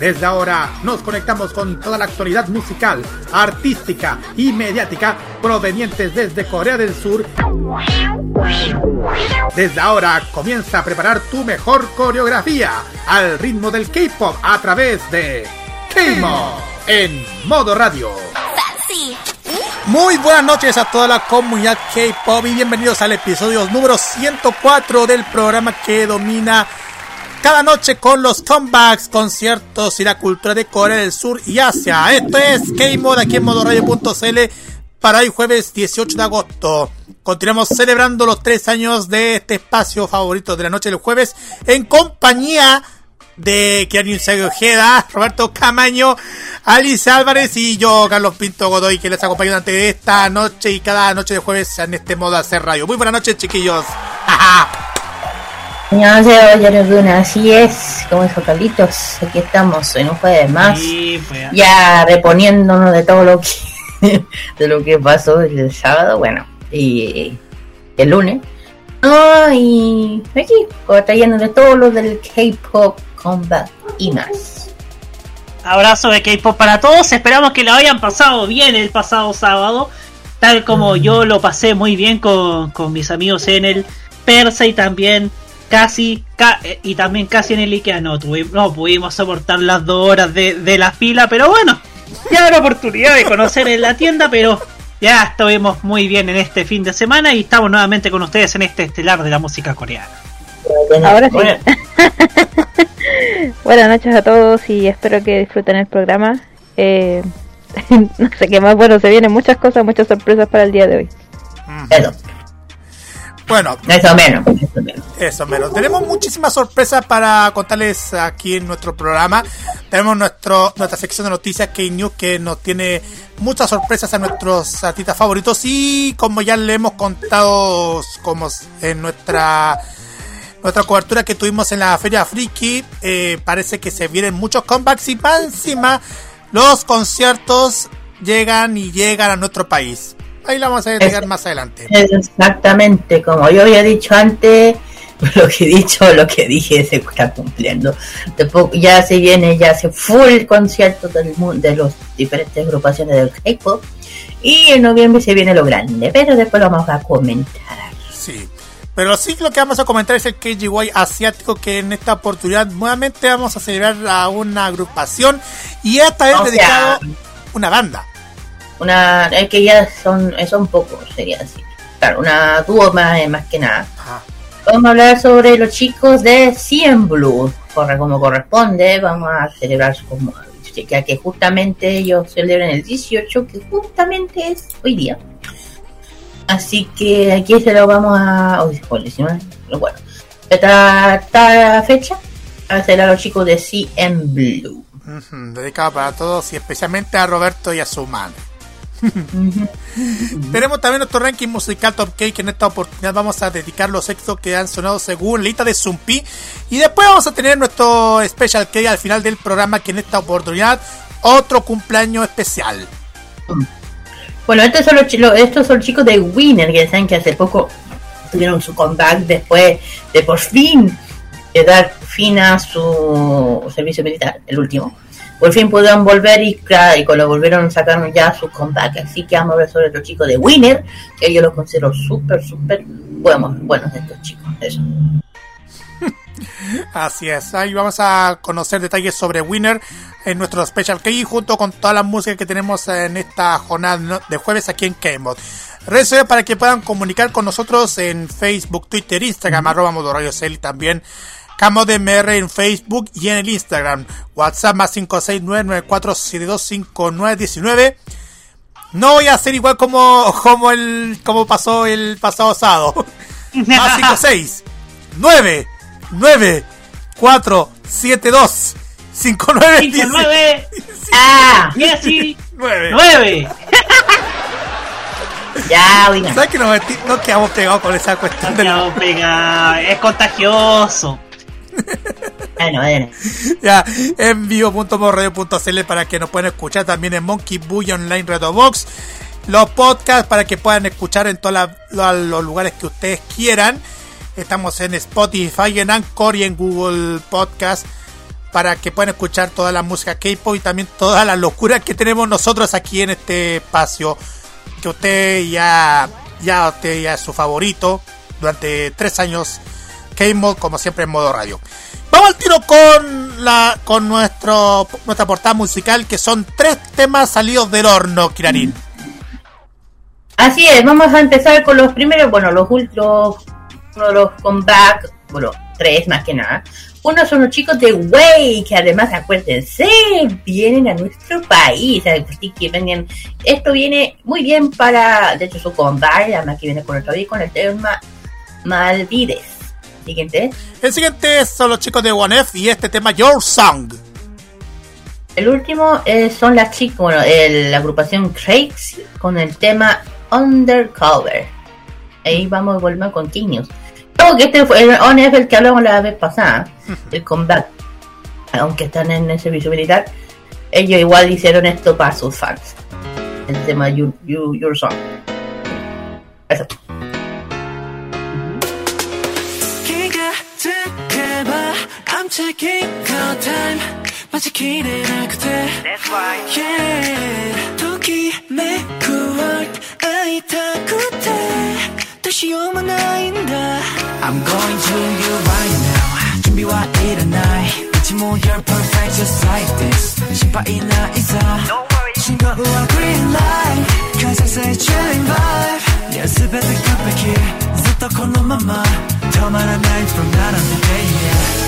Desde ahora nos conectamos con toda la actualidad musical, artística y mediática provenientes desde Corea del Sur. Desde ahora comienza a preparar tu mejor coreografía al ritmo del K-pop a través de K-Mo en modo radio. Muy buenas noches a toda la comunidad K-pop y bienvenidos al episodio número 104 del programa que domina cada noche con los comebacks, conciertos y la cultura de Corea del Sur y Asia. Esto es K-Mod aquí en modoradio.cl para hoy jueves 18 de agosto. Continuamos celebrando los tres años de este espacio favorito de la noche del jueves en compañía de Kianin Ojeda, Roberto Camaño, Alice Álvarez y yo, Carlos Pinto Godoy, que les acompaño durante esta noche y cada noche de jueves en este modo hacer radio. Muy buenas noches, chiquillos. Así es, como dijo Carlitos, aquí estamos en un jueves más, sí, ya reponiéndonos de todo lo que de lo que pasó el sábado, bueno, y el lunes. Oh, y aquí, trayéndole todo lo del K-Pop Combat y más. Abrazo de K-Pop para todos, esperamos que lo hayan pasado bien el pasado sábado, tal como mm. yo lo pasé muy bien con, con mis amigos en el Persa y también casi ca- eh, y también casi en el Ikea. No, tuvi- no pudimos soportar las dos horas de, de la fila, pero bueno, ya la oportunidad de conocer en la tienda, pero ya estuvimos muy bien en este fin de semana y estamos nuevamente con ustedes en este estelar de la música coreana. Ahora sí. Bueno, Buenas noches a todos y espero que disfruten el programa. Eh, no sé qué más, bueno, se vienen muchas cosas, muchas sorpresas para el día de hoy. eso, Bueno, eso menos, eso menos. Eso, menos. Tenemos muchísimas sorpresas para contarles aquí en nuestro programa. Tenemos nuestro, nuestra sección de noticias K-News que nos tiene muchas sorpresas a nuestros artistas favoritos y como ya le hemos contado como en nuestra nuestra cobertura que tuvimos en la Feria Friki, eh, parece que se vienen muchos comebacks y más encima los conciertos llegan y llegan a nuestro país. Ahí la vamos a detallar más adelante. Es exactamente como yo había dicho antes, lo que he dicho, lo que dije se está cumpliendo. Después ya se viene, ya se full concierto del mundo, de los diferentes agrupaciones del K-pop. Y en noviembre se viene lo grande, pero después lo vamos a comentar. Sí. Pero sí lo que vamos a comentar es el KGY asiático que en esta oportunidad nuevamente vamos a celebrar a una agrupación y esta vez O sea, dedicado a una banda. Una, es que ya son, son pocos, sería así. Claro, una dúo más, más que nada. Ajá. Vamos a hablar sobre los chicos de Cien Blue, corre como corresponde, vamos a celebrar como ya que justamente ellos celebran el 18, que justamente es hoy día. Así que aquí se lo vamos a. Uy, el 19, pero bueno. Esta, esta fecha a a los chicos de CM Blue. Dedicado para todos y especialmente a Roberto y a su madre. Tenemos también nuestro ranking musical Top K que en esta oportunidad vamos a dedicar los éxitos que han sonado según lista de Zumpi. Y después vamos a tener nuestro Special K al final del programa que en esta oportunidad otro cumpleaños especial. Bueno, estos son los, estos son chicos de Winner, que saben que hace poco tuvieron su comeback después de por fin de dar fin a su servicio militar, el último. Por fin pudieron volver y, y cuando volvieron sacaron ya su comeback. Así que vamos a ver sobre los chicos de Winner, que yo los considero súper, súper buenos, buenos estos chicos. Eso. Así es, ahí vamos a conocer detalles sobre Winner en nuestro Special K junto con toda la música que tenemos en esta jornada de jueves aquí en K-Mod. Redes sociales para que puedan comunicar con nosotros en Facebook, Twitter, Instagram, arroba Modo Radio Cel y también CamodMR en Facebook y en el Instagram. WhatsApp más 56994725919. No voy a hacer igual como, como el, como pasó el pasado sábado. más 56 9 9 4 7 2 5 9 5, 9, ¡Ah! 10 y 9 9. Ya, oigan. ¿Sabes que nos, nos quedamos pegados con esa cuestión de la... No, pega, es contagioso. Bueno, bueno. Ya, en vivo.morradio.cl para que nos puedan escuchar también en Monkey Bull Online Radio Box. Los podcasts para que puedan escuchar en todos los lugares que ustedes quieran. Estamos en Spotify, en Anchor y en Google Podcast para que puedan escuchar toda la música K-pop y también todas las locuras que tenemos nosotros aquí en este espacio que usted ya ya usted ya es su favorito durante tres años K-Mod como siempre en modo radio. Vamos al tiro con la con nuestro nuestra portada musical que son tres temas salidos del horno, Kirarin. Así es, vamos a empezar con los primeros, bueno, los últimos, uno los comeback, bueno, tres más que nada. Uno son los chicos de Way, que además, acuérdense, vienen a nuestro país. Que. Esto viene muy bien para, de hecho, su comeback, además que viene con el con el tema Malvides. Siguiente. El siguiente son los chicos de One F y este tema Your Song. El último eh, son las chicas, bueno, el- la agrupación Crazy con el tema Undercover. Ahí vamos, volvemos con News. Creo que este fue el ONF el que hablamos la vez pasada, el comeback. Aunque están en ese visibilidad, ellos igual hicieron esto para sus fans. El tema You, You- Your Song. Eso. I'm time. 마치 기대나 그대. That's why Yeah. 도기매 9월 아이다 그대. 다시 오면 아인다. I'm going to you right now. 준비와 일어나 그치 뭐 you're perfect just like this. 신파이나 있어 Don't worry 싱거우와 green light. 가사사의 chilling vibe. 연습에 더 깜빡해 있었던 콜로 맘마. 더 많은 night from night on the day yeah.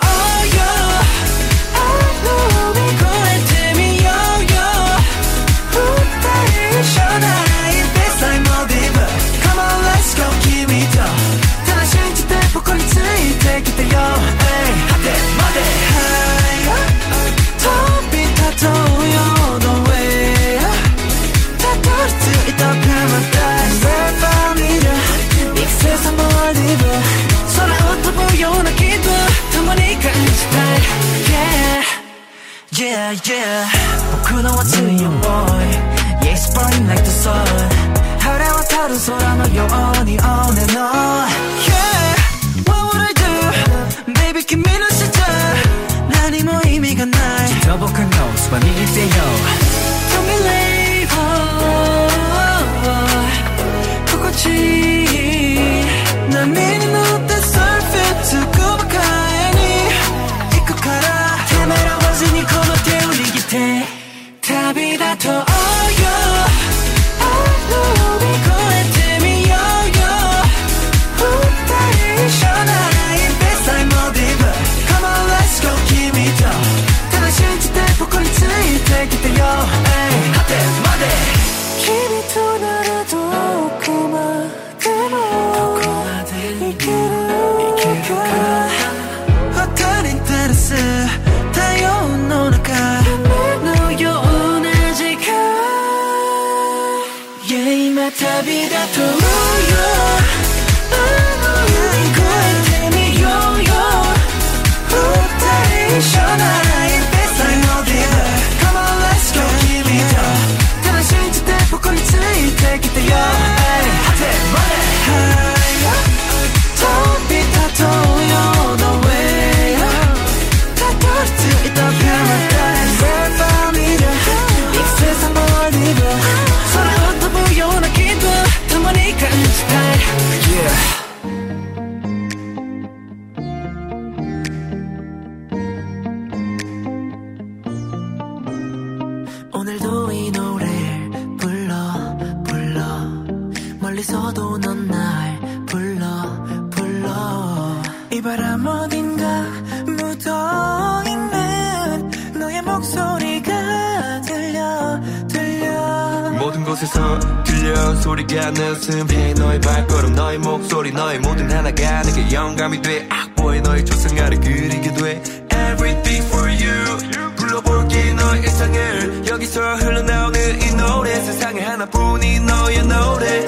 Yeah Yeah yeah 僕の熱い思い Yeah it's burning like the sun 晴れ渡る空のように On and on Yeah What would I do Baby 君の視点何も意味がないきっと僕のそばにいてよ 곳에서 들려 소리가 내 숨에 너의 발걸음 너의 목소리 너의 모든 하나가 내게 영감이 돼. 악보에 너의 조상가를 그리게 돼. Everything for you. 불러볼게 너의 일상을. 여기서 흘러나오는 이 노래. 세상에 하나뿐인 너의 노래.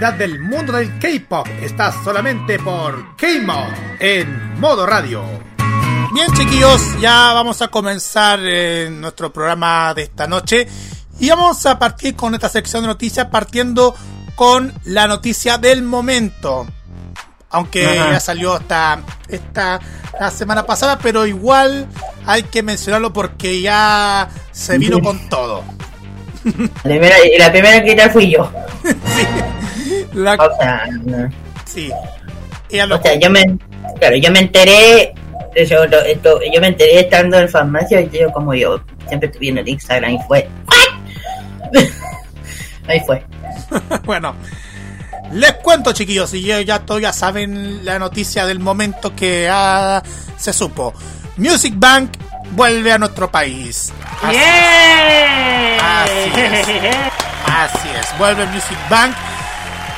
Actualidad del mundo del K-pop está solamente por K-Mod en modo radio. Bien, chiquillos, ya vamos a comenzar eh, nuestro programa de esta noche. Y vamos a partir con esta sección de noticias, partiendo con la noticia del momento. Aunque Ajá. ya salió hasta esta la semana pasada, pero igual hay que mencionarlo porque ya se vino con todo. La primera, la primera que tal fui yo. La- O sea, no. sí. Lo- O sea, yo me, claro, yo me enteré, yo, lo- esto- yo me enteré estando en farmacia y yo como yo siempre estuve viendo el Instagram y fue. Ahí fue. bueno, les cuento, chiquillos, y ya, ya todos ya saben la noticia del momento que ah, se supo. Music Bank vuelve a nuestro país. Así, así es. Así es, vuelve Music Bank.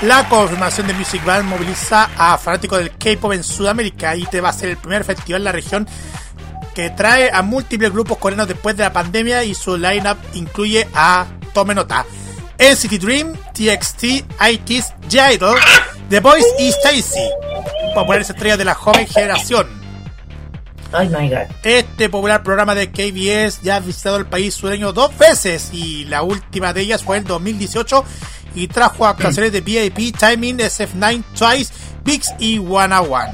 La confirmación de Music Bank moviliza a fanáticos del K-pop en Sudamérica y te va a ser el primer festival en la región que trae a múltiples grupos coreanos después de la pandemia y su lineup incluye a, tome nota, NCT Dream, TXT, IT's, J-Idol, The Boys y Stacy, populares estrellas de la joven generación. Ay, my god. Este popular programa de KBS ya ha visitado el país sureño dos veces y la última de ellas fue en 2018 y trajo actuaciones de VIP, Timing, SF9, Twice, Bix y One One.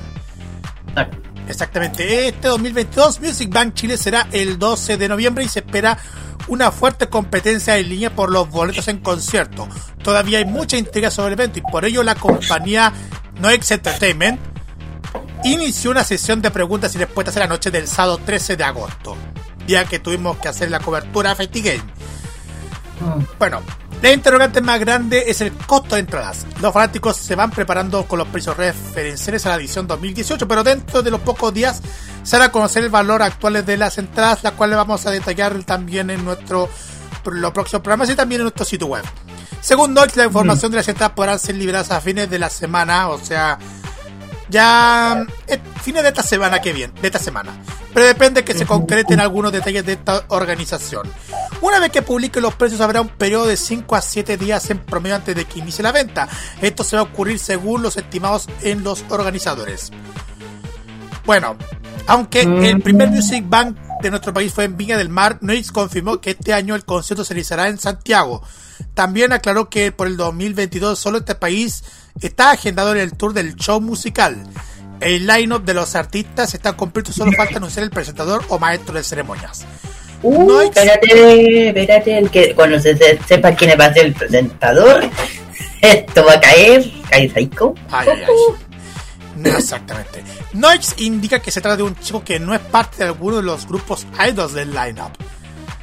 Exactamente, este 2022 Music Bank Chile será el 12 de noviembre y se espera una fuerte competencia en línea por los boletos en concierto. Todavía hay mucha intriga sobre el evento y por ello la compañía Noix Entertainment inició una sesión de preguntas y respuestas en la noche del sábado 13 de agosto, día que tuvimos que hacer la cobertura a FestiGame. Bueno, la interrogante más grande es el costo de entradas. Los fanáticos se van preparando con los precios referenciales a la edición 2018, pero dentro de los pocos días se hará conocer el valor actual de las entradas, las cuales vamos a detallar también en nuestro los próximos programas y también en nuestro sitio web. Según Noix, la información de las entradas podrán ser liberadas a fines de la semana, o sea, ya eh, fines de esta semana que viene, de esta semana. Pero depende que se concreten algunos detalles de esta organización. Una vez que publiquen los precios habrá un periodo de 5 a 7 días en promedio antes de que inicie la venta. Esto se va a ocurrir según los estimados en los organizadores. Bueno, aunque el primer Music Bank de nuestro país fue en Viña del Mar, Noix confirmó que este año el concierto se realizará en Santiago. También aclaró que por el 2022 solo este país está agendado en el tour del show musical. El line-up de los artistas está completo, solo falta anunciar el presentador o maestro de ceremonias. Uh, espérate, espérate, el que cuando se, se- sepa quién va a ser el presentador, esto va a caer, cae psycho. Ay, ay, ay. No, exactamente. Noix indica que se trata de un chico que no es parte de alguno de los grupos idols del lineup.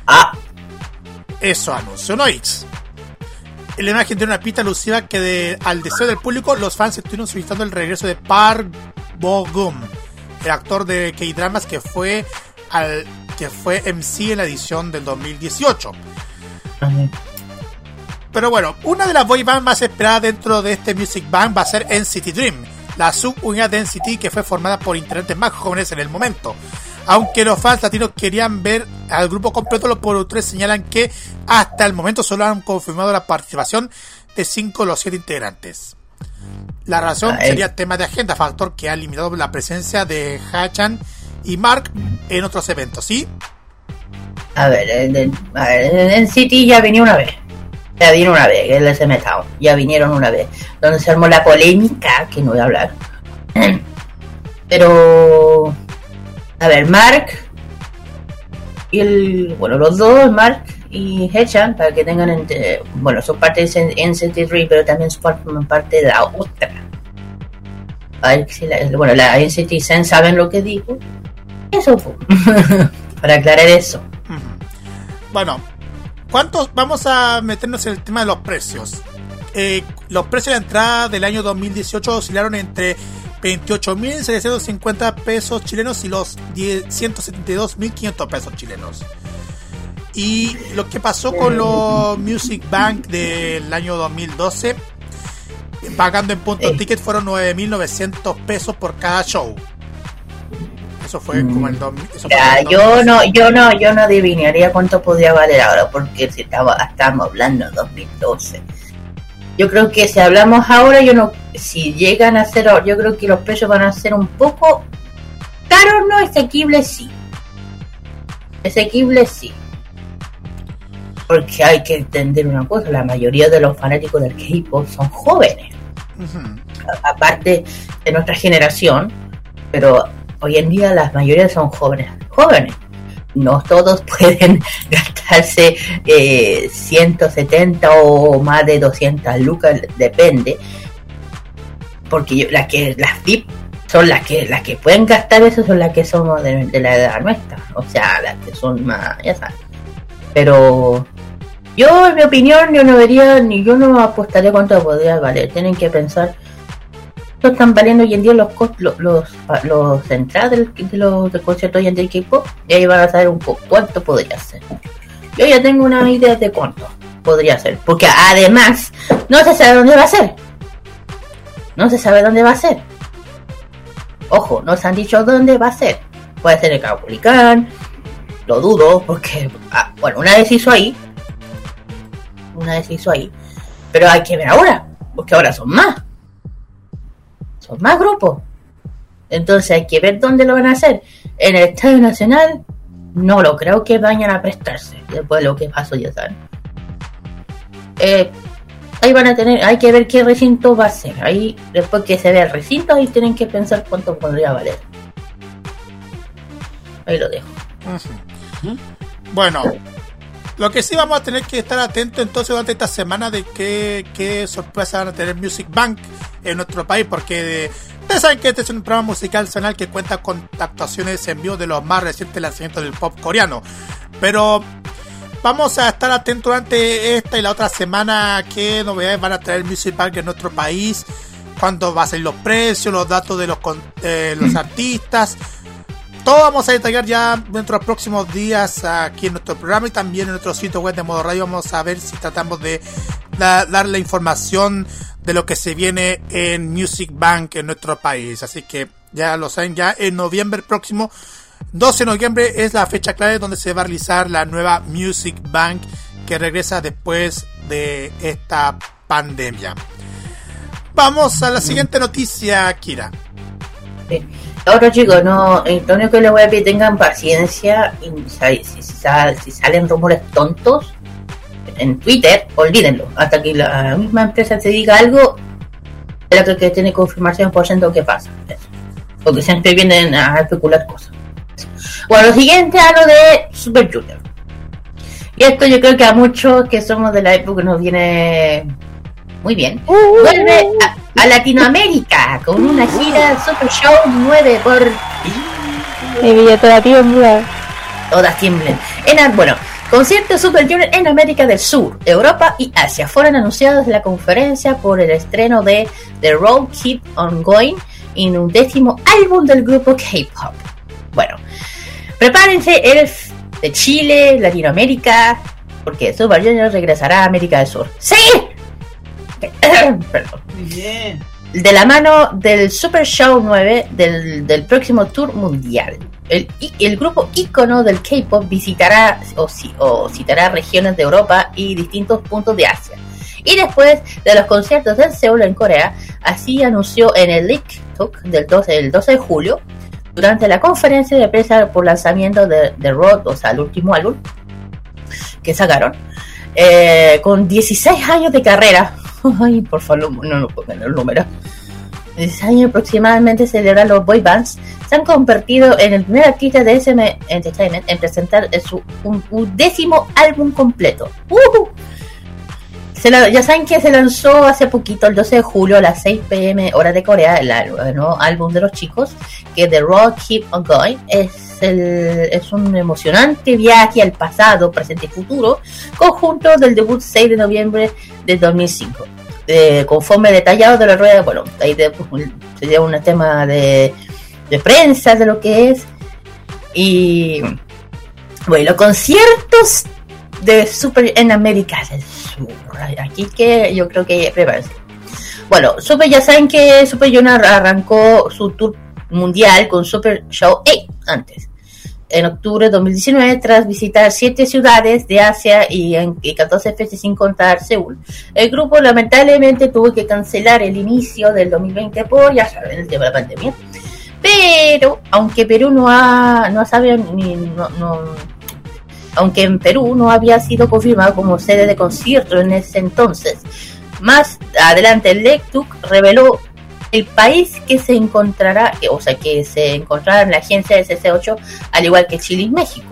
Ah. Eso anunció Noix. La imagen de una pista alusiva que de- al deseo del público, los fans estuvieron solicitando el regreso de Park Bo-gum, el actor de K-Dramas que fue al que fue MC en la edición del 2018. Pero bueno, una de las boy bands más esperadas dentro de este Music Band va a ser NCT Dream, la subunidad de NCT que fue formada por integrantes más jóvenes en el momento. Aunque los fans latinos querían ver al grupo completo, los productores señalan que hasta el momento solo han confirmado la participación de 5 de los 7 integrantes. La razón Ay. sería tema de agenda, factor que ha limitado la presencia de Hachan y Mark en otros eventos, ¿sí? A ver, en, en- en- City ya vino una vez. Ya vino una vez, el SM Town. Ya vinieron una vez. Donde se armó la polémica, que no voy a hablar. Pero. A ver, Mark. Y el. Bueno, los dos, Mark y Hechan, para que tengan. ente- bueno, son parte de NCT3, pero también son parte de la otra. A ver si la, bueno, la NCT Sen saben lo que digo. Eso, po. para aclarar eso. Bueno, ¿Cuántos? Vamos a meternos en el tema de los precios. Eh, los precios de la entrada del año 2018 oscilaron entre 28.750 pesos chilenos y los 10 172.500 pesos chilenos. Y lo que pasó con los Music Bank del año 2012, pagando en puntos ticket, fueron 9.900 pesos por cada show. Eso fue como el 2000. eso fue Ya, el yo 2012. no, yo no, yo no adivinaría cuánto podría valer ahora, porque si estaba, estamos hablando de 2012. Yo creo que si hablamos ahora, yo no, si llegan a ser, yo creo que los precios van a ser un poco caros, no, asequibles sí. Asequibles sí. Porque hay que entender una cosa, la mayoría de los fanáticos del K-pop son jóvenes aparte de nuestra generación, pero hoy en día las mayorías son jóvenes. Jóvenes. No todos pueden gastarse eh, 170 o más de 200 lucas, depende. Porque las que las VIP son las que las que pueden gastar eso son las que somos de, de la edad nuestra, o sea, las que son más, ya sabes. Pero yo, en mi opinión, yo no vería ni yo no apostaría cuánto podría valer. Tienen que pensar ¿Cuánto están valiendo hoy en día los cost- los, los, los entradas del, de los del concierto hoy en día de K-pop y ahí van a saber un poco cuánto podría ser. Yo ya tengo una idea de cuánto podría ser, porque además no se sabe dónde va a ser. No se sabe dónde va a ser. Ojo, no se han dicho dónde va a ser. Puede ser en Caupolicán, lo dudo, porque, ah, bueno, una vez hizo ahí, una vez hizo ahí, pero hay que ver ahora, porque ahora son más son más grupos. Entonces hay que ver dónde lo van a hacer. En el Estadio Nacional no lo creo que vayan a prestarse después de lo que pasó ya saben. Eh, ahí van a tener, hay que ver qué recinto va a ser. Ahí, después que se vea el recinto, ahí tienen que pensar cuánto podría valer. Ahí lo dejo. Bueno, lo que sí vamos a tener que estar atentos entonces durante esta semana de qué, qué sorpresa van a tener Music Bank en nuestro país, porque de- ustedes saben que este es un programa musical semanal que cuenta con actuaciones en vivo de los más recientes lanzamientos del pop coreano. Pero vamos a estar atentos durante esta y la otra semana qué novedades van a traer Music Bank en nuestro país, cuándo va a ser los precios, los datos de los, eh, los artistas. Todo vamos a detallar ya dentro de los próximos días aquí en nuestro programa y también en nuestro sitio web de Modo Radio. Vamos a ver si tratamos de da- dar la información de lo que se viene en Music Bank en nuestro país. Así que ya lo saben, ya en noviembre próximo, 12 de noviembre es la fecha clave donde se va a realizar la nueva Music Bank que regresa después de esta pandemia. Vamos a la siguiente noticia, Kira. Otro chicos, no, eh, lo único que les voy a pedir tengan paciencia y si, si- si sal- si salen rumores tontos en Twitter, olvídenlo. Hasta que la misma empresa te diga algo, es la que, tiene que confirmar 100% que pasa. Porque siempre vienen a especular cosas. Bueno, lo siguiente hablo de Super Junior. Y esto yo creo que a muchos que somos de la época nos viene muy bien. Vuelve a, a Latinoamérica con una gira Super Show 9 por Mi billetera tiembla. todas tiemblen. En, bueno, conciertos Super Junior en América del Sur, Europa y Asia fueron anunciados en la conferencia por el estreno de The Road Keep On Going en un décimo álbum del grupo K-pop. Bueno, prepárense el de Chile, Latinoamérica, porque Super Junior regresará a América del Sur. ¡Sí! Perdón Muy bien. de la mano del Super Show 9 del, del próximo tour mundial. El, el grupo ícono del K-pop visitará o, o citará regiones de Europa y distintos puntos de Asia. Y después de los conciertos en Seúl en Corea, así anunció en el Leak Talk del 12, del 12 de julio, durante la conferencia de prensa por lanzamiento de, de Road, o sea, el último álbum que sacaron, eh, con 16 años de carrera. Ay, por favor, no lo pongan el número. 16 años aproximadamente celebran los boy bands, se han convertido en el primer artista de SM Entertainment en presentar su un, décimo álbum completo. ¡Ujú! Se ya saben que se lanzó hace poquito, el 12 de julio, a las 6 pm hora de Corea, el, nuevo álbum de los chicos, que The Road Keep On Going. Es es un emocionante viaje al pasado, presente y futuro, conjunto del debut 6 de noviembre de 2005. Eh, conforme detallado de la rueda, bueno, ahí de- pues, sería un tema de, prensa de lo que es. Y bueno, conciertos de Super en América. Aquí que yo creo que prepárense. Bueno, Super ya saben que Super Junior arrancó su tour mundial con Super Show 8 antes. En octubre de 2019, tras visitar siete ciudades de Asia y, en, y 14 fechas sin contar Seúl, el grupo lamentablemente tuvo que cancelar el inicio del 2020 por, ya saben, el tema de la pandemia. Pero, aunque Perú no ha, no sabe ni, no, aunque en Perú no había sido confirmado como sede de concierto en ese entonces. Más adelante, el Lectuc reveló el país que se encontrará, o sea, que se encontrará en la agencia de CC8, al igual que Chile y México.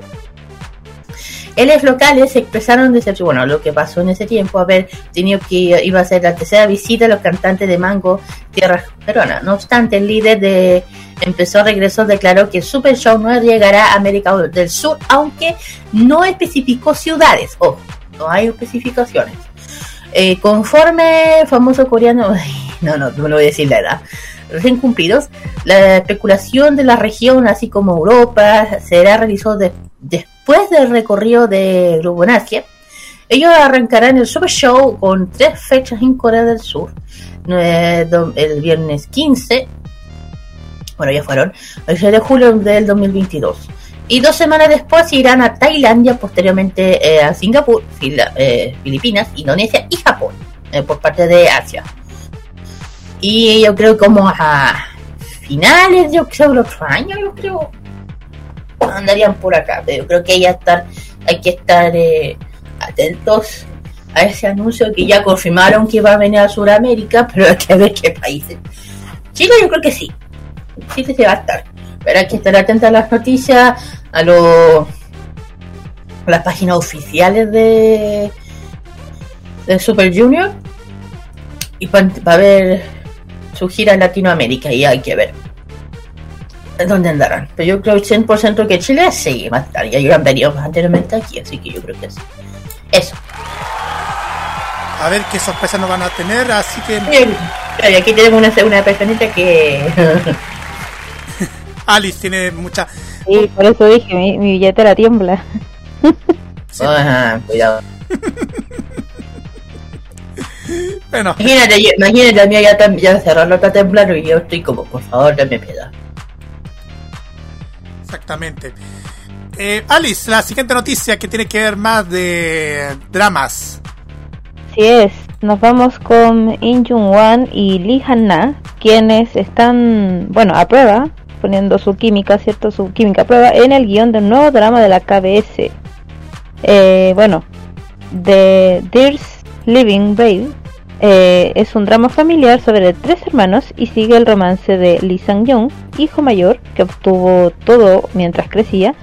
En locales se expresaron decepción, bueno, lo que pasó en ese tiempo, haber tenido que iba a ser la tercera visita de los cantantes de Mango Tierra Peruana. No obstante, el líder de Empezó Regreso declaró que Super Show no llegará a América del Sur, aunque no especificó ciudades. Ojo, no hay especificaciones. Eh, conforme famoso coreano, no, no, no lo voy a decir la edad, recién cumplidos, la especulación de la región, así como Europa, será realizado de- después del recorrido de Asia. Ellos arrancarán el Super Show con tres fechas en Corea del Sur. El viernes 15, bueno, ya fueron, el 6 de julio del 2022. Y dos semanas después irán a Tailandia, posteriormente eh, a Singapur, eh, Filipinas, Indonesia y Japón, eh, por parte de Asia. Y yo creo como a finales, yo creo, del otro año, yo creo, andarían por acá. Pero yo creo que que estar, hay que estar eh, atentos a ese anuncio que ya confirmaron que va a venir a Sudamérica, pero hay que ver qué países. Chile yo creo que sí. Chile se va a estar. Pero hay que estar atento a las noticias, a los a las páginas oficiales de, de Super Junior y para ver su gira en Latinoamérica y hay que ver dónde andarán. Pero yo creo 100% que Chile sí va a estar. Ya han venido anteriormente aquí, así que yo creo que sí. Eso. A ver qué sorpresas nos van a tener, así que Bien. Y aquí tenemos una, una personita que... Alice tiene mucha... Sí, por eso dije, mi, mi billetera tiembla. Ajá, cuidado. Bueno, Imagínate, yo- imagínate, la mía ya, ya cerrarlo está temblando y yo estoy como, por favor, dame piedad. Exactamente. Eh, Alice, la siguiente noticia que tiene que ver más de dramas. Así es, nos vamos con In Jung Wan y Lee Han Na, quienes están, bueno, a prueba, poniendo su química, ¿cierto? Su química a prueba en el guion del nuevo drama de la KBS. Eh, bueno, The Dear's Living Babe eh, es un drama familiar sobre tres hermanos y sigue el romance de Lee Sang-young, hijo mayor, que obtuvo todo mientras crecía,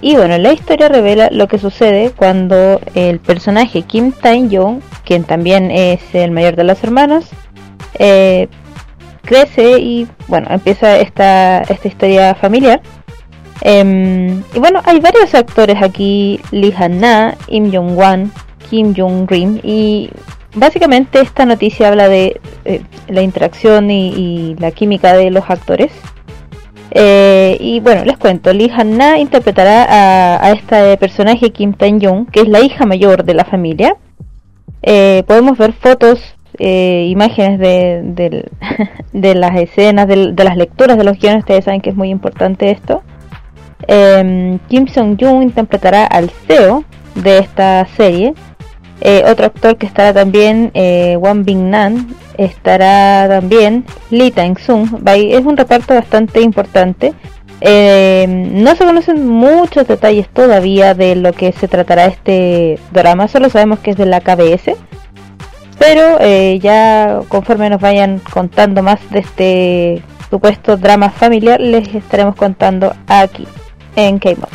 y bueno, la historia revela lo que sucede cuando el personaje Kim Tae-young, quien también es el mayor de los hermanos, eh, crece y bueno, empieza esta, esta historia familiar. Em, y bueno, hay varios actores aquí, Lee Han-na, Im Jong-wan, Kim Jong-rim y básicamente esta noticia habla de eh, la interacción y, la química de los actores. Eh, y bueno, les cuento, Lee Han-na interpretará a, a este personaje Kim Tae-young, que es la hija mayor de la familia. Eh, podemos ver fotos, imágenes de, de las escenas, del- de, las lecturas de los guiones, ustedes saben que es muy importante esto. Em, Kim Sung-jung interpretará al CEO de esta serie. Eh, otro actor que estará también, eh, Won Bin-nan, estará también Lee Tae-sung. Va- Es un reparto bastante importante. Eh, no se conocen muchos detalles todavía de lo que se tratará este drama, solo sabemos que es de la KBS. Pero eh, ya conforme nos vayan contando más de este supuesto drama familiar, les estaremos contando aquí en K-Mod.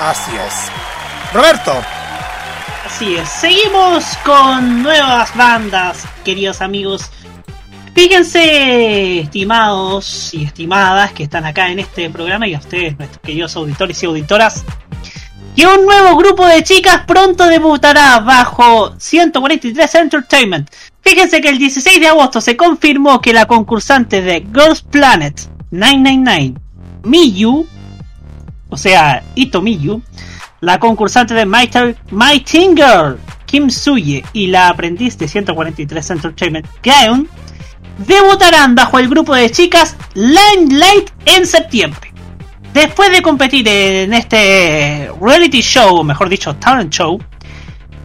Así es. Roberto, Seguimos con nuevas bandas, queridos amigos. Fíjense, estimados y estimadas que están acá en este programa y a ustedes, nuestros queridos auditores y auditoras, que un nuevo grupo de chicas pronto debutará bajo 143 Entertainment. Fíjense que el 16 de agosto se confirmó que la concursante de Girls Planet 999, Miyu, o sea, Ito Miyu, la concursante de My, My Teen Girl, Kim Suye, y la aprendiz de 143 Entertainment, Gaeun, debutarán bajo el grupo de chicas Limelight en septiembre. Después de competir en este reality show, o mejor dicho, talent show,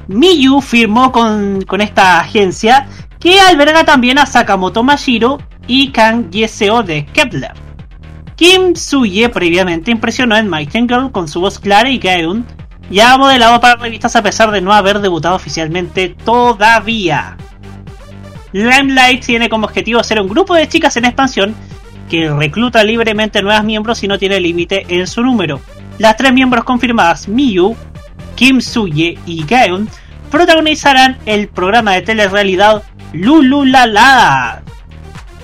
Miyu firmó con, con esta agencia que alberga también a Sakamoto Mashiro y Kang Yeseo de Kepler. Kim Suye previamente impresionó en Girl con su voz clara y Gaeun ya ha modelado para revistas a pesar de no haber debutado oficialmente todavía. Limelight tiene como objetivo ser un grupo de chicas en expansión que recluta libremente nuevos miembros y no tiene límite en su número. Las tres miembros confirmadas, Miyu, Kim Suye y Gaeun, protagonizarán el programa de telerrealidad Lululala,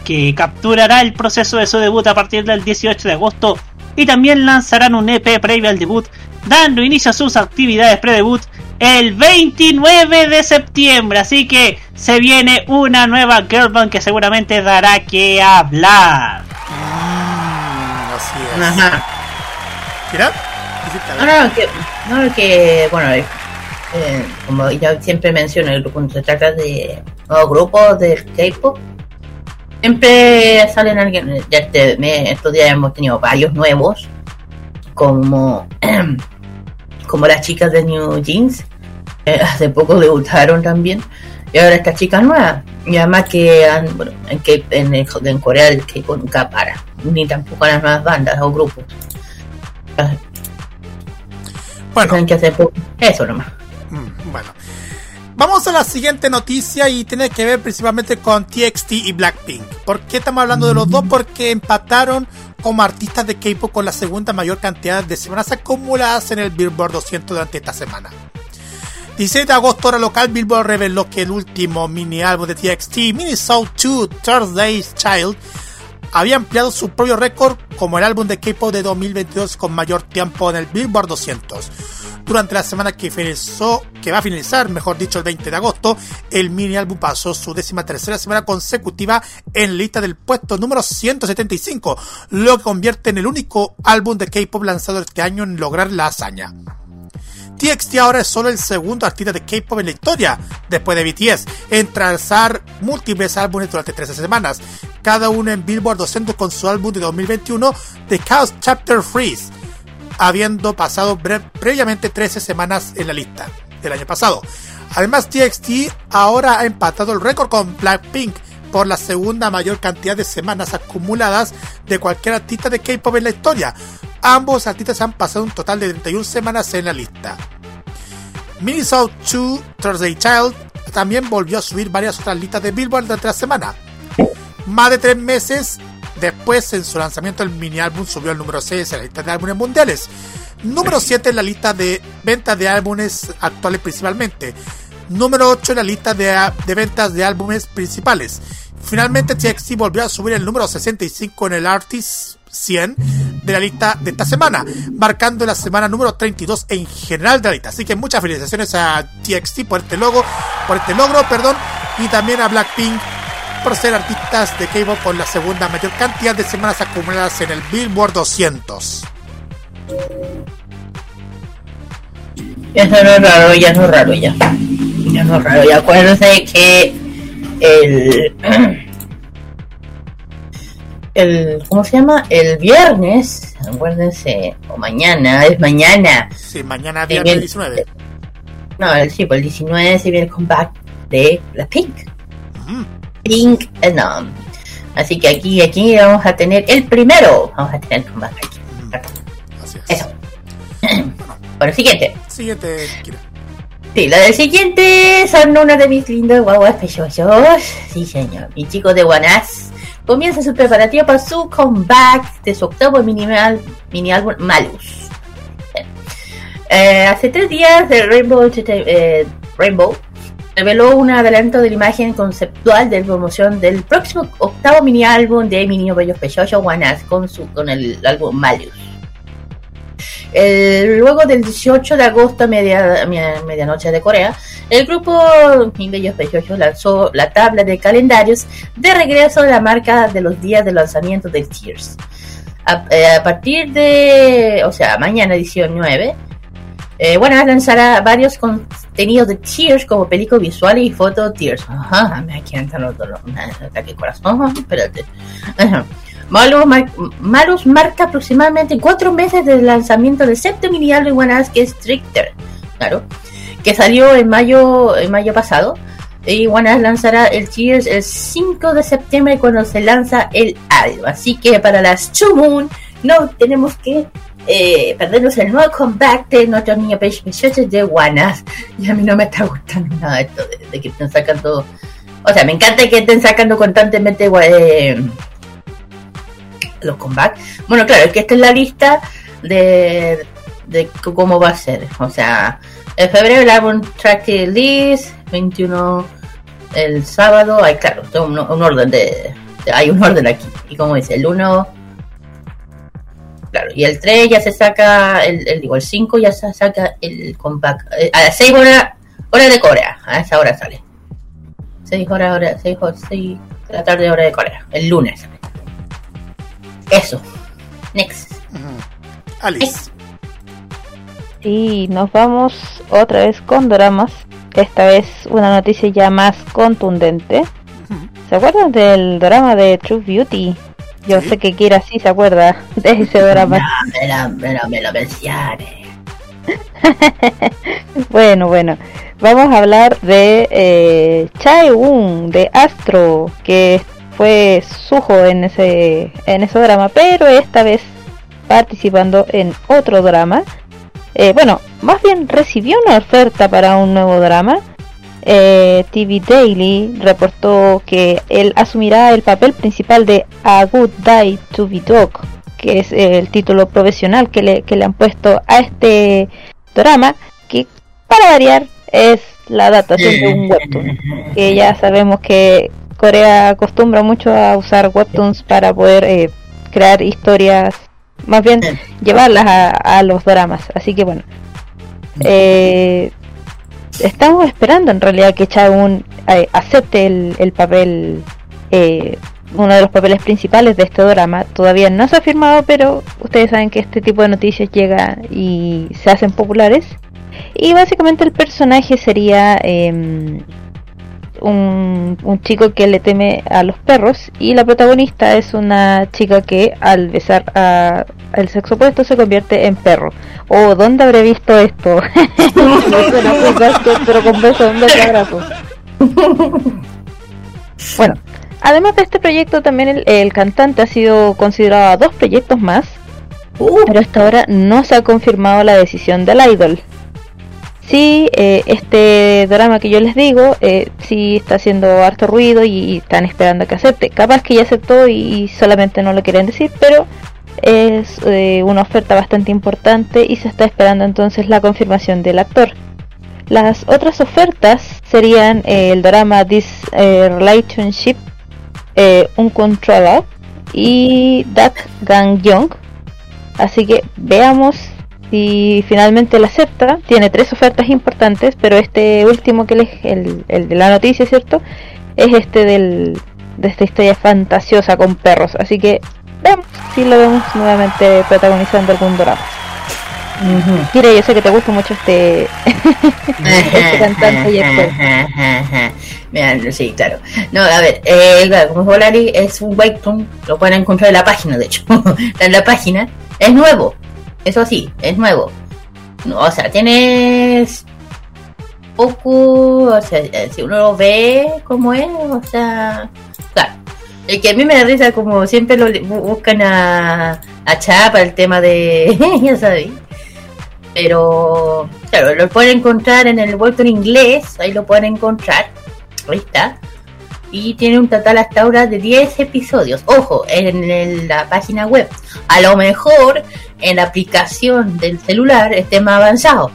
que capturará el proceso de su debut a partir del 18 de agosto y también lanzarán un EP previo al debut, dando inicio a sus actividades pre-debut el 29 de septiembre. Así que se viene una nueva girl band que seguramente dará que hablar. Mm, así es. Ajá. No, no, que, no, que bueno, eh, eh, como ya siempre menciono, cuando se trata de nuevos grupos de K-pop, siempre salen alguien. Ya este, estos días hemos tenido varios nuevos, como, como las chicas de New Jeans, eh, hace poco debutaron también, y ahora estas chicas nuevas. Y además que han- bueno, en, K- en, el- en Corea el K-pop nunca para, ni tampoco las nuevas bandas o grupos. Bueno, que poco. Eso nomás. Mm, Bueno, vamos a la siguiente noticia y tiene que ver principalmente con TXT y Blackpink. ¿Por qué estamos hablando de los dos? Porque empataron como artistas de K-pop con la segunda mayor cantidad de semanas acumuladas en el Billboard 200 durante esta semana. 16 de agosto, hora local, Billboard reveló que el último mini álbum de TXT, Minnesota 2 Thursday's Child, había ampliado su propio récord como el álbum de K-pop de 2022 con mayor tiempo en el Billboard 200. Durante la semana que finalizó, que va a finalizar, mejor dicho, el 20 de agosto, el mini álbum pasó su décima tercera semana consecutiva en lista del puesto número 175, lo que convierte en el único álbum de K-pop lanzado este año en lograr la hazaña. TXT ahora es solo el segundo artista de K-pop en la historia, después de BTS, en trazar múltiples álbumes durante 13 semanas, cada uno en Billboard 200 con su álbum de 2021, The Chaos Chapter Freeze, habiendo pasado previamente 13 semanas en la lista del año pasado. Además, TXT ahora ha empatado el récord con Blackpink por la segunda mayor cantidad de semanas acumuladas de cualquier artista de K-pop en la historia. Ambos artistas han pasado un total de 31 semanas en la lista. Minnesota 2 Thursday Child también volvió a subir varias otras listas de Billboard durante la semana. Más de tres meses después, en su lanzamiento, el mini álbum subió al número 6 en la lista de álbumes mundiales. Número 7 en la lista de ventas de álbumes actuales principalmente. Número 8 en la lista de, ventas de álbumes principales. Finalmente, TXT volvió a subir el número 65 en el Artist 100 de la lista de esta semana, marcando la semana número 32 en general de la lista. Así que muchas felicitaciones a TXT por este logo, por este logro, perdón, y también a Blackpink por ser artistas de K-pop con la segunda mayor cantidad de semanas acumuladas en el Billboard 200. Eso no es raro, ya no es raro, ya. Ya no es raro, y acuérdense que el. El, ¿Cómo se llama? El viernes, acuérdense, o mañana, es mañana. Sí, mañana viernes bien. 19. No, el, sí, pues el 19 se viene el comeback de la Pink. Pink and um, Así que aquí, aquí vamos a tener el primero. Vamos a tener el comeback aquí. Así es. Eso. Bueno, siguiente. Siguiente, Kira. Sí, la del siguiente son una de mis lindos guaguas preciosos. Sí, señor. Mi chico de Guanás comienza su preparativa para su comeback de su octavo mini, álbum Malus. Eh, hace tres días, Entertain- eh, Rainbow reveló un adelanto de la imagen conceptual de promoción del próximo octavo mini álbum de Mi Niño Bello Pechocho con, con el álbum Malius. El- luego del 18 de agosto a media, media- medianoche de Corea, el grupo Bello Pechocho lanzó la tabla de calendarios de regreso de la marca de los días de lanzamiento de Tears. A, eh, partir de, o sea, mañana 19, eh, bueno, lanzará varios contenidos de Tears como película visual y foto Tears. Ajá, me encantan los dolores. Ataque corazón. Espérate. Ajá. Malus, mar- Malus marca aproximadamente cuatro meses del lanzamiento del séptimo mini álbum One que Stricter. Claro. Que salió en mayo, en mayo pasado. Y One lanzará el Tears el 5 de septiembre cuando se lanza el álbum. Así que para las Two no tenemos que eh, perdernos el nuevo comeback de nuestros niños pechos de Guanas. Y a mí no me está gustando nada esto de, de que estén sacando. O sea, me encanta que estén sacando constantemente eh, los comebacks. Bueno, claro, es que esta es la lista de, de cómo va a ser. O sea, en febrero el álbum Track List, 21 el sábado. Hay, claro, un, un orden de, Hay un orden aquí. Y como dice, el 1 Claro, y el 3 ya se saca, el, digo, el 5 ya se saca el compact. eh, a las 6 horas, hora de Corea, a esa hora sale. 6 horas, hora, 6, 6 de la tarde, hora de Corea. El lunes. Eso. Next. Alice. Y nos vamos otra vez con dramas. Esta vez una noticia ya más contundente. ¿Se acuerdan del drama de True Beauty? Yo sé que Kira sí se acuerda de ese drama. Me la, me la, me la. Bueno, bueno. Vamos a hablar de eh, Chae-woon de Astro, que fue sujo en ese, en ese drama, pero esta vez participando en otro drama. Eh, bueno, más bien recibió una oferta para un nuevo drama. Eh, TV Daily reportó que él asumirá el papel principal de A Good Day to Be Dog, que es el título profesional que le, que le han puesto a este drama, que para variar es la adaptación de un webtoon, que ya sabemos que Corea acostumbra mucho a usar webtoons para poder eh, crear historias, más bien llevarlas a, a los dramas, así que bueno. Eh, estamos esperando en realidad que Chaeun eh, acepte el, el papel, eh, uno de los papeles principales de este drama. Todavía no se ha firmado, pero ustedes saben que este tipo de noticias llega y se hacen populares. Y básicamente el personaje sería em, un, un chico que le teme a los perros y la protagonista es una chica que al besar a el sexo opuesto se convierte en perro. Oh, ¿dónde habré visto esto? No suena muy basket, pero con beso, un beso abrazo. Bueno, además de este proyecto también el, el cantante ha sido considerado a dos proyectos más, pero hasta ahora no se ha confirmado la decisión del idol. Sí, eh, este drama que yo les digo, eh, sí está haciendo harto ruido y, están esperando que acepte. Capaz que ya aceptó y, solamente no lo quieren decir, pero es eh, una oferta bastante importante y se está esperando entonces la confirmación del actor. Las otras ofertas serían eh, el drama This Relationship, eh, Uncontrolled y Dak Gang Young. Así que veamos si finalmente la acepta. Tiene tres ofertas importantes, pero este último que les, el, el de la noticia, ¿cierto? Es este del, de esta historia fantasiosa con perros. Así que veamos si lo vemos nuevamente protagonizando algún drama. Mira, yo sé que te gusta mucho este, este cantante y actor. Mira, sí, claro. No, a ver, eh, como Volari es un webtoon, lo pueden encontrar en la página, de hecho. En la página. Es nuevo, eso sí, es nuevo. O sea, tienes poco, o sea, eh, si uno lo ve como es, o sea, claro. El que a mí me da risa, como siempre lo bu- buscan a, a Cha para el tema de, ya sabéis. Pero, claro, lo pueden encontrar en el webtoon inglés, ahí lo pueden encontrar. Ahí está. Y tiene un total hasta ahora de 10 episodios. Ojo, en la página web. A lo mejor en la aplicación del celular esté más avanzado.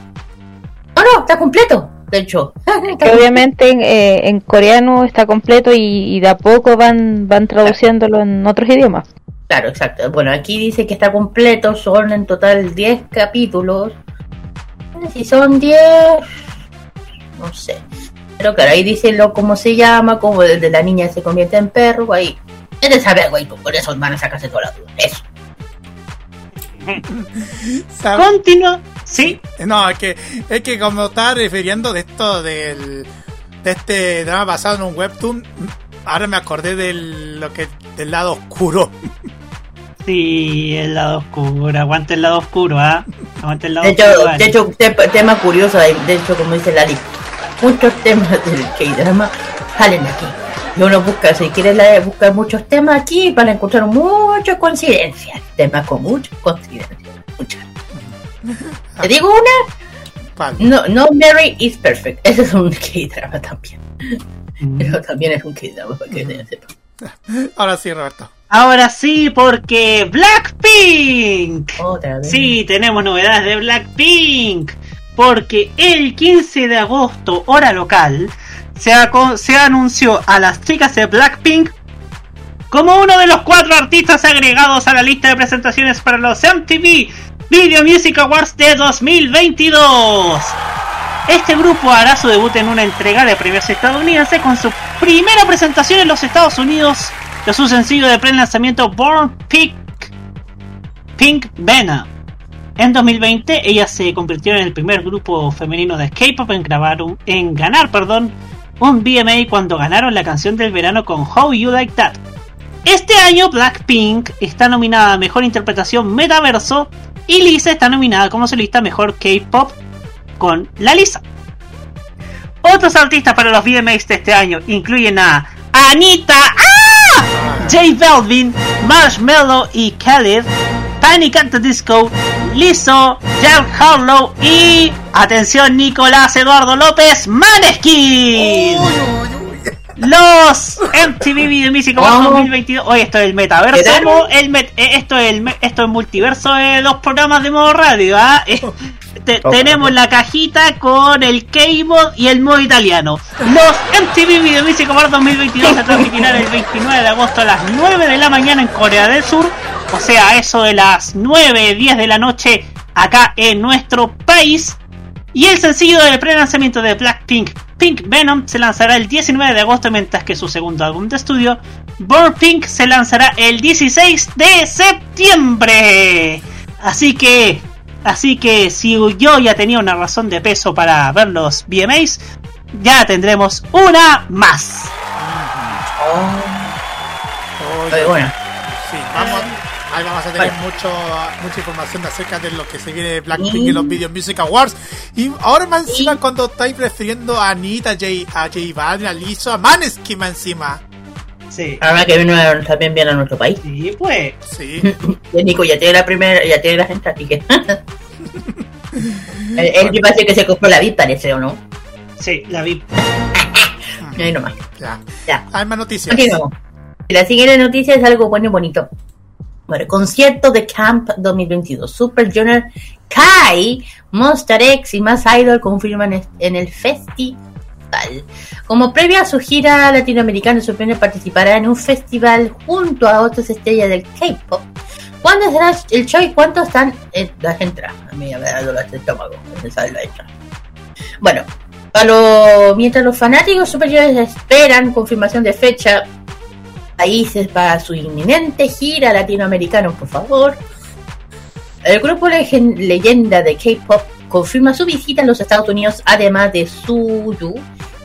No, no, está completo. de hecho. Que obviamente en, eh, en coreano está completo y, y de a poco van, van traduciéndolo en otros idiomas. Claro, exacto. Bueno, aquí dice que está completo, son en total 10 capítulos. Si son 10, no sé. Pero claro, ahí dice lo cómo se llama, cómo desde la niña se convierte en perro, ahí. Es de saber, güey, por eso van a sacarse toda la duda. Eso. Continúa. Sí. No, es que, es que como estaba refiriendo de esto del, de este drama basado en un webtoon, ahora me acordé del, lo que, del lado oscuro. Sí, el lado oscuro. Aguante el lado oscuro, ¿ah? Aguante el lado De hecho, oscuro. de vale. hecho te- tema curioso, de de hecho, como dice Lali, muchos temas del K-drama salen aquí. Y uno busca, si quieres la- buscar muchos temas aquí, para encontrar muchas coincidencias. Temas con muchas coincidencias. Muchas. Te digo una, no, no Mary is perfect. Ese es un K-drama también. Mm. Pero también es un K-drama, para que se sepa. Ahora sí, Roberto. Ahora sí, porque Blackpink. Otra vez. Sí, tenemos novedades de Blackpink. Porque el 15 de agosto, hora local, se, anunció a las chicas de Blackpink como uno de los cuatro artistas agregados a la lista de presentaciones para los MTV Video Music Awards de 2022. Este grupo hará su debut en una entrega de premios estadounidense con su primera presentación en los Estados Unidos de su sencillo de pre-lanzamiento Born Pink, Pink Venom. En 2020, ellas se convirtieron en el primer grupo femenino de K-pop en grabar en ganar, perdón, un BMA cuando ganaron la canción del verano con How You Like That. Este año Blackpink está nominada a Mejor Interpretación Metaverso y Lisa está nominada como solista Mejor K-Pop con la Lisa. Otros artistas para los VMAs de este año incluyen a Anita, ¡Ah! J Balvin, Marshmello y Khaled, Panic at the Disco, Lizzo, Jack Harlow y, atención, Nicolás Eduardo López, Maneskin. Los MTV Video Music Awards Oh. 2022. Oye, esto es el metaverso. El met- eh, esto es el esto es multiverso de los programas de modo radio. ¿ah? Eh, te- Oh. tenemos la cajita con el K-Mod y el modo italiano. Los MTV Video Music Awards 2022 se transmitirán el 29 de agosto a las 9 de la mañana en Corea del Sur. O sea, eso de las 9, 10 de la noche acá en nuestro país. Y el sencillo de pre-lanzamiento de Blackpink, Pink Venom, se lanzará el 19 de agosto, mientras que su segundo álbum de estudio, Born Pink, se lanzará el 16 de septiembre. Así que, así que si yo ya tenía una razón de peso para ver los VMAs, ya tendremos una más. Bueno. Sí, vamos, ahí vamos a tener Vale. mucho, mucha información acerca de lo que se viene de Blackpink en los Video Music Awards. Y ahora más encima cuando estáis refiriendo a Anita, a J, a J Balvin, a Lizzo, a Maneskin más encima. Sí. Ahora que vino también viene a nuestro país. Sí, pues. Sí. Y Nico ya tiene la primera, ya tiene la gente, así que. el, el que parece que se compró la VIP, parece, ¿o no? Sí, la vi. Y ahí nomás. Ya. Ya. Hay más noticias. Continuamos. La siguiente noticia es algo bueno y bonito. Bueno, concierto de Camp 2022. Super Junior, Kai, Monster X y más Idol confirman en el festival. Como previa a su gira latinoamericana, Super participará en un festival junto a otras estrellas del K-pop. ¿Cuándo será el show y cuánto están las entradas? A mí me da dolor de estómago pensar la entrada. Bueno, a lo- mientras los fanáticos superiores esperan confirmación de fecha, países para su inminente gira latinoamericana, por favor. El grupo leyenda de K-pop confirma su visita a los Estados Unidos, además de Suyu,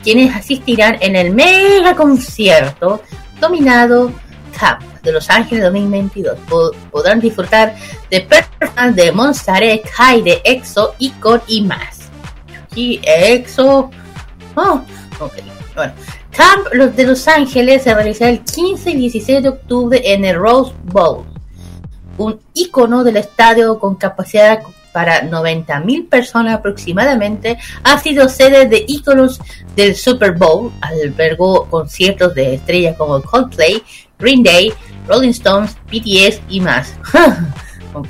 quienes asistirán en el mega concierto dominado Camp de Los Ángeles 2022. Po- podrán disfrutar de performances de Monster Kai, de EXO, Icon y más. Y EXO. Oh, ok. Bueno, Camp los de Los Ángeles se realizará el 15 y 16 de octubre en el Rose Bowl, un icono del estadio con capacidad para 90.000 personas aproximadamente, ha sido sede de íconos del Super Bowl, albergó conciertos de estrellas como Coldplay, Green Day, Rolling Stones, BTS y más. Ok.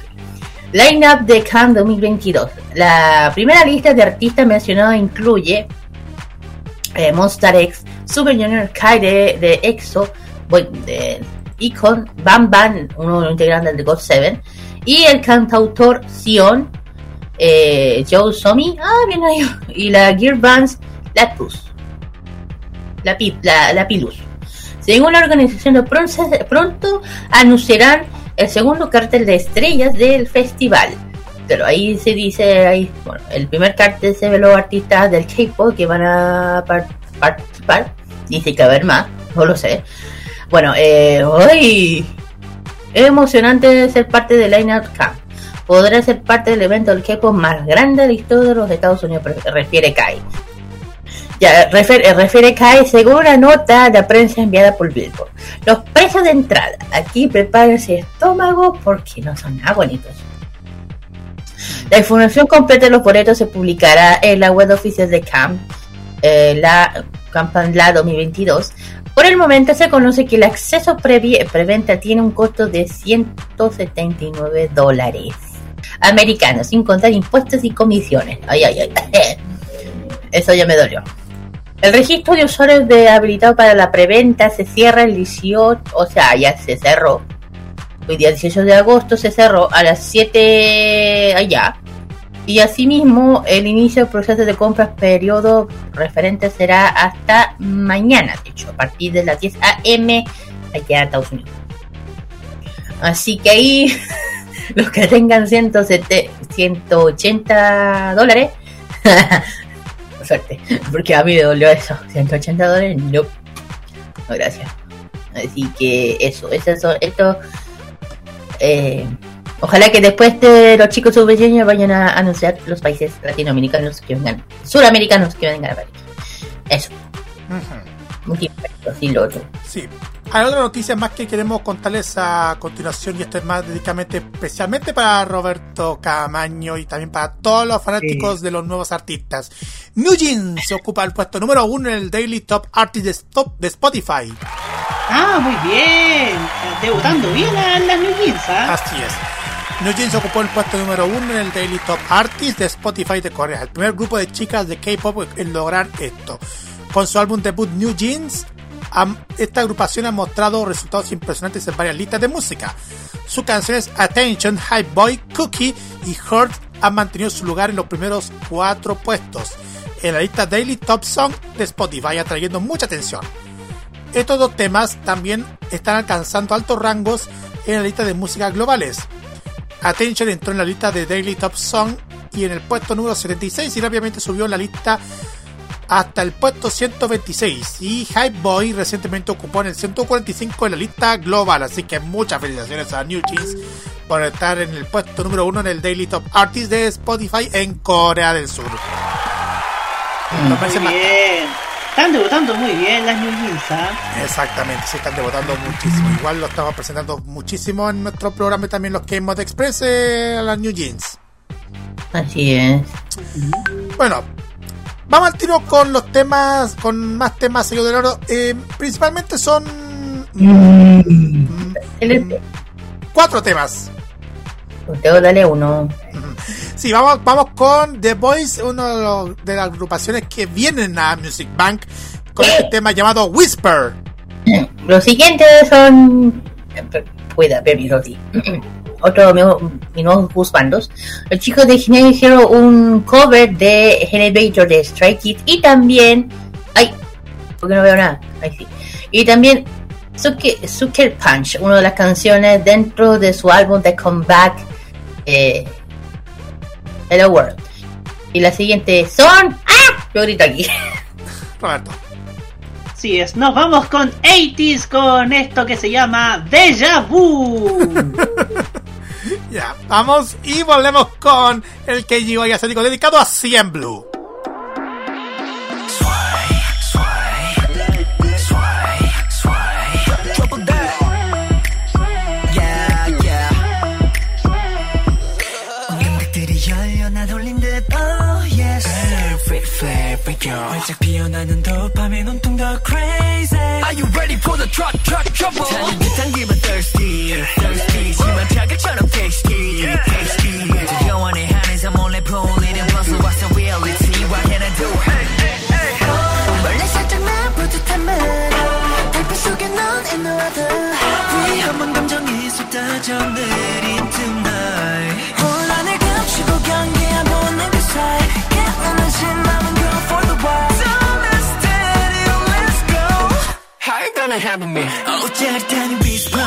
Line-up de Cannes 2022. La primera lista de artistas mencionados incluye eh, Monster X, Super Junior Kai de, EXO, de Icon, Bam Bam, uno de los integrantes de God 7, y el cantautor Sion, eh, Joe Somi, ah, bien ahí, y la Gear Bands Lapus, la, la, la Pilus. Según la organización, de pronto, pronto anunciarán el segundo cartel de estrellas del festival. Pero ahí se dice, ahí, bueno, el primer cartel se ve los artistas del K-pop que van a par- participar. Dice que haber más, no lo sé. Bueno, eh, hoy es emocionante ser parte del Line Out Camp. Podrá ser parte del evento del K-pop más grande de la historia de los Estados Unidos, refiere Kai. Ya, refiere, refiere Kai según una nota de prensa enviada por Billboard. Los precios de entrada. Aquí prepárense estómago porque no son nada bonitos. La información completa de los boletos se publicará en la web oficial de Camp, eh, la Campanla 2022. Por el momento se conoce que el acceso preventa tiene un costo de 179 dólares americanos, sin contar impuestos y comisiones. Ay, ay, ay. Eso ya me dolió. El registro de usuarios de habilitado para la preventa se cierra el 18, o sea, ya se cerró. Hoy día 18 de agosto se cerró a las 7 allá. Y asimismo, el inicio del proceso de compras periodo referente será hasta mañana, de hecho, a partir de las 10 a.m. allá en Estados Unidos. Así que ahí, los que tengan 170 180 dólares, suerte, porque a mí me dolió eso, 180 dólares, no, no gracias. Así que eso, eso son, esto, eh, ojalá que después de los chicos subpequeños vayan a anunciar los países latinoamericanos que vengan, suramericanos que vengan a ver. Eso, multiverso, y lo otro. Sí. Hay otra noticia más que queremos contarles a continuación y esto es más dedicadamente especialmente para Roberto Camaño y también para todos los fanáticos de los nuevos artistas. New Jeans se ocupa el puesto número uno en el Daily Top Artist de, Stop- de Spotify. Ah, muy bien. Debutando bien a las New Jeans, ¿ah? Así es. New Jeans ocupó el puesto número uno en el Daily Top Artist de Spotify de Corea, el primer grupo de chicas de K-pop en lograr esto. Con su álbum debut New Jeans, esta agrupación ha mostrado resultados impresionantes en varias listas de música. Sus canciones Attention, High Boy, Cookie y Hurt han mantenido su lugar en los primeros cuatro puestos en la lista Daily Top Song de Spotify, atrayendo mucha atención. Estos dos temas también están alcanzando altos rangos en la lista de música globales. Attention entró en la lista de Daily Top Song y en el puesto número 76 y rápidamente subió en la lista hasta el puesto 126 y Hype Boy recientemente ocupó en el 145 en la lista global, así que muchas felicitaciones a New Jeans por estar en el puesto número uno en el Daily Top Artist de Spotify en Corea del Sur. Meses Muy más- bien. Están debutando muy bien las New Jeans, ¿ah? Exactamente, se están debutando muchísimo. Igual lo estamos presentando muchísimo en nuestro programa y también los Game Mod Express eh, a las New Jeans. Así es. Bueno, vamos al tiro con los temas, con más temas sello del oro. Eh, principalmente son cuatro temas. Teo, dale uno. Sí, vamos, vamos con The Voice, una de, las agrupaciones que vienen a Music Bank con este tema llamado Whisper. Los siguientes son. Cuida, Baby Roti. Otro de mis- nuevos husbandos. Los chicos de Generic hicieron un cover de Elevator de Strike Kids y también. ¡Ay! Porque no veo nada. Ahí sí. Y también Sucker, Punch, una de las canciones dentro de su álbum de Comeback eh, Hello World. Y la siguiente son. ¡Ah! Yo grito aquí. Roberto. Sí, es. Nos vamos con 80s con esto que se llama Deja Vu. Ya, vamos y volvemos con el KGY asiático dedicado a CM Blue. figure 활짝 피어나는 도파민 온통 더 crazy. Are you ready for the truck truck trouble? 타는 듯한 기분 thirsty. Thirsty. 심한 자극처럼 tasty. Tasty. 아주 영원히 하늘에서 몰래 풀리는 puzzle What's the reality what can I do hey, hey, hey. Oh, 멀리 살짝만 뿌듯한 말 달빛 속에 넌 in the other 네 한번 감정이 쏟아졌네. I me, a myth. Oh, that tiny beast bomb.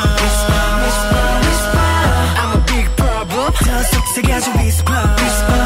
I'm a big problem. 더 속삭여줘 whisper, whisper.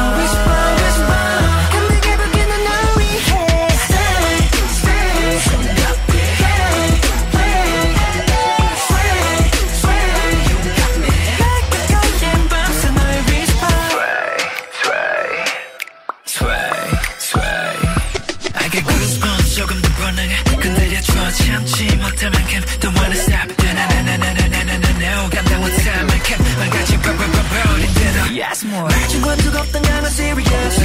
Yes more 말중과 두껍던 I'm serious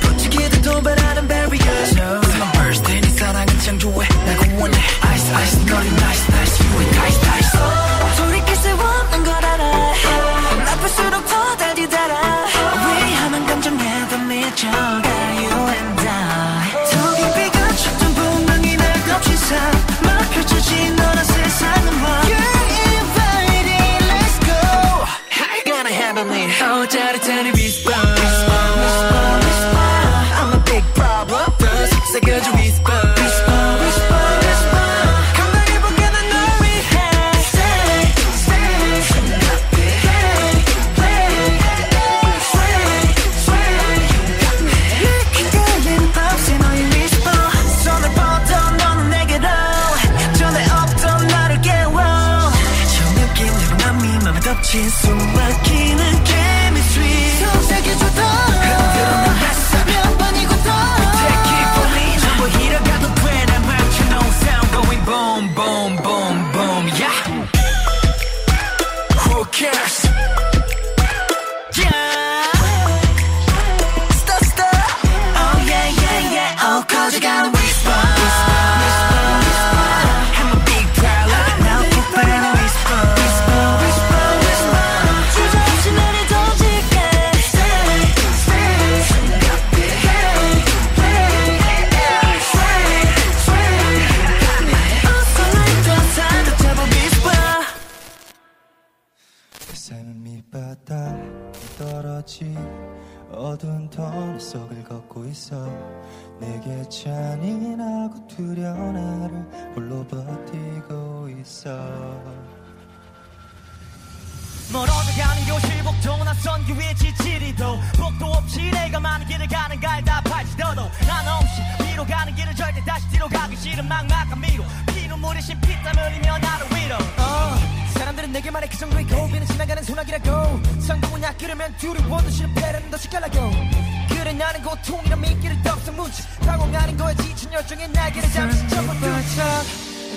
부치기도 도발하는 barriers It's my birthday 네 사랑은 창조해 날 구원해 Ice ice 너를 nice me. Oh, daddy, daddy, be spun. 내게 말해 그 정도의 고비는 지나가는 소나기라고. 성공은 약기르면 두려워도 실패라는 더 시kal라고. 그래 나는 고통이란 미끼를 덥석 뭉치 방황하는 거에 지친 열정의 날개를 잠시 접어두쳐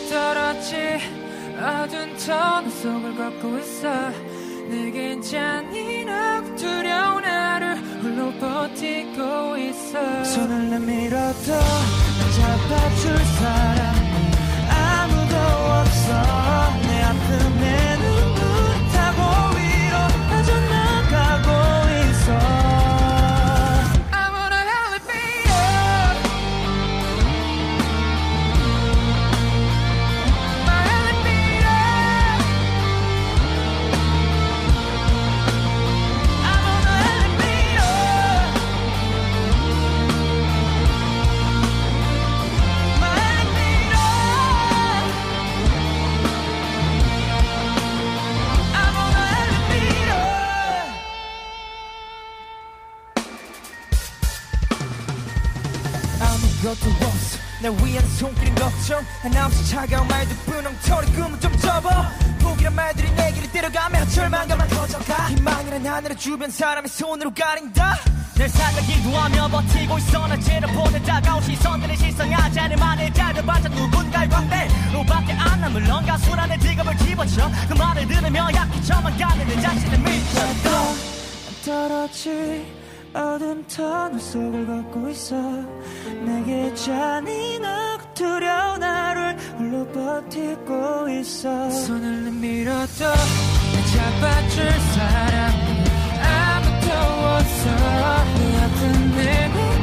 떨었지. 어두운 터널 속을 걷고 있어. 내겐 잔인하고 두려운 하루 홀로 버티고 있어. 손을 내밀어도 날 잡아줄 사람이 아무도 없어. 내 아픔에 없어 날 위한 손길은 걱정 한없이 차가운 말들 분홍토리 꿈을 좀 접어. 포기란 말들이 내 길을 때려가며 절망감만 커져가. 희망이란 하늘을 주변 사람의 손으로 가린다. 늘 살려 기도 하며 버티고 있어. 날 째려보는 다가온 시선들의 시선하지 않을 만에 짧아봤자 누군가의 광대로 밖에 안 남을 넌가 순환의 직업을 집어쳐. 그 말을 들으며 약해져만 가는 내 자신을 미쳤다 떨어지 어둠 터널 속을 걷고 있어. 내게 잔인하고 두려운 하루를 홀로 버티고 있어. 손을 내밀어도 날 잡아줄 사람이 아무도 없어. 내 아픈 내눈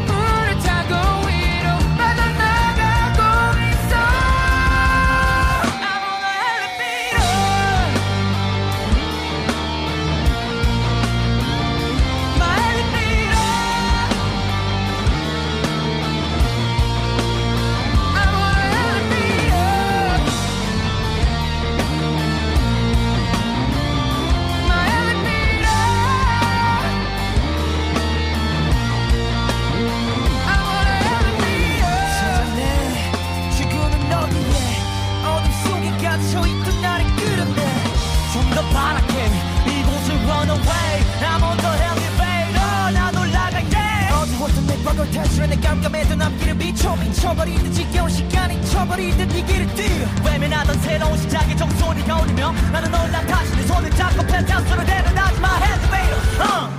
탈출하는 깜깜해도 남기는 비춰 미쳐버리듯 지겨운 시간이 쳐버리듯 네 길을 뛰어 외면하던 새로운 시작의 종소리가 울리며 나는 올라 다시 내 손을 잡고 펜트하우스로 데려다지 마 엘리베이터 uh.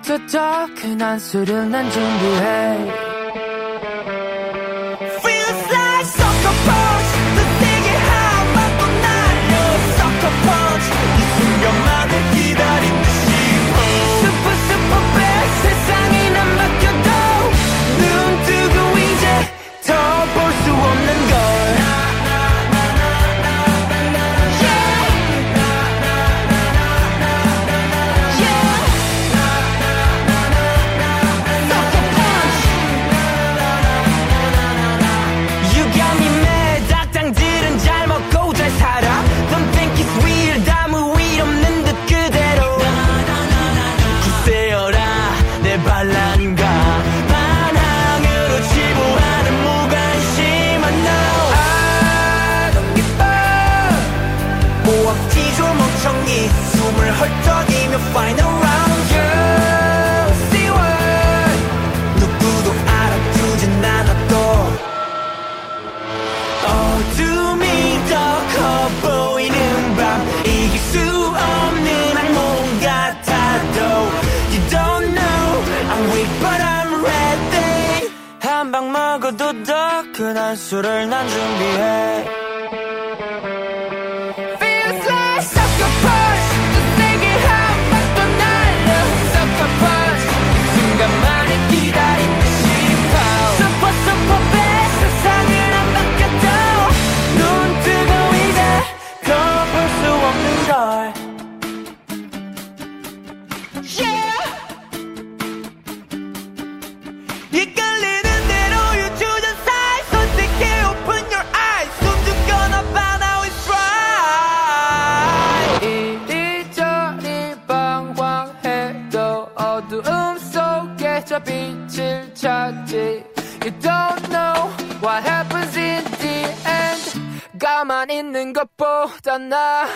저, 저, 저, 저, 저, 저, 저, 저, 저, 저, 저, 먹어도 더 큰한 수를 난 준비해 찾지 You don't know what happens in the end 가만 있는 것보다 나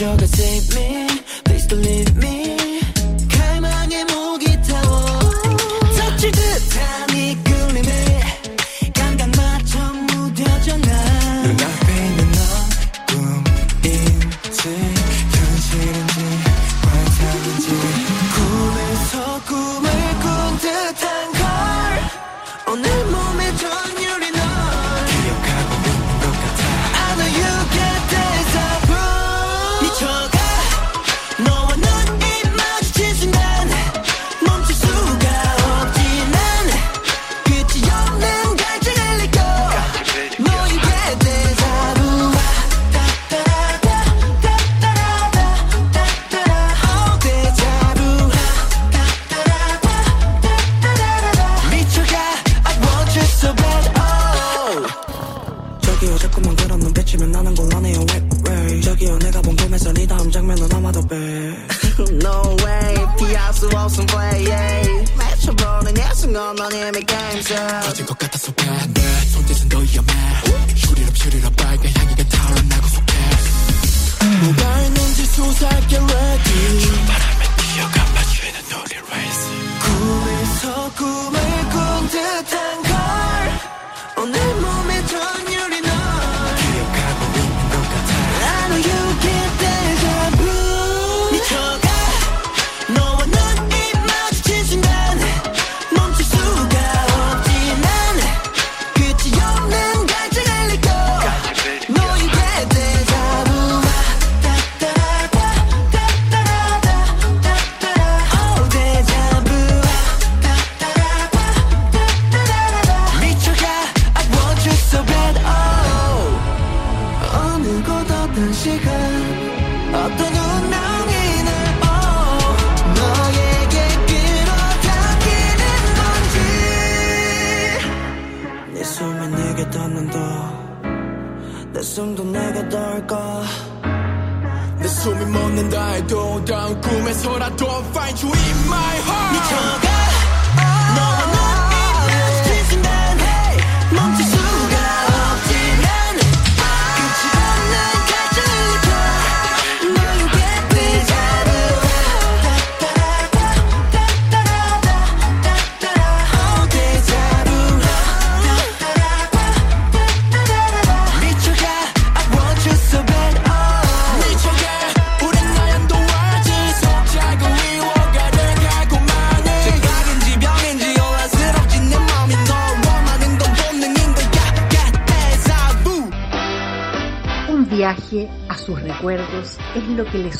you're gonna save me. Please believe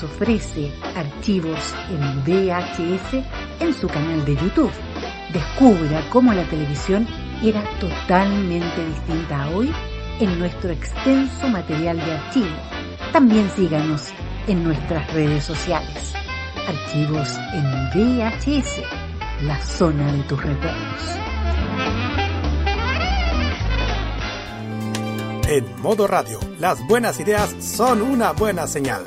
ofrece archivos en VHS en su canal de YouTube. Descubra cómo la televisión era totalmente distinta a hoy en nuestro extenso material de archivo. También síganos en nuestras redes sociales. Archivos en VHS, la zona de tus recuerdos. En modo radio, las buenas ideas son una buena señal.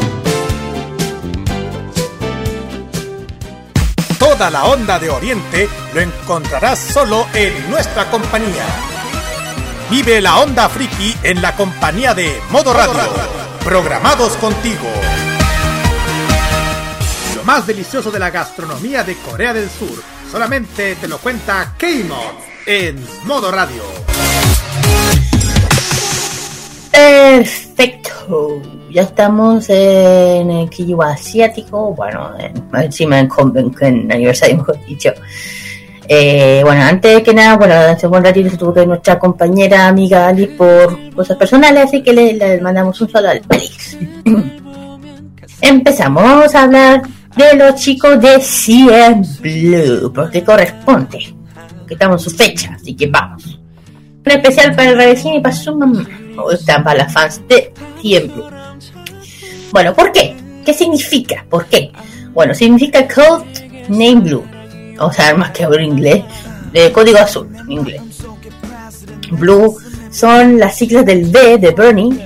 Toda la onda de Oriente lo encontrarás solo en nuestra compañía. Vive la onda friki en la compañía de Modo Radio. Programados contigo. Lo más delicioso de la gastronomía de Corea del Sur solamente te lo cuenta K-Mod en Modo Radio. Perfecto. Ya estamos en el Kiyu Asiático. Bueno, en, encima en Convention aniversario, mejor dicho. Eh, bueno, antes que nada, bueno, hace un ratito se tuvo que nuestra compañera amiga Ali por cosas personales, así que le, le mandamos un saludo al Félix. Empezamos a hablar de los chicos de CM Blue, porque corresponde. Que estamos en su fecha, así que vamos. Un especial para el Revecino y para su mamá. O están para las fans de CM Blue. Bueno, ¿por qué? ¿Qué significa? ¿Por qué? Bueno, significa Code Name Blue. Vamos a ver más que hablar inglés. De código azul, en inglés. Blue son las siglas del B de Bernie,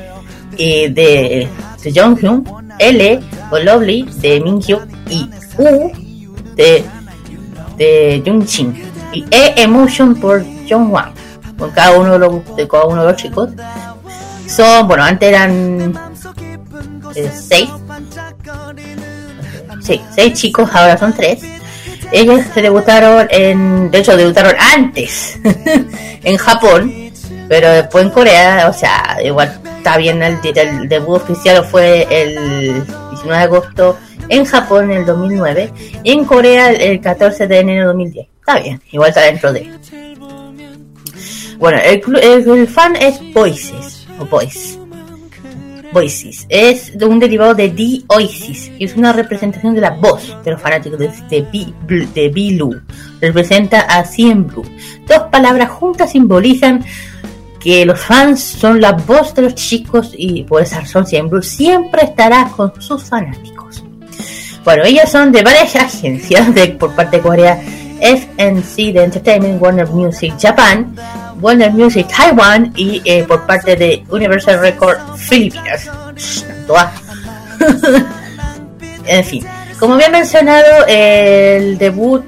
eh, de, de Jonghyun, L o Lovely de Minhyuk y U de, de Jungchin y E Emotion por Jongwan. Con cada uno de los, de cada uno de los chicos. Son, bueno, antes eran seis. Seis chicos, ahora son tres. Ellos se debutaron en, de hecho debutaron antes en Japón, pero después en Corea, o sea, igual está bien el, debut oficial fue el 19 de agosto en Japón en el 2009 y en Corea el 14 de enero de 2010. Está bien, igual está dentro de. Bueno, el, el, el fan es Voices o Voice. Voices es un derivado de The Oasis, que es una representación de la voz de los fanáticos de, de, Blue-. Representa a Blue. Dos palabras juntas simbolizan que los fans son la voz de los chicos y por esa razón siempre, siempre estará con sus fanáticos. Bueno, ellos son de varias agencias de, por parte de Corea, FNC de Entertainment, Warner Music Japan, Warner Music Taiwan y eh, por parte de Universal Record Filipinas. En fin, como había mencionado, el debut,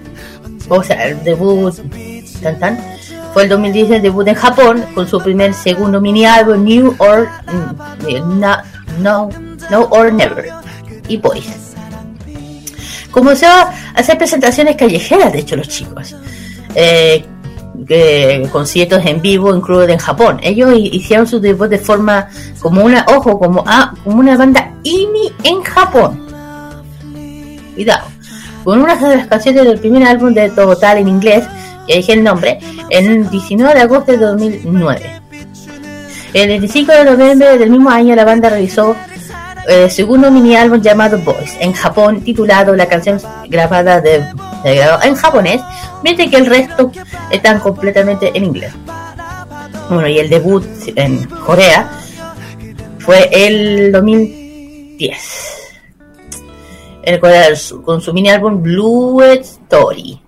o sea, el debut tan, tan, fue el 2010 el debut en Japón con su primer segundo mini álbum New or mm, no, no, no or Never y Boys. Comenzó a hacer presentaciones callejeras, de hecho, los chicos. Eh, eh, conciertos en vivo incluidos en Japón. Ellos hi- hicieron su debut de forma como una, ojo, como, ah, como una banda indie en Japón. Cuidado. Con una de las canciones del primer álbum de Total en inglés, que dije el nombre, el 19 de agosto de 2009. El 25 de noviembre del mismo año la banda realizó el segundo mini álbum llamado Boys en Japón, titulado la canción grabada de, en japonés, mientras que el resto están completamente en inglés. Bueno, y el debut en Corea fue el 2010 en Corea del Sur con su mini álbum Blue Story.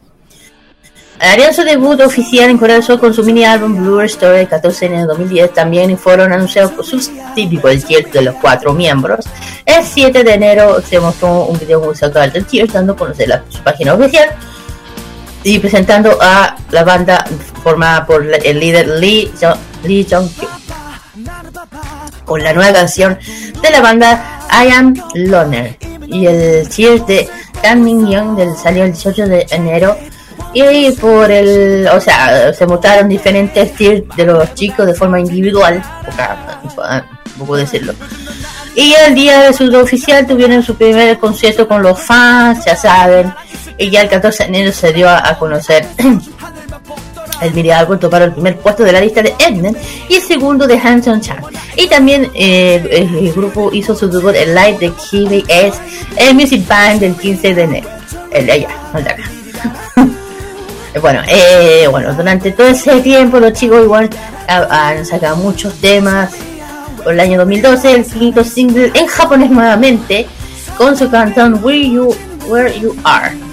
Harían su debut oficial en Corea del Sur con su mini álbum Blue Story el 14 de enero de 2010. También fueron anunciados por sus típicos el Tears de los cuatro miembros. El 7 de enero se mostró un video musical del Tears dando a conocer la, su página oficial y presentando a la banda formada por el líder Lee, Jo- Lee Jong-kyun con la nueva canción de la banda I Am Loner. Y el Tears de Kang Min Young del salió el 18 de enero. Y por el o sea se mostraron diferentes tiers de los chicos de forma individual puedo decirlo. Y el día de su oficial tuvieron su primer concierto con los fans ya saben y ya el 14 de enero se dio a, conocer el mini álbum toparon el primer puesto de la lista de Edmund y el segundo de Hanson Chan. Y también eh, el, grupo hizo su debut en live de KBS el Music Band del 15 de enero. El de allá, el de acá. Bueno, eh, bueno, durante todo ese tiempo los chicos igual ha- han sacado muchos temas. Por el año 2012 el quinto single en japonés nuevamente con su canción Where You, Where You Are.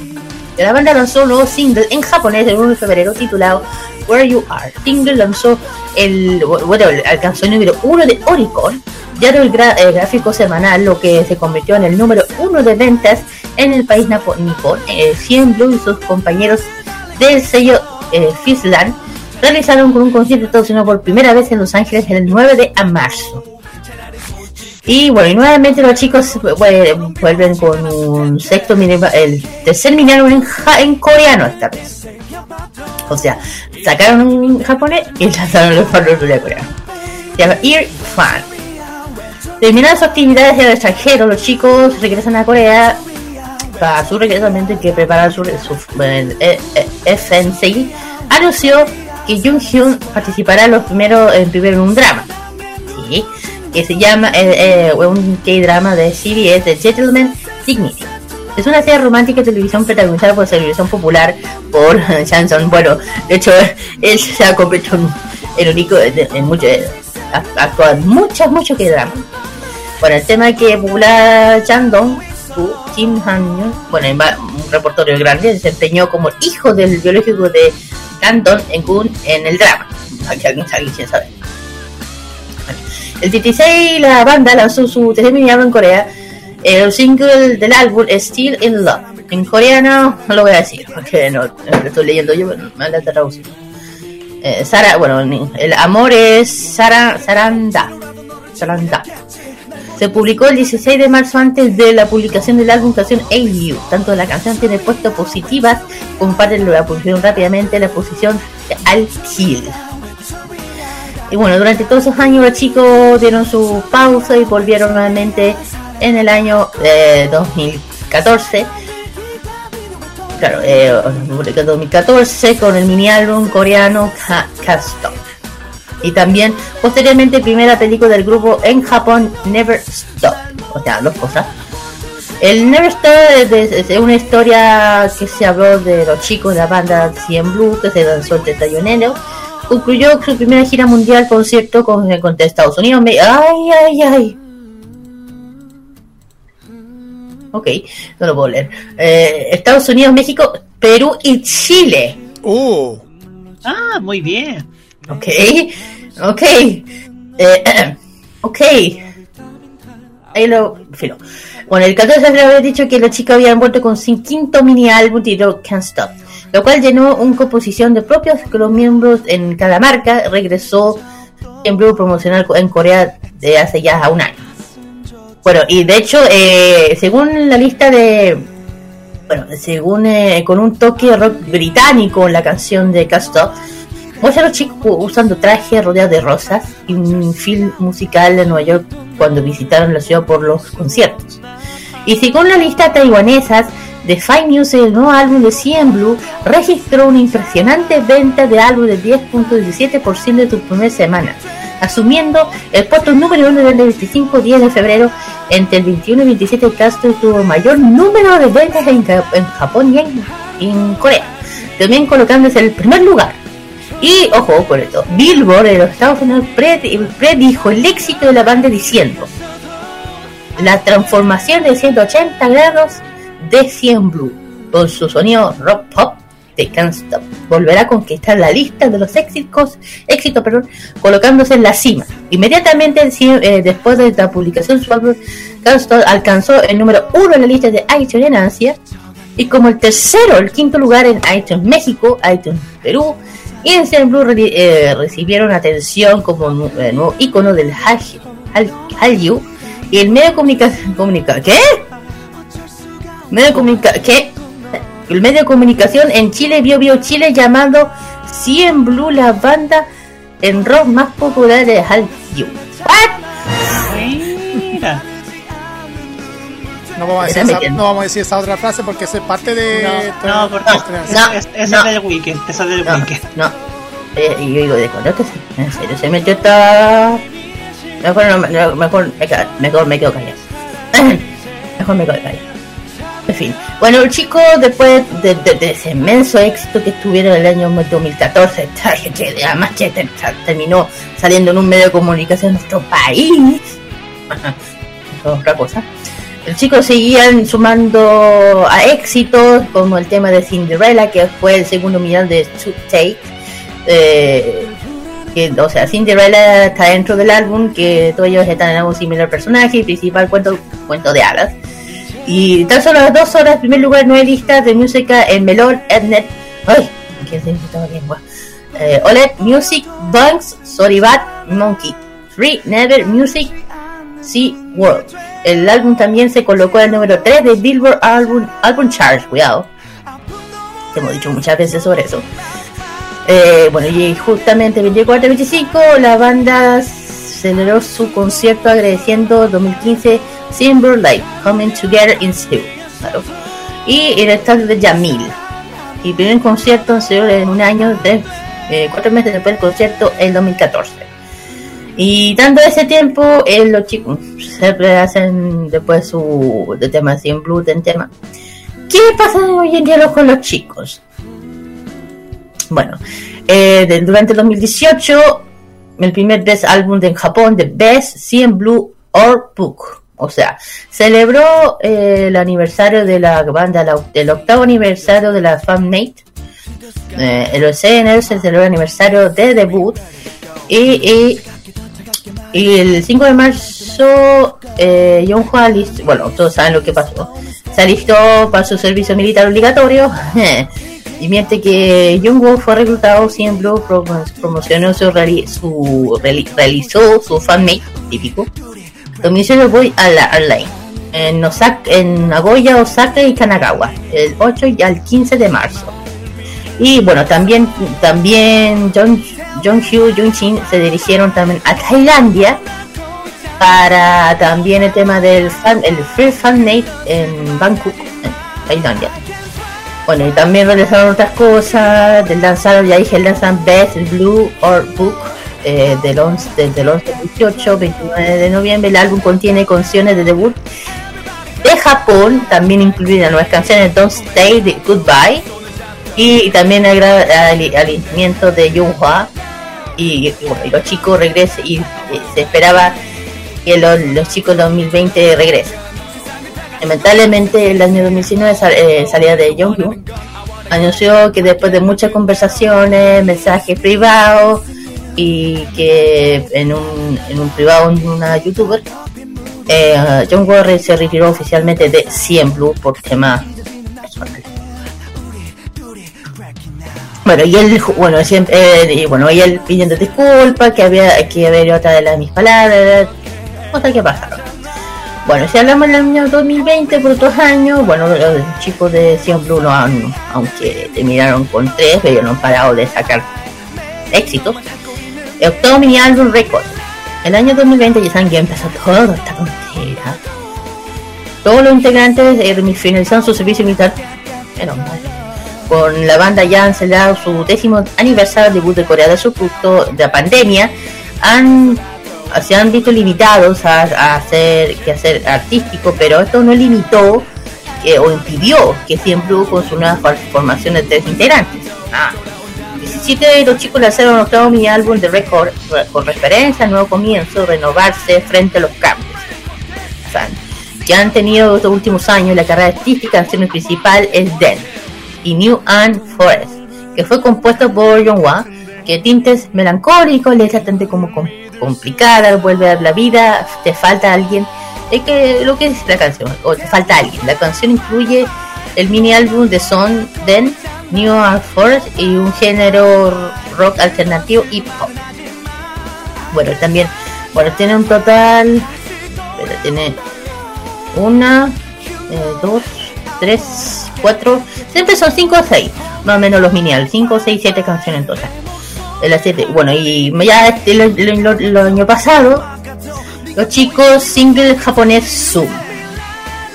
La banda lanzó un nuevo single en japonés el 1 de febrero titulado Where You Are. Single lanzó el, bueno, alcanzó el número 1 de Oricon, diario el, el gráfico semanal, lo que se convirtió en el número 1 de ventas en el país nipón. Eh, 100 Blue y sus compañeros del sello eh, Fisland realizaron con un concierto traducido por primera vez en Los Ángeles el 9 de marzo. Y bueno, y nuevamente los chicos vuel- vuelven con un sexto el tercer mini álbum en, en coreano esta vez. O sea, sacaron un japonés y lanzaron los valores de coreano. Se llama Ear Fan. Terminadas sus actividades en el extranjero, los chicos regresan a Corea para su regreso también que preparar su, su el, eh, eh, FNC anunció que Jung Hyun participará los primeros en primero en un drama que se llama eh, eh, un K-drama de CBS de Gentleman Dignity es una serie romántica de televisión protagonizada por la televisión popular por Chanson bueno de hecho él se ha convertido en único en, en mucho ha- actúa en muchas muchos K-dramas bueno el tema que popular Chandong Su, Kim Han bueno, un repertorio grande, desempeñó como el hijo del biológico de Canton en en el drama. Aquí alguien sabe quién sabe. El 16 la banda lanzó su tercer mini en Corea. El single del álbum Still in Love. En coreano no lo voy a decir porque no, lo estoy leyendo yo, me han traducido. Eh, Sara, bueno, el amor es Sara, Saranda. Saranda. Se publicó el 16 de marzo antes de la publicación del álbum canción AU. Tanto la canción tiene puestos positivas como parte de la publicación rápidamente la posición Al Kill. Y bueno, durante todos esos años los chicos dieron su pausa y volvieron nuevamente en el año eh, 2014. Claro, eh, 2014 con el mini álbum coreano Custom y también posteriormente primera película del grupo en Japón Never Stop. O sea dos cosas. El Never Stop es, una historia que se habló de los chicos de la banda CM Blue que se lanzó el 31 de concluyó su primera gira mundial concierto con, con Estados Unidos. Me- ay, ay, ay. Ok, no lo puedo leer. Eh, Estados Unidos, México, Perú y Chile. Uh. Ah, muy bien. Ok, ok. Eh, ok. Ahí lo. Filo. Bueno, el 14 de febrero había dicho que la chica había vuelto con su quinto mini álbum titulado Can't Stop, lo cual llenó una composición de propios que los miembros en cada marca regresó en Blue promocional en Corea de hace ya un año. Bueno, y de hecho, eh, según la lista de. Bueno, según eh, con un toque rock británico la canción de muestra a los chicos usando trajes rodeados de rosas y un film musical de Nueva York cuando visitaron la ciudad por los conciertos. Y según la lista taiwanesa de Fine Music, el nuevo álbum de CN Blue registró una impresionante venta de álbum de 10.17% de su primera semana, asumiendo el puesto número uno del 25 días de febrero. Entre el 21 y 27 Castro tuvo mayor número de ventas en, en Japón y en, en Corea, también colocándose en el primer lugar. Y ojo con esto, Billboard de los Estados Unidos pred- predijo el éxito de la banda diciendo la transformación de 180 grados de 100 Blue con su sonido rock pop de Can't Stop volverá a conquistar la lista de los éxitos, éxitos perdón, colocándose en la cima. Inmediatamente eh, después de la publicación su álbum Can't Stop alcanzó el número uno en la lista de iTunes en Asia y como el tercero, el quinto lugar en iTunes México, iTunes Perú y en Blue eh, recibieron atención como eh, nuevo icono del Hallyu Hal- Hallyu y el medio comunicación comunica ¿qué? Medio de comunica ¿qué? el medio de comunicación en Chile vio vio Chile llamando CN Blue la banda en rock más popular de Hallyu Mira. No vamos, a decir esa, no vamos a decir esa otra frase porque esa es parte de. No, no, porque no, es- esa es del weekend, esa es del no, weekend. no. Eh, y yo digo, de cuando que se, en serio se metió esta. Mejor, no, mejor, me ca- mejor me quedo callado. mejor me quedo callado. En fin, bueno, el chico, después de, ese inmenso éxito que tuvieron en el año 2014, que además que te- terminó saliendo en un medio de comunicación de nuestro país, otra cosa. El chico seguían sumando a éxitos como el tema de Cinderella, que fue el segundo millón de Two Take. Eh, que, o sea, Cinderella está dentro del álbum, que todos ellos están en algún similar personaje, principal cuento, cuento de hadas. Y tan solo las dos horas, primer lugar, nueve listas de música en Melon, Ednet, ay, que se me guau. eh, OLED Music, Bunks, Soribat, Monkey, Free, Never Music, Sea World. El álbum también se colocó en el número 3 de Billboard Album, album Charts, cuidado. Hemos dicho muchas veces sobre eso. Eh, bueno, y justamente el 24 y 25 la banda celebró su concierto agradeciendo 2015 Silver Light Coming Together in Seoul. Claro. Y el estadio de Yamil. Y primer concierto en un año de eh, cuatro meses después del concierto en 2014. Y dando ese tiempo, eh, los chicos siempre hacen después su tema sin blue en tema. ¿Qué pasa hoy en día con los chicos? Bueno, eh, durante el 2018, el primer best álbum de Japón, de Best CN Blue or Book. O sea, celebró eh, el aniversario de la banda, el octavo aniversario de la Fanmate. Eh, los CNR se celebró el aniversario de debut. Y, el 5 de marzo, eh, John alist- bueno, todos saben lo que pasó. Se alistó para su servicio militar obligatorio. y mientras que Jungwoo fue reclutado, siempre promo- promocionó su, reali- su reali- realizó su fanmate típico. Domicilio Boy a la Airline en, Osaka, en Nagoya, Osaka y Kanagawa, el 8 y al 15 de marzo. Y bueno, también también John, John Hugh, Jung Chin se dirigieron también a Tailandia para también el tema del fan, el Free Fan Night en Bangkok, en Tailandia. Bueno, y también realizaron otras cosas, del lanzaron, ya dije, el lanzan Best Blue or Book eh, del 11, desde el 11 al 18, 29 de noviembre. El álbum contiene canciones de debut de Japón, también incluidas nuevas canciones Don't Stay Goodbye y también el alineamiento de Yunhua y, y bueno, los chicos regresen y, se esperaba que los, los chicos 2020 regresen. Lamentablemente el año 2019 sal- eh, salida de Jonghyun anunció que después de muchas conversaciones, mensajes privados y que en un, en un privado en una youtuber, eh, Jungwoo re- se retiró oficialmente de CM Blue por temas personales. Bueno, y él, bueno, siempre, eh, y bueno, y él pidiendo disculpas, que había, que había otra de las mis palabras, cosas que pasaron. Bueno, si hablamos del año 2020 por otros años, bueno, los chicos de Sion Blue no han, aunque terminaron con tres, ellos no han parado de sacar éxitos. El octavo mini álbum Record. El año 2020 ya saben que empezó todo esta tontera. Todos los integrantes eh, finalizaron su servicio militar. Con la banda ya han celebrado su décimo aniversario de debut de Corea del Sur, de la pandemia. Han se han visto limitados a, hacer que hacer artístico, pero esto no limitó que, o impidió que siempre con su nueva for- formación de tres integrantes. Ah, 17 de los chicos lanzaron octavo mini álbum de récord con referencia al nuevo comienzo, renovarse frente a los cambios. Fan. Que han tenido estos últimos años la carrera artística, canción principal es Den y New and Forest, que fue compuesto por John Wah, que tintes melancólicos, letras tanto como com- complicadas, vuelve a la vida, te falta alguien, es que lo que es la canción, o te falta alguien. La canción incluye el mini álbum de Son, Den, New and Forest y un género rock alternativo y pop. Bueno, también, bueno, tiene un total, tiene una, eh, dos, tres, cuatro, siempre son cinco o seis, más o menos los mini álbumes, cinco, seis, siete canciones en total. De las siete. Bueno, y ya este, lo, año pasado, los chicos single japonés Zoom.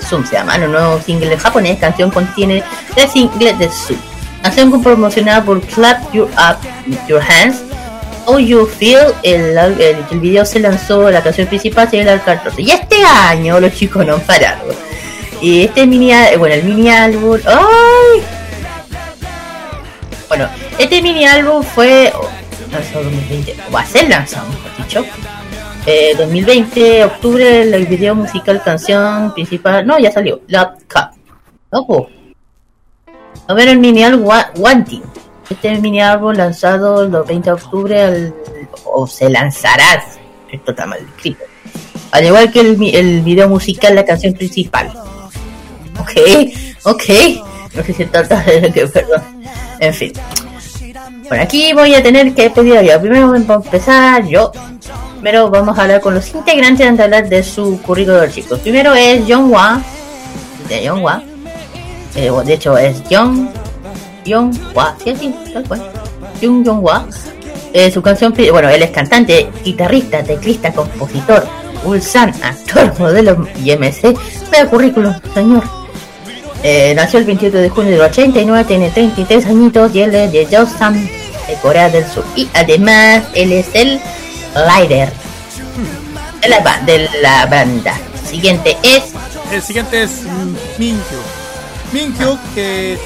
Zoom se llama, el nuevo single japonés, canción contiene tres singles de Zoom. Canción promocionada por Clap Your Up Your Hands. How You Feel, el, el, video se lanzó, la canción principal se llama el 14. Y este año los chicos no han parado. Y este mini, á- bueno, el mini álbum, ¡ay! Bueno, este mini álbum fue lanzado 2020, o va a ser lanzado, mejor dicho. Eh, 2020, octubre, el video musical, canción principal, no, ya salió, Love Cup. Ojo. A ver el mini álbum Wa- Wanting. Este mini álbum lanzado el 20 de octubre, al- o se lanzará, esto está mal escrito. Al igual que el, el video musical, la canción principal. Ok, ok. No sé si trata de que, perdón. En fin. Por aquí voy a tener que pedir yo. Primero vamos a empezar yo. Primero vamos a hablar con los integrantes antes de hablar de su currículum, chicos. Primero es John Hua. De John Hua. Eh, de hecho es John John Hua. Sí, cual. Jung John Hua. Eh, su canción, bueno, él es cantante, guitarrista, teclista, compositor, Ulsan, actor, modelo y MC. Vaya currículum, señor. Eh, nació el 28 de junio del 89, tiene 33 añitos y él es de Yeosan, de Corea del Sur. Y además, él es el líder de la, ba- de la banda. Siguiente es El siguiente es Minkyu. Minkyu, que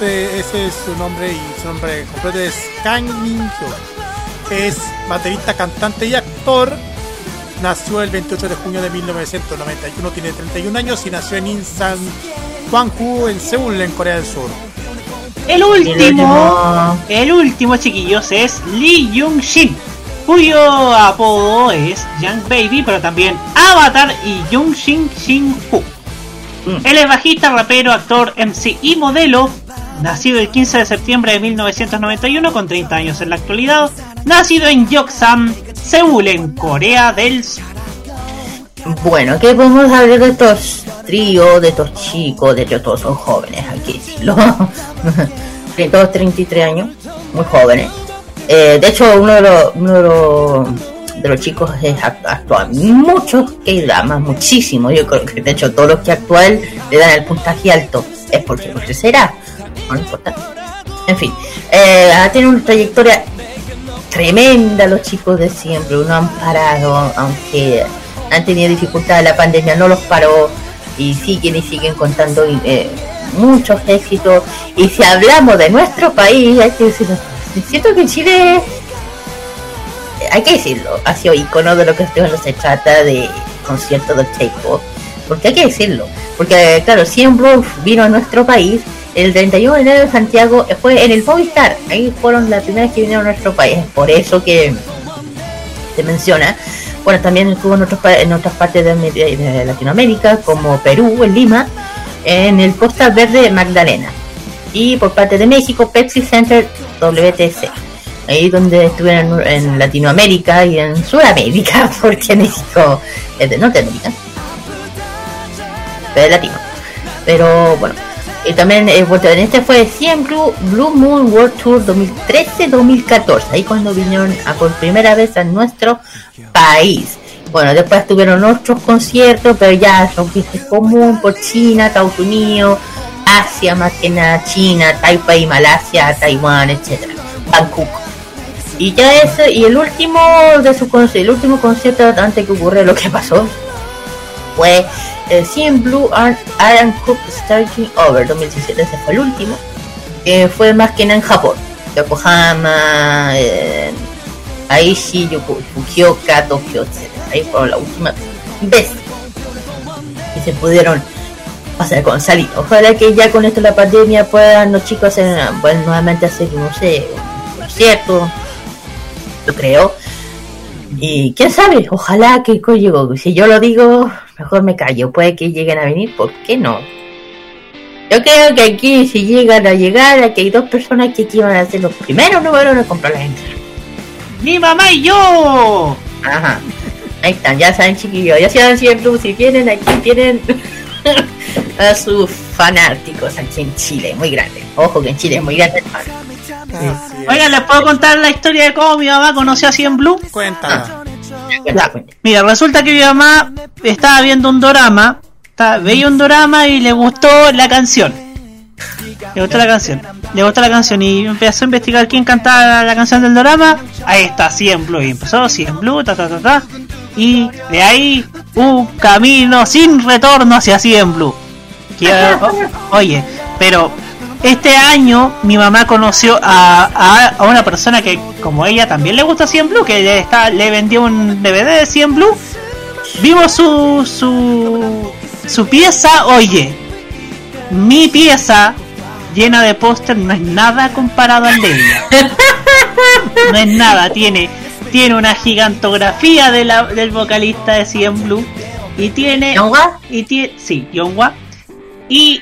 eh, ese es su nombre y su nombre completo es Kang Minkyu. Es baterista, cantante y actor. Nació el 28 de junio de 1991, tiene 31 años y nació en Insan, Gwangju, en Seúl, en Corea del Sur. El último, el último chiquillos es Lee Jung Shin, cuyo apodo es Young Baby, pero también Avatar y Jung Shin Shin Hu. Él es bajista, rapero, actor, MC y modelo. Nacido el 15 de septiembre de 1991 con 30 años en la actualidad. Nacido en Gyeongsam, Seúl, en Corea del Sur. Bueno, ¿qué podemos hablar de estos tríos, de estos chicos? De hecho, todos son jóvenes, hay que decirlo. Todos 33 años, muy jóvenes. Eh, de hecho, uno de los, uno de los, de los chicos es act- actúa muchos que dramas, muchísimo. Yo creo que, de hecho, todos los que actúan le dan el puntaje alto. Es porque no será, no importa. En fin, eh, tiene una trayectoria tremenda los chicos de siempre, no han parado, aunque han tenido dificultades, la pandemia no los paró y siguen y siguen contando eh, muchos éxitos. Y si hablamos de nuestro país, hay que decir, siento que Chile hay que decirlo, ha sido icono de lo que se trata de conciertos de K-pop. Porque hay que decirlo, porque claro, Cien Blues vino a nuestro país el 31 de enero en Santiago, fue en el Movistar, ahí fueron las primeras que vinieron a nuestro país, por eso que se menciona. Bueno, también estuvo en, otros, en otras partes de, de- de Latinoamérica, como Perú, en Lima, en el Costa Verde Magdalena. Y por parte de México, Pepsi Center WTC. Ahí donde estuvieron en, Latinoamérica y en Sudamérica, porque México es de Norteamérica. Pero es latino. Pero bueno. Y también eh, en este fue 100 Blue, Moon World Tour 2013-2014. Ahí cuando vinieron a por primera vez a nuestro país. Bueno, después tuvieron otros conciertos, pero ya son pistas común por China, Estados Asia más que nada, China, Taipei, Malasia, Taiwán, etcétera, Bangkok. Y ya ese, y el último de su el último concierto antes que ocurriera lo que pasó fue el 100 Blue Iron, Iron Cup Starting Over 2017, ese fue el último. que fue más que nada en Japón, Yokohama, eh, Aichi, Fukuoka, Tokio, etc. Ahí fueron la última vez y se pudieron pasar con salir. Ojalá que ya con esto la pandemia puedan los chicos hacer, bueno, nuevamente hacer, no sé, un concierto, lo creo. Y quién sabe, ojalá que coño, si yo lo digo, mejor me callo, puede que lleguen a venir, ¿por qué no? Yo creo que aquí si llegan a llegar, aquí hay dos personas que aquí van a ser los primeros números en comprar la entrada. ¡Mi mamá y yo! Ajá. Ahí están, ya saben chiquillos, ya saben siempre, si vienen aquí tienen a sus fanáticos aquí en Chile, muy grande. Ojo que en Chile es muy grande. Oigan, ¿les puedo contar la historia de cómo mi mamá conoció a Cien Blue? Cuéntala. Ya, Mira, resulta que mi mamá estaba viendo un dorama, estaba- veía un dorama y le gustó la canción. Le gustó la canción. Le gustó la canción y empezó a investigar quién cantaba la canción del dorama. Ahí está, Cien Blue. Y empezó Cien Blue, ta ta ta ta. Y de ahí un camino sin retorno hacia Cien Blue. Que, o- oye, pero este año mi mamá conoció a, a, a una persona que, como ella, también le gusta Cien Blue, que le, está, le vendió un DVD de Cien Blue. Vimos su, su, su pieza, oye, mi pieza llena de póster no es nada comparado al de ella. No es nada, tiene, tiene una gigantografía de la, del vocalista de Cien Blue y tiene y tiene sí, Yonghwa y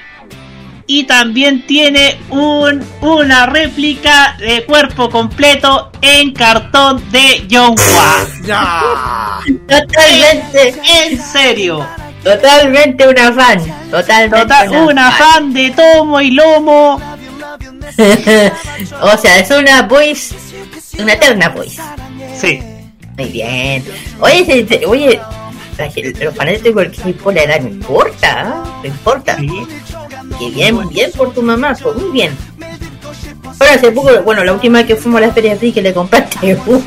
y también tiene un una réplica de cuerpo completo en cartón de Yonghwa. Totalmente. En serio. Totalmente una fan. Totalmente Total- una fan de tomo y lomo. o sea, es una voice, una eterna voice. Sí. Muy bien. Oye, se- se- oye, los fanáticos del K-pop la edad no importa, no importa. Que bien, bien por tu mamá, pues muy bien. Ahora hace poco, bueno, la última vez que fuimos a la feria free que le compraste uno,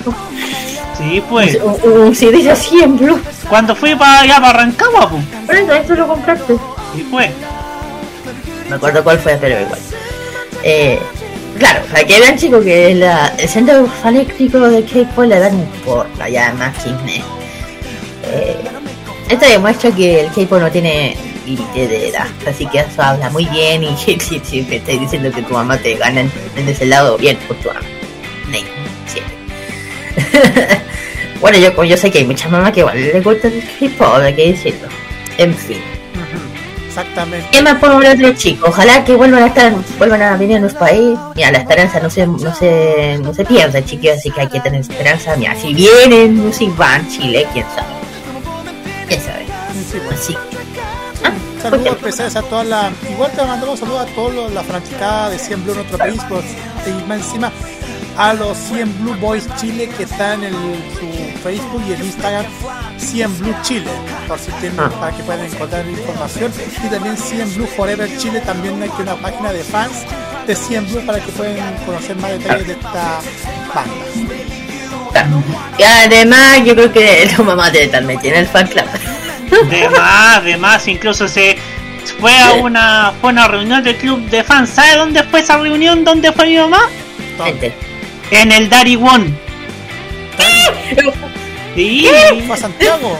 Sí, pues. un, un CD de 100 Blue. Cuando fui para allá para Rancagua, pues. Por eso, eso lo compraste. Sí, pues. Me acuerdo cuál fue, pero igual. Eh, claro, para que vean chicos que la, el centro fanático de K-pop la edad no importa, ya más chisme. Eh, esto demuestra que el K-pop no tiene límite de edad, así que eso habla muy bien y si, si, si me estás diciendo que tu mamá te gana en, en ese lado, bien por tu mamá. Bueno, yo, yo sé que hay muchas mamás que igual les gusta el K-pop, hay que decirlo. En fin. Exactamente. ¿Qué más podemos hablar de los chicos? Ojalá que vuelvan a estar, vuelvan a venir a nuestro país. Mira, la esperanza no se, no se, no se pierde, chiquillos, así que hay que tener esperanza. Mira, si vienen Music Band Chile, quién sabe. Quién sabe. Así. Saludos especiales a todas las. Igual te mandamos saludos a toda la fanaticada de 100 Blue en nuestro país, pues, y más encima a los 100 Blue Boys Chile que están en el- su Facebook y en Instagram 100 Blue Chile, por si tienen, Ah. para que puedan encontrar información. Y también 100 Blue Forever Chile, también hay que una página de fans de 100 Blue para que puedan conocer más detalles de esta banda. Y además, yo creo que tu mamá debe estar metida en el fan club. De más, de más, incluso se fue a una, fue una reunión del club de fans. ¿Sabe dónde fue esa reunión? ¿Dónde fue mi mamá? En el Dari One. Sí. Fue a Santiago.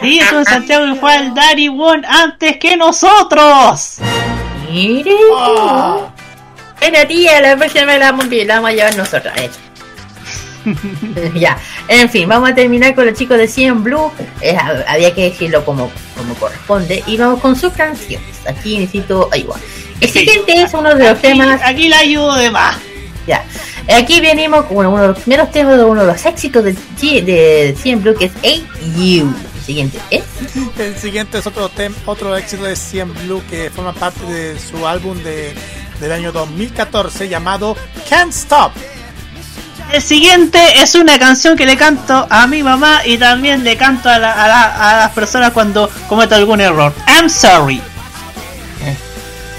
Sí, estuvo en Santiago y fue al Daddy One antes que nosotros. Mire. Bueno, tía, la próxima vez la vamos, a- la vamos a llevar nosotros. ya, en fin, vamos a terminar con los chicos de CN Blue. Eh, hab- había que decirlo como, como corresponde. Y vamos con sus canciones. Aquí necesito ayuda. El siguiente es uno de los temas. Aquí la ayudo de más. Ya. Aquí venimos con uno de los primeros temas de uno de los éxitos de, G- de CN Blue, que es Hey You. El siguiente es. El siguiente es otro tem- otro éxito de CM Blue que forma parte de su álbum de, del año 2014 llamado Can't Stop. El siguiente es una canción que le canto a mi mamá y también le canto a, la- a la- a las personas cuando cometo algún error. I'm sorry.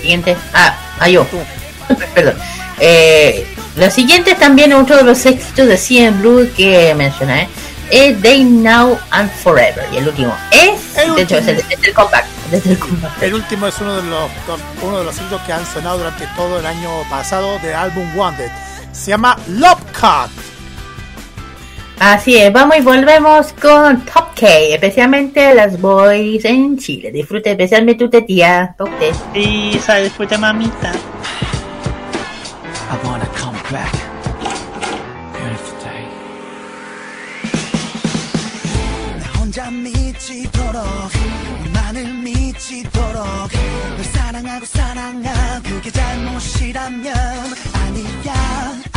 Siguiente. Ah, ah, yo. Perdón. Eh, lo siguiente es también otro de los éxitos de CN Blue que mencioné. Es Day Now and Forever. Y el último es. de hecho, es el, es el comeback. Es el comeback. El último es uno de los uno de los éxitos que han sonado durante todo el año pasado del álbum Wanted Se llama Love Cut. Así es, vamos y volvemos con Top K, especialmente las boys en Chile. Disfrute especialmente usted, tía. Top K. Y se disfrute, mamita. I wanna come back. Beautiful day. 나 혼자 미치도록 너만을 미치도록 널 사랑하고 사랑하 그게 잘못이라면 아니야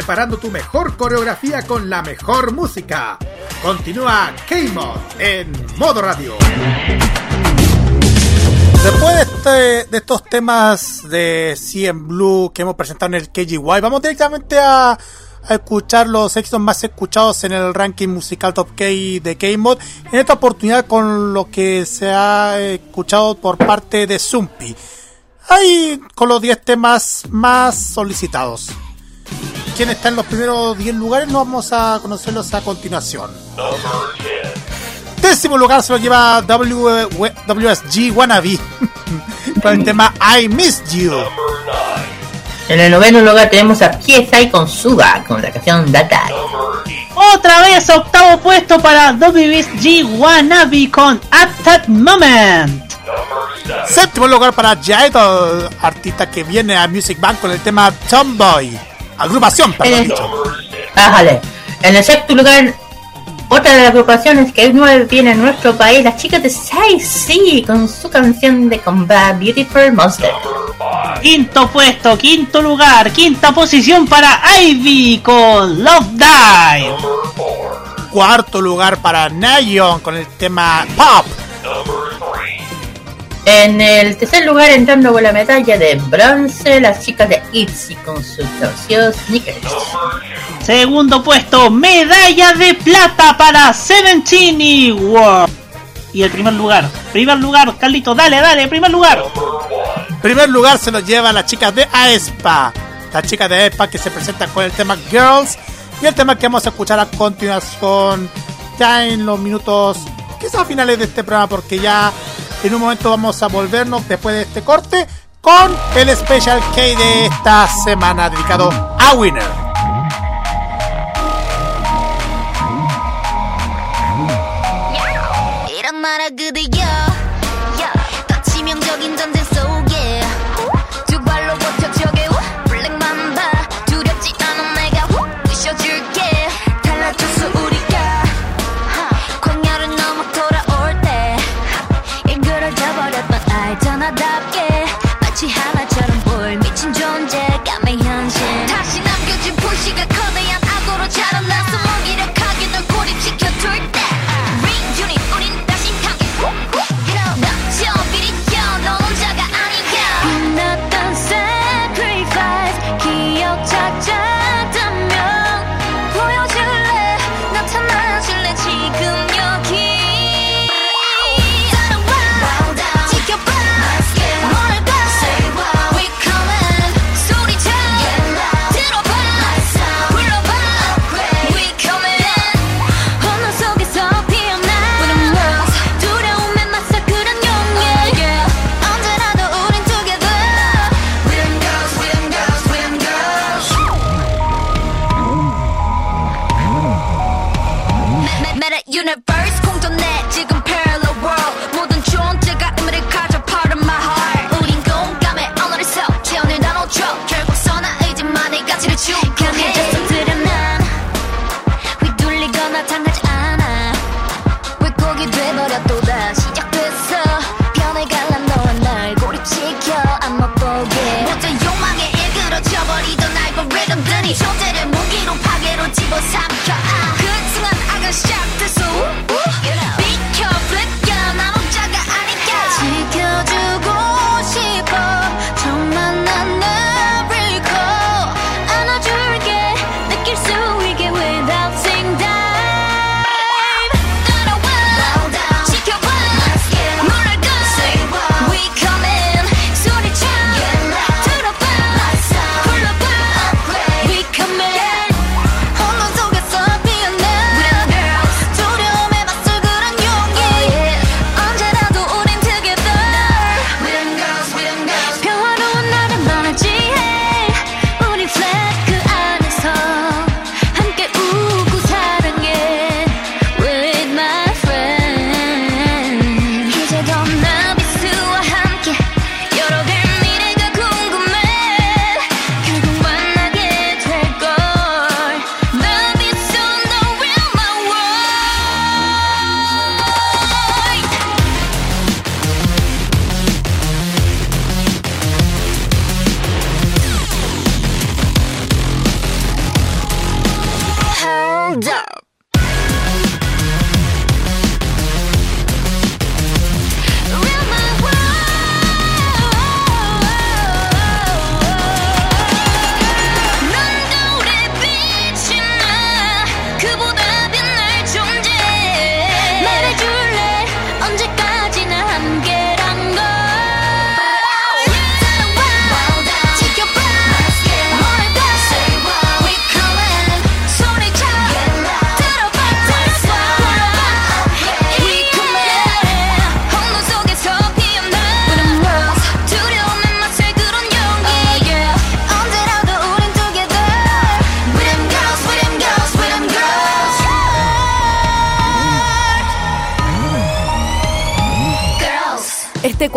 preparando tu mejor coreografía con la mejor música. Continúa K-Mod en modo radio. Después de, este- estos temas de CM Blue que hemos presentado en el KGY, vamos directamente a, a escuchar los éxitos más escuchados en el ranking musical Top K de K-Mod. En esta oportunidad con lo que se ha escuchado por parte de Zumpi. Ahí con los 10 temas más solicitados. ¿Quién está en los primeros 10 lugares? No vamos a conocerlos a continuación. Décimo lugar se lo lleva W- WSG Wannabe con el tema I Miss You. En el noveno lugar tenemos a PSI con Suga con la canción Data. Otra vez octavo puesto para WSG Wannabe con At That Moment. Séptimo lugar para Idol, artista que viene a Music Bank con el tema Tomboy. Agrupación, perdón. En el sexto lugar, otra de las agrupaciones que nueve viene a nuestro país, las chicas de 6C con su canción de comeback Beautiful Monster. Quinto puesto, quinto lugar, quinta posición para Ivy con Love Dive. Cuarto lugar para Nayon con el tema Pop. En el tercer lugar, entrando con la medalla de bronce, las chicas de Itzy con su torcido Snickers. Segundo puesto, medalla de plata para Seventini World. Y el primer lugar, primer lugar, Carlito, dale, dale, primer lugar. Primer lugar se lo lleva las chicas de AESPA. Las chicas de AESPA que se presentan con el tema Girls y el tema que vamos a escuchar a continuación ya en los minutos, quizás finales de este programa, porque ya en un momento vamos a volvernos después de este corte con el Special K de esta semana dedicado a Winner.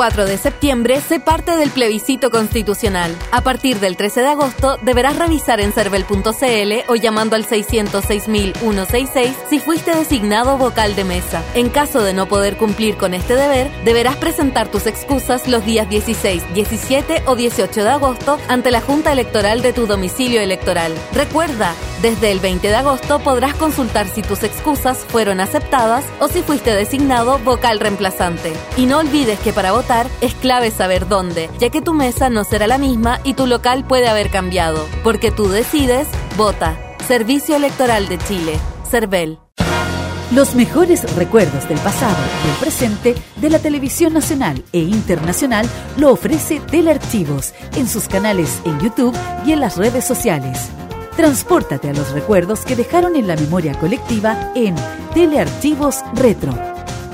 4 de septiembre se parte del plebiscito constitucional. A partir del 13 de agosto deberás revisar en cervel.cl o llamando al 606.166 si fuiste designado vocal de mesa. En caso de no poder cumplir con este deber, deberás presentar tus excusas los días 16, 17 o 18 de agosto ante la Junta Electoral de tu domicilio electoral. Recuerda, desde el 20 de agosto podrás consultar si tus excusas fueron aceptadas o si fuiste designado vocal reemplazante. Y no olvides que para votar es clave saber dónde, ya que tu mesa no será la misma y tu local puede haber cambiado. Porque tú decides, vota. Servicio Electoral de Chile, CERVEL. Los mejores recuerdos del pasado y el presente de la televisión nacional e internacional lo ofrece Telearchivos en sus canales en YouTube y en las redes sociales. Transpórtate a los recuerdos que dejaron en la memoria colectiva en Telearchivos Retro.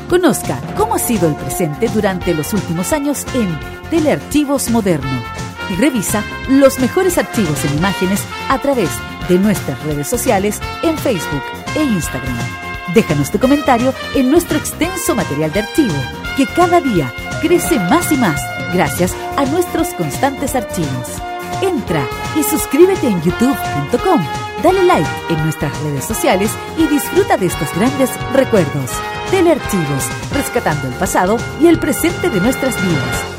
Conozca cómo ha sido el presente durante los últimos años en Telearchivos Moderno y revisa los mejores archivos en imágenes a través de nuestras redes sociales en Facebook e Instagram. Déjanos tu comentario en nuestro extenso material de archivo, que cada día crece más y más gracias a nuestros constantes archivos. Entra y suscríbete en youtube.com, dale like en nuestras redes sociales y disfruta de estos grandes recuerdos. Telearchivos, rescatando el pasado y el presente de nuestras vidas.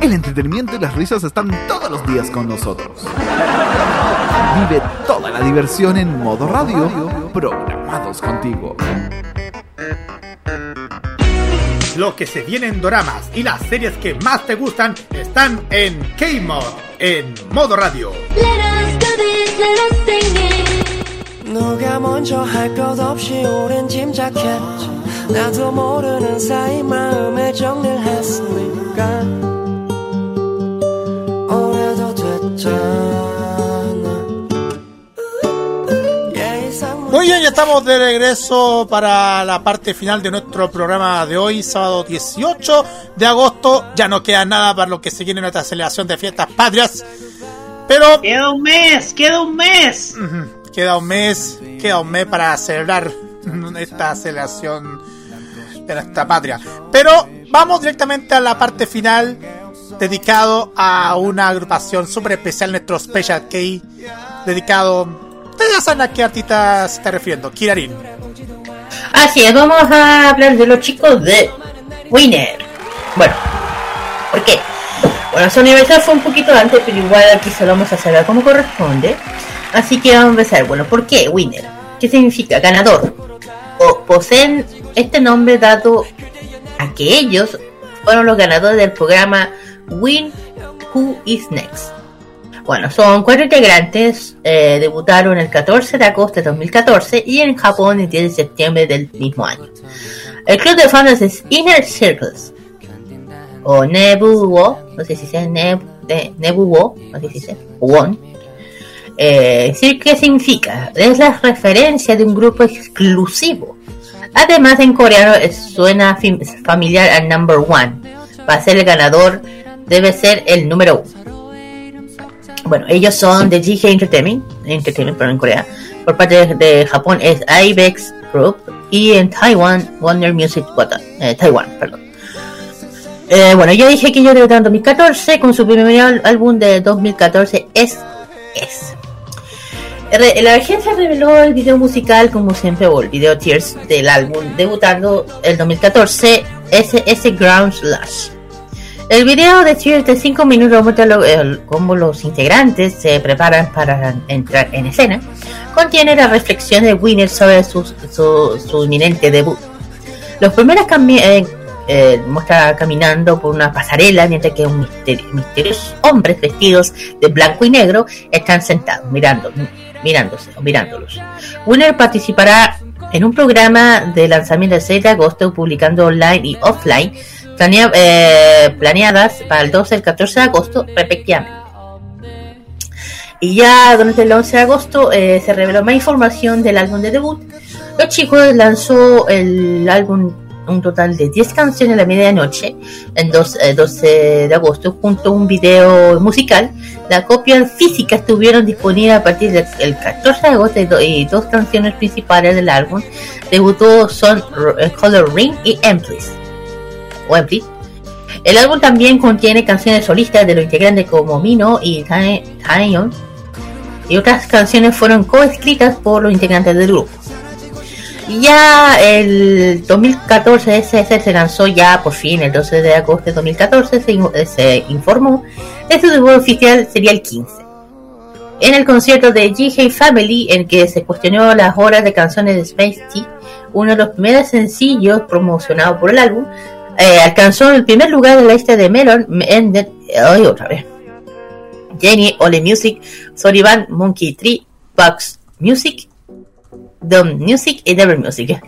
El entretenimiento y las risas están todos los días con nosotros. Vive toda la diversión en modo radio, programados contigo. Lo que se viene en doramas y las series que más te gustan están en K-Mod, en Modo Radio. 누가 먼저 할 것 없이 오랜 짐작했지 나도 모르는 사이 마음의 정리를 했으니까 Muy bien, ya estamos de regreso para la parte final de nuestro programa de hoy, sábado 18 de agosto. Ya no queda nada para lo que se viene nuestra celebración de fiestas patrias. Pero. Queda un mes, queda un mes. Queda un mes, queda un mes para celebrar esta celebración de nuestra patria. Pero vamos directamente a la parte final, dedicado a una agrupación súper especial, nuestro Special K, dedicado. Ustedes ya saben a qué artista se está refiriendo, Kirarin. Así es, vamos a hablar de los chicos de Winner. Bueno, ¿por qué? Bueno, su aniversario fue un poquito antes, pero igual aquí se lo vamos a hacer como corresponde. Así que vamos a empezar. Bueno, ¿por qué Winner? ¿Qué significa? Ganador. O poseen este nombre dado a que ellos fueron los ganadores del programa Win Who Is Next. Bueno, son cuatro integrantes, eh, debutaron el 14 de agosto de 2014 y en Japón el 10 de septiembre del mismo año. El club de fans es Inner Circles, o Nebuwo, no sé si se Neb, de, Nebuwo, no sé si se Won. Eh, ¿Qué significa? Es la referencia de un grupo exclusivo. Además, en coreano eh, suena fam- familiar al number one. Para ser el ganador, debe ser el número uno. Bueno, ellos son de GK Entertainment, Entertainment, pero en Corea. Por parte de, Japón es Ibex Group y en Taiwan, Wonder Music eh, Taiwan, perdón. Eh, bueno, yo dije que ellos debutaron en 2014 con su primer álbum de 2014 es es. Re- La agencia reveló el video musical, como siempre, o el video Tears del álbum, debutando el 2014 SS Ground Slash. El video de Tears de 5 minutos muestra cómo los integrantes se preparan para entrar en escena. Contiene la reflexión de Winner sobre su, su, su inminente debut. Los primeros eh, eh, muestra caminando por una pasarela mientras que un misterio- misteriosos hombres vestidos de blanco y negro están sentados mirando, mirándose o mirándolos. Winner participará en un programa de lanzamiento el 6 de agosto publicando online y offline planea- eh, planeadas para el 12 y el 14 de agosto respectivamente. Y ya durante el 11 de agosto eh, se reveló más información del álbum de debut. Los chicos lanzó el álbum un total de 10 canciones a la medianoche, el dos- eh, 12 de agosto, junto a un video musical. La copia física estuvieron disponibles a partir del 14 de agosto y do- dos canciones principales del álbum debutó son Color Ring y Emplis. El álbum también contiene canciones solistas de los integrantes como Mino y Taeyeon y otras canciones fueron coescritas por los integrantes del grupo. Ya el 2014 SS se lanzó ya por fin el 12 de agosto de 2014 se, se informó de su debut oficial sería el 15. En el concierto de GH Family en que se cuestionó las horas de canciones de Space Tea, uno de los primeros sencillos promocionados por el álbum, eh, alcanzó el primer lugar en la lista de Melon Ended hoy otra vez. Jenny, Ole Music, Soriban, Monkey Tree, Bugs Music, Dom Music y Devil Music.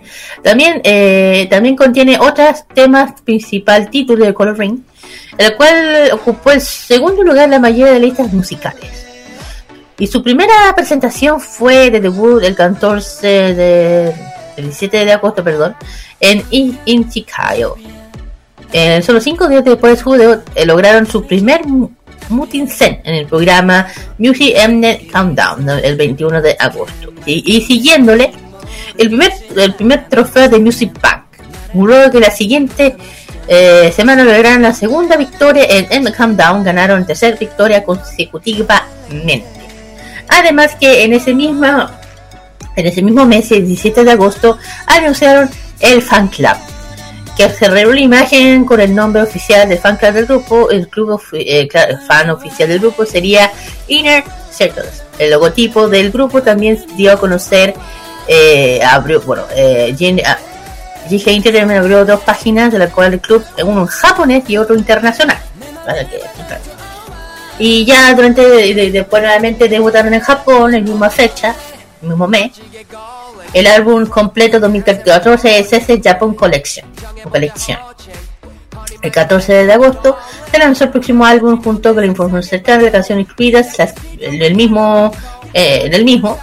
También, eh, también contiene otros temas principal título de Color Ring, el cual ocupó el segundo lugar en la mayoría de listas musicales. Y su primera presentación fue de debut el 14 de, el 17 de agosto, perdón, en In- Inchikayo. Eh, solo cinco días después debut, eh, lograron su primer mu- Mutinsen en el programa Music Mnet Countdown el 21 de agosto. Y, siguiéndole, el primer, el primer trofeo de Music Bank. Luego que la siguiente eh, semana lograron la segunda victoria en Mnet Countdown, ganaron tercera victoria consecutivamente. Además que en ese mismo en ese mismo mes, el 17 de agosto, anunciaron el fan club, que se reveló una imagen con el nombre oficial del fan club del grupo. El club ofi- eh, fan oficial del grupo sería Inner Circles. El logotipo del grupo también dio a conocer, eh, abrió, bueno, eh, Jin- ah, GG Entertainment abrió dos páginas de la cual el club, uno en japonés y otro internacional. Y ya durante, de- de- después nuevamente debutaron en Japón en misma fecha, mismo mes. El álbum completo 2014 es ese Japan Collection. El 14 de agosto se lanzó el próximo álbum junto con la información cercana de canciones incluidas las- del mismo, eh, mismo.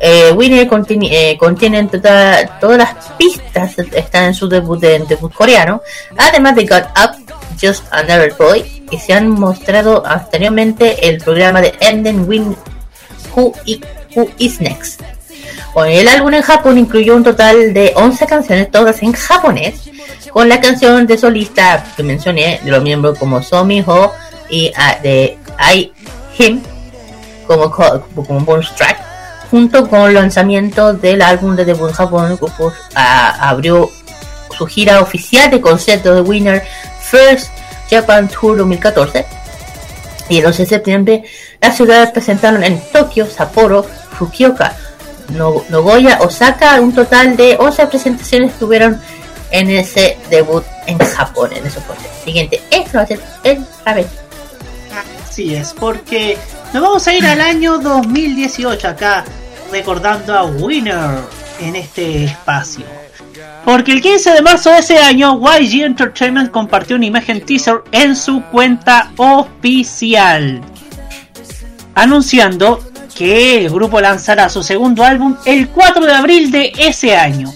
Eh, Winner contiene, eh, contiene en total, todas las pistas están en su debut de debut coreano, además de Got Up, Just Another Boy, que se han mostrado anteriormente el programa de Enden Win Who, Who Is Next. Bueno, el álbum en Japón incluyó un total de 11 canciones, todas en japonés, con la canción de solista que mencioné de los miembros como Somi Ho y ah, de I Him como, co- como bonus track, junto con el lanzamiento del álbum de debut en Japón, el grupo ah, abrió su gira oficial de conciertos de Winner First Japan Tour 2014 y el 11 de septiembre las ciudades presentaron en Tokio, Sapporo, Fukuoka, Nogoya, Osaka, un total de 11 presentaciones tuvieron en ese debut en Japón, en esos conciertos. Siguiente, eso va a ser el. Así es, porque nos vamos a ir al año 2018 acá, recordando a Winner en este espacio. Porque el 15 de marzo de ese año, YG Entertainment compartió una imagen teaser en su cuenta oficial, anunciando que el grupo lanzará su segundo álbum el 4 de abril de ese año.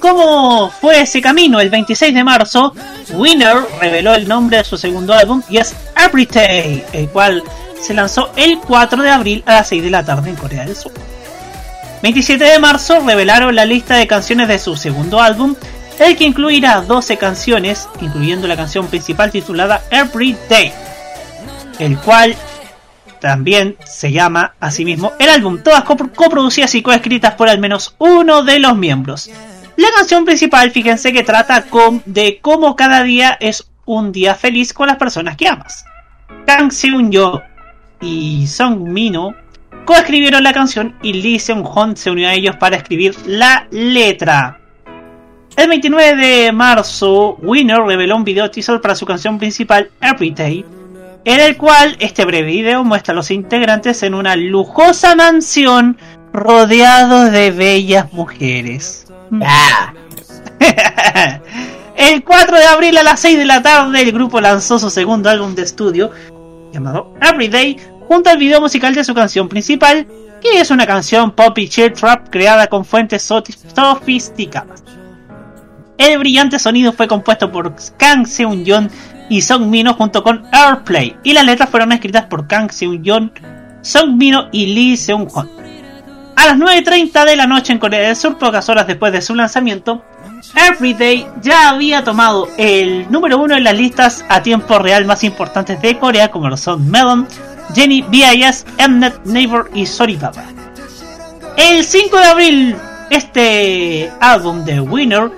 ¿Cómo fue ese camino? El 26 de marzo, Winner reveló el nombre de su segundo álbum y es Everyday, el cual se lanzó el 4 de abril a las 6 de la tarde en Corea del Sur. 27 de marzo revelaron la lista de canciones de su segundo álbum, el que incluirá 12 canciones, incluyendo la canción principal titulada Everyday, el cual también se llama asimismo el álbum, todas copro- coproducidas y coescritas por al menos uno de los miembros. La canción principal, fíjense que trata com- de cómo cada día es un día feliz con las personas que amas. Kang Seung-yo y Song Mino coescribieron la canción y Lee Seung-hon se unió a ellos para escribir la letra. El 29 de marzo, Winner reveló un video teaser para su canción principal Everyday, en el cual este breve video muestra a los integrantes en una lujosa mansión rodeados de bellas mujeres. el 4 de abril a las 6 de la tarde, el grupo lanzó su segundo álbum de estudio, llamado Everyday, junto al video musical de su canción principal, que es una canción pop y chill trap creada con fuentes sofisticadas. El brillante sonido fue compuesto por Kang Seung-yeon y Song Mino junto con Airplay, y las letras fueron escritas por Kang Seung-yeon, Song Mino y Lee Seung-hon. A las 9.30 de la noche en Corea del Sur, pocas horas después de su lanzamiento, Everyday ya había tomado el número uno en las listas a tiempo real más importantes de Corea, como lo son Melon, Jenny, BIS, Mnet, Neighbor y Soribaba. El 5 de abril, este álbum de Winner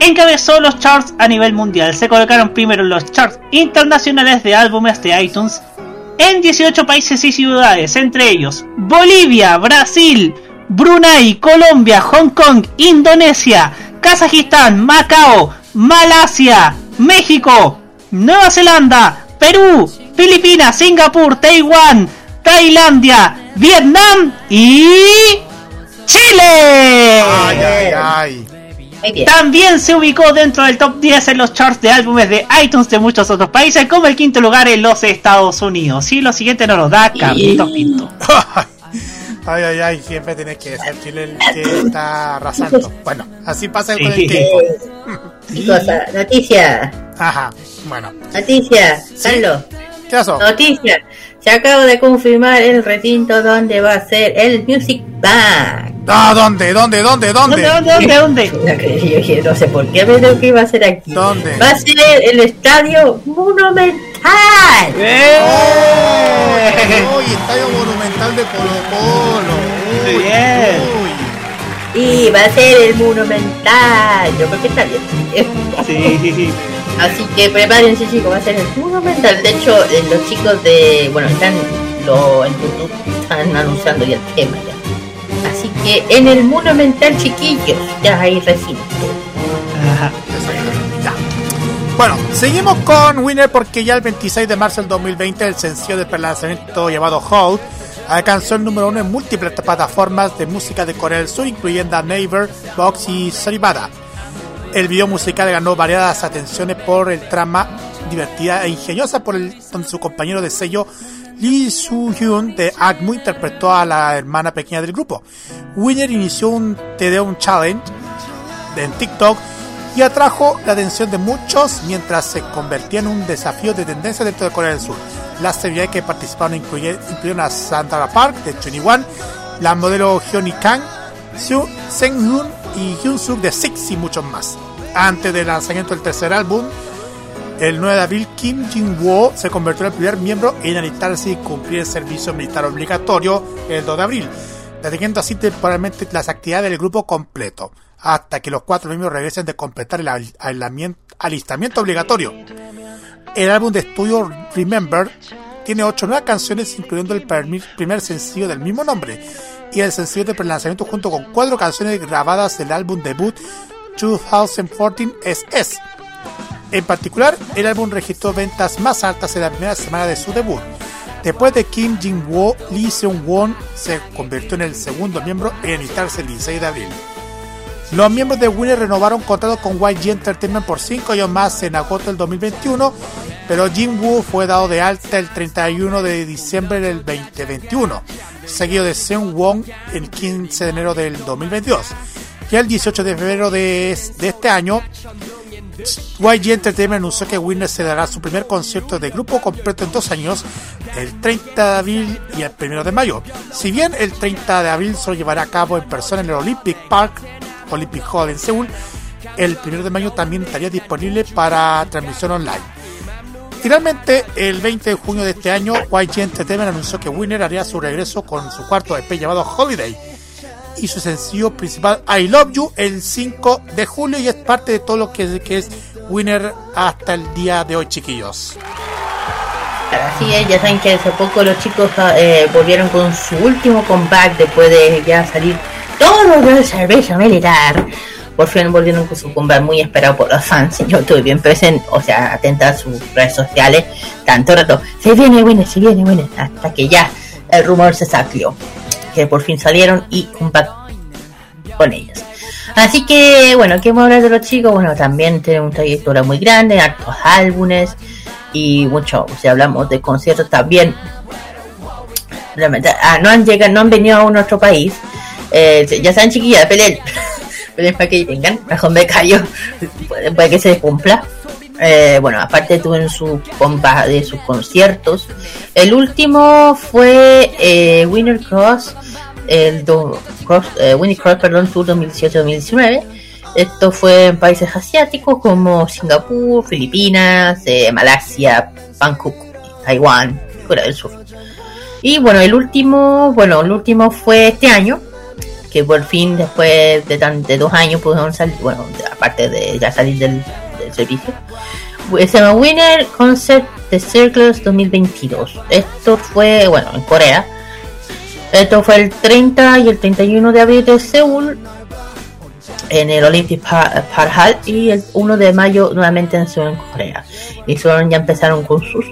encabezó los charts a nivel mundial. Se colocaron primero los charts internacionales de álbumes de iTunes en 18 países y ciudades, entre ellos Bolivia, Brasil, Brunei, Colombia, Hong Kong, Indonesia, Kazajistán, Macao, Malasia, México, Nueva Zelanda, Perú, Filipinas, Singapur, Taiwán, Tailandia, Vietnam y Chile. También se ubicó dentro del top 10 en los charts de álbumes de iTunes de muchos otros países, como el quinto lugar en los Estados Unidos. Y lo siguiente nos lo da Carlitos Pinto. Ay, ay, ay, siempre tenés que ser Chile el que está arrasando. Bueno, así pasa con el Sí. K-pop. Chicos, ah, noticia. Ajá, bueno. Noticia, Carlos. ¿Qué pasó? Noticia. Se acaba de confirmar el recinto donde va a ser el Music Bank. Ah, ¿dónde? ¿Dónde? ¿Dónde? ¿Dónde? ¿Dónde? ¿Dónde? Yo dije, no sé por qué, pero que iba a ser aquí. ¿Dónde? Va a ser el Estadio Monumental. Uy, estadio monumental de Colo Colo. Uy, Bien. uy. Y va a ser el Monumental. Yo creo que está bien. Sí. Así que prepárense chicos, va a ser el Monumental. De hecho, eh, los chicos de... Bueno, están lo, en YouTube, están anunciando ya el tema ya. Así que en el Monumental, chiquillos, ya hay recinto. Bueno, seguimos con Winner porque ya el 26 de marzo del 2020 el sencillo de prelanzamiento llamado Hold alcanzó el número uno en múltiples plataformas de música de Corea del Sur, incluyendo Naver, Box y Soribada. El video musical ganó variadas atenciones por el trama divertida e ingeniosa por el donde su compañero de sello Lee Soo-hyun de ACMU interpretó a la hermana pequeña del grupo. Winner inició un TD Challenge en TikTok y atrajo la atención de muchos mientras se convertía en un desafío de tendencia dentro de Corea del Sur. Las celebridades que participaron incluye- incluyeron a Sandra Park de 21, la modelo Hyuni Kang, Seo Seung-hoon y Hyun Suk de Six y muchos más. Antes del lanzamiento del tercer álbum, el 9 de abril, Kim Jin-woo se convirtió en el primer miembro en alistarse y cumplir el servicio militar obligatorio el 2 de abril, deteniendo así temporalmente las actividades del grupo completo, hasta que los cuatro miembros regresen de completar el alistamiento obligatorio. El álbum de estudio Remember tiene ocho nuevas canciones, incluyendo el primer sencillo del mismo nombre y el sencillo de prelanzamiento junto con cuatro canciones grabadas del álbum debut 2014 SS. En particular, el álbum registró ventas más altas en la primera semana de su debut. Después de Kim Jin-woo, Lee Seung-won se convirtió en el segundo miembro en alistarse el 16 de abril. Los miembros de Winner renovaron contrato con YG Entertainment por 5 años más en agosto del 2021, pero Jin Woo fue dado de alta el 31 de diciembre del 2021, seguido de Seung Won el 15 de enero del 2022. Y el 18 de febrero de, de este año, YG Entertainment anunció que Winner se dará su primer concierto de grupo completo en dos años, el 30 de abril y el 1 de mayo. Si bien el 30 de abril se llevará a cabo en persona en el Olympic Park, Olympic Hall en Seúl, el 1 de mayo también estaría disponible para transmisión online. Finalmente, el 20 de junio de este año, YG Entertainment anunció que Winner haría su regreso con su cuarto EP llamado Holiday y su sencillo principal I Love You el 5 de julio y es parte de todo lo que, que es Winner hasta el día de hoy, chiquillos. Así es, ya saben que hace poco los chicos eh, volvieron con su último comeback después de ya salir todos de cerveza militar. por fin volvieron con su comeback muy esperado por los fans. Yo estuve bien presente, o sea, atenta a sus redes sociales, tanto rato, se viene Winner, se viene Winner, hasta que ya el rumor se saqueó, que por fin salieron y comeback con ellos. Así que, bueno, ¿qué hemos hablar de los chicos? Bueno, también tienen una trayectoria muy grande, hartos álbumes y mucho, si hablamos de conciertos también, ah, no han llegado, no han venido a nuestro país, eh, ya saben chiquillas, peleen, peleen para que vengan, mejor me callo, puede, que se cumpla. Eh, bueno, aparte tuvieron su compa de sus conciertos. El último fue eh, Winner Cross, el do- Cross, eh, Winner Cross, perdón, Tour 2018-2019. Esto fue en países asiáticos como Singapur, Filipinas, eh, Malasia, Bangkok, Taiwán, Corea del Sur. Y bueno, el último, bueno, el último fue este año, que por fin después de, tan, de dos años pudieron salir, bueno, aparte de ya salir del, servicio, se llama Winner Concert The Circles 2022. Esto fue, bueno, en Corea. Esto fue el 30 y el 31 de abril de Seúl en el Olympic Par- Park Hall y el 1 de mayo nuevamente en Seúl, en Corea. Y son, ya empezaron con sus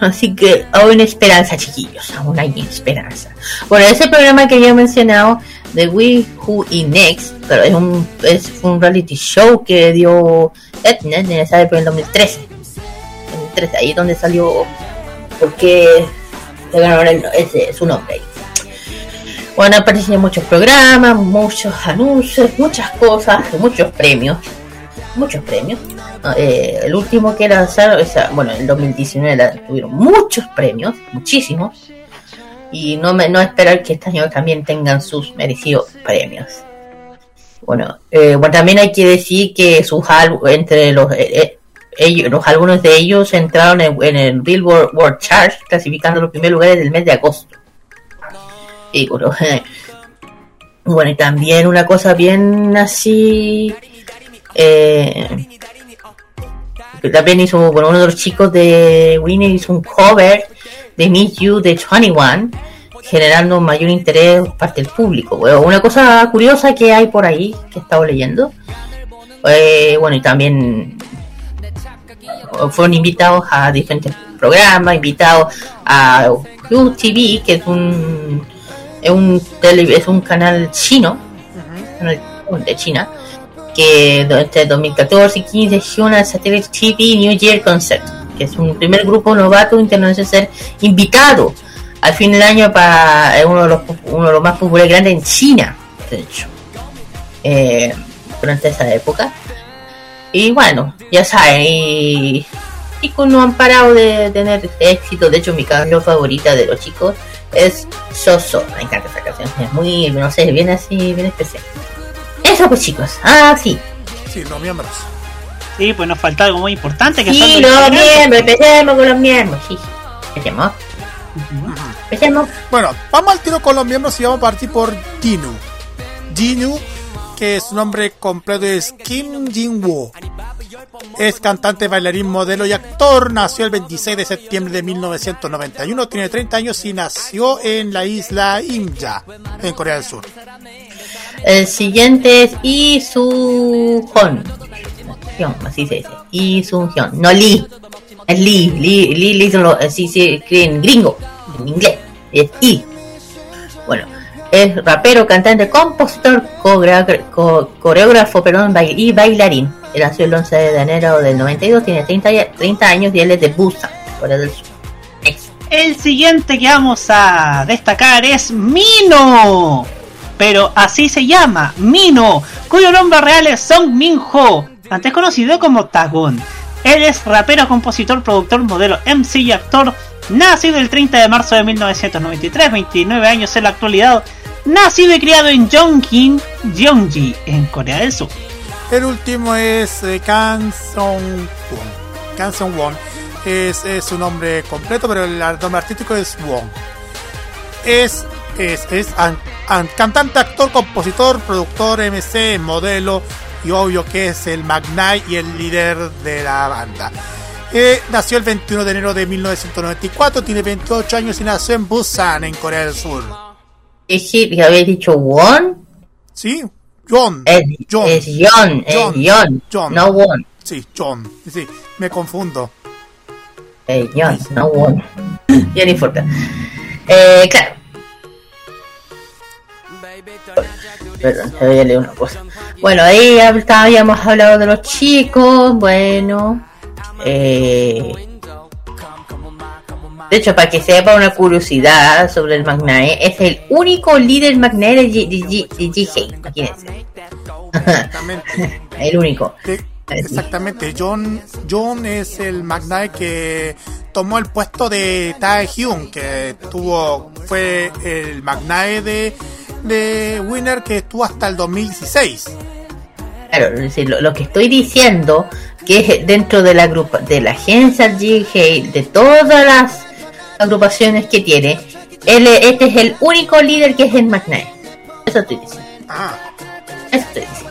Así que aún hay esperanza, chiquillos. Aún hay esperanza. Bueno, ese programa que ya he mencionado de We Who y Next, pero es un, es un reality show que dio Etnet en esa época en 2013. 2013, ahí es donde salió porque le ganaron el- ese, su nombre ahí. Bueno, aparecen en muchos programas, muchos anuncios, muchas cosas, muchos premios. Muchos premios. Eh, el último que lanzaron, o sea, bueno, en el 2019 la- tuvieron muchos premios, muchísimos. Y no, me, no esperar que este año también tengan sus merecidos premios. Bueno, eh, bueno, también hay que decir que sus entre los, eh, eh, ellos, los algunos de ellos entraron en, en el Billboard World Chart, clasificando los primeros lugares del mes de agosto. Y bueno, bueno, y también una cosa bien así. Eh, también hizo, bueno, uno de los chicos de Winnie hizo un cover de Meet You de 21, generando mayor interés por parte del público. Bueno, una cosa curiosa que hay por ahí, que he estado leyendo, eh, bueno, y también fueron invitados a diferentes programas, invitados a UTV, que es un es un tele- es un canal chino, canal de China, que entre 2014 y 15 Hyuna Satellite TV New Year Concert, que es un primer grupo novato internacional ser invitado al fin del año para es uno de los uno de los más populares grandes en China, de hecho, eh, durante esa época. Y bueno, ya saben, y chicos no han parado de tener éxito. De hecho, mi canción favorita de los chicos es Soso. Me encanta esa canción. Es muy, no sé, bien así, bien especial. Eso pues chicos. Ah, sí. Sí, los miembros. Sí, pues nos falta algo muy importante que Sí, son los miembros. Empecemos con los miembros. Sí. Empecemos. Empecemos. Bueno, vamos al tiro con los miembros y vamos a partir por Jinu. Jinu, que su nombre completo es Kim Jin-woo. Es cantante, bailarín, modelo y actor. Nació el 26 de septiembre de 1991. Tiene 30 años y nació en la isla Imja, en Corea del Sur. El siguiente es Lee. Hyun, Así se dice. Soo-hyun. No Lee. Es Lee. Lee, Lee, Lee son los- así gringo. En inglés. Es I. Bueno. Es rapero, cantante, compositor, coreógrafo, co- coreógrafo perdón, y bailarín. Él nació el 11 de enero del 92, tiene 30, y- 30 años y él es de Busan, Corea del Sur. El siguiente que vamos a destacar es Mino. Pero así se llama, Mino, cuyo nombre real es Song Min Ho, antes conocido como Tagon. Él es rapero, compositor, productor, modelo, MC y actor, nacido el 30 de marzo de 1993, 29 años en la actualidad, nacido y criado en Yongin, Gyeonggi, en Corea del Sur. El último es eh, Kang Song-won. Kang Song-won es, es su nombre completo, pero el nombre artístico es Won. Es, es, es an- an- cantante, actor, compositor, productor, MC, modelo y obvio que es el Magnai y el líder de la banda. Eh, nació el 21 de enero de 1994, tiene 28 años y nació en Busan, en Corea del Sur. ¿Es que habéis dicho Won? Sí, John. Es John. es John, es John, John. no Won. Sí, John. Sí, me confundo. Eh, John, no Won. Ya no importa. Eh, claro. Perdón, te voy a leer una cosa. Bueno, ahí hab- habíamos hablado de los chicos, bueno. Eh, de hecho, para que sepa una curiosidad sobre el Magnae, es el único líder Magnae de, G- de G- de GK, imagínense. el único. Exactamente, John, John es el Magnate que tomó el puesto de Tae Hyun, que tuvo, fue el Magnate de, de Winner que estuvo hasta el 2016. Claro, es decir, lo, lo que estoy diciendo que es dentro de la grupa de la agencia de todas las agrupaciones que tiene, él, es- este es el único líder que es el McKnight. Eso estoy diciendo. Eso estoy diciendo.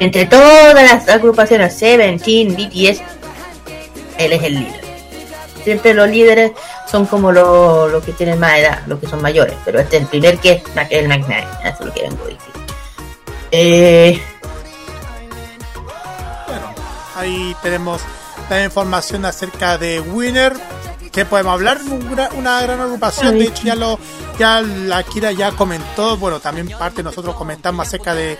Entre todas las agrupaciones, Seventeen, BTS, él es el líder. Siempre los líderes son como los los que tienen más edad, los que son mayores, pero este es el primer que es el McKnight. Eso es lo que vengo a decir. Eh, Ahí tenemos la información acerca de Winner. Que podemos hablar? Una, una gran agrupación. De hecho, ya lo ya la Kira ya comentó. Bueno, también parte nosotros comentamos acerca de,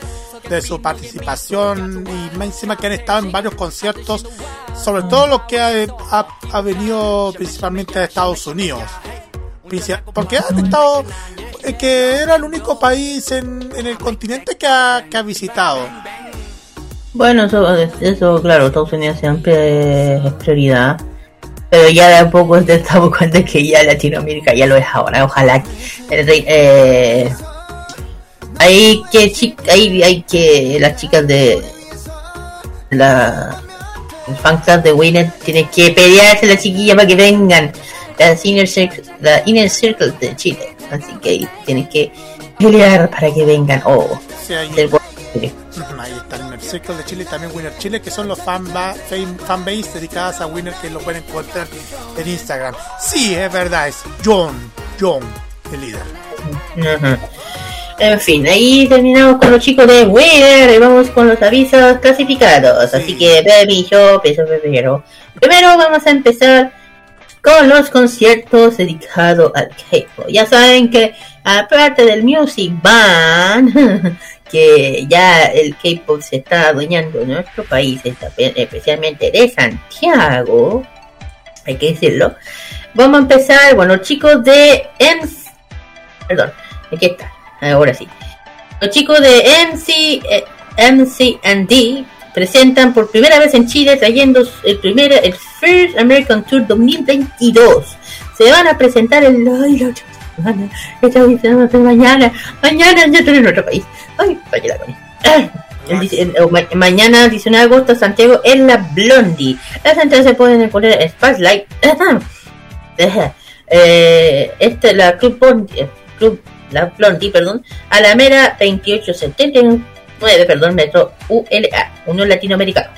de su participación y más encima que han estado en varios conciertos, sobre todo los que ha, ha, venido principalmente de Estados Unidos. Porque han estado, eh, que era el único país en, en el continente que ha, que ha visitado. Bueno, eso, eso, claro, Estados Unidos siempre es prioridad. Pero ya de a poco te estamos cuenta que ya Latinoamérica ya lo es ahora. Ojalá. eh, eh, hay que hay, hay que las chicas de la el fan club de Winner tienen que pelearse la chiquilla para que vengan las inner circle, la inner circle de Chile. Así que tienen que pelear para que vengan. Oh, Sí, ahí- está el Circle de Chile y también Winner Chile, que son los fan ba- fan- fanbase dedicadas a Winner que lo pueden encontrar en Instagram. Sí, es verdad, es John, John, el líder. En fin, ahí terminamos con los chicos de Winner y vamos con los avisos clasificados. Así que, baby, yo, peso primero. Primero vamos a empezar con los conciertos dedicados al K-pop. Ya saben que, aparte del Music Band, que ya el K-pop se está adueñando de nuestro país, especialmente de Santiago, hay que decirlo. Vamos a empezar, bueno, chicos de M perdón, aquí está, ahora sí. Los chicos de MC, eh, MC&D presentan por primera vez en Chile trayendo el primer, el First American Tour 2022. Se van a presentar el, ay, semana, mañana, mañana ya estoy en otro país. Ay, vaya la Ah, el dice- el- ma- mañana 19 de agosto Santiago en la Blondie. Las entradas se pueden poner en Spotlight. eh, este la Club Blondie, Club la Blondie, perdón, Alameda 2879, perdón, metro ULA, Unión Latinoamericana.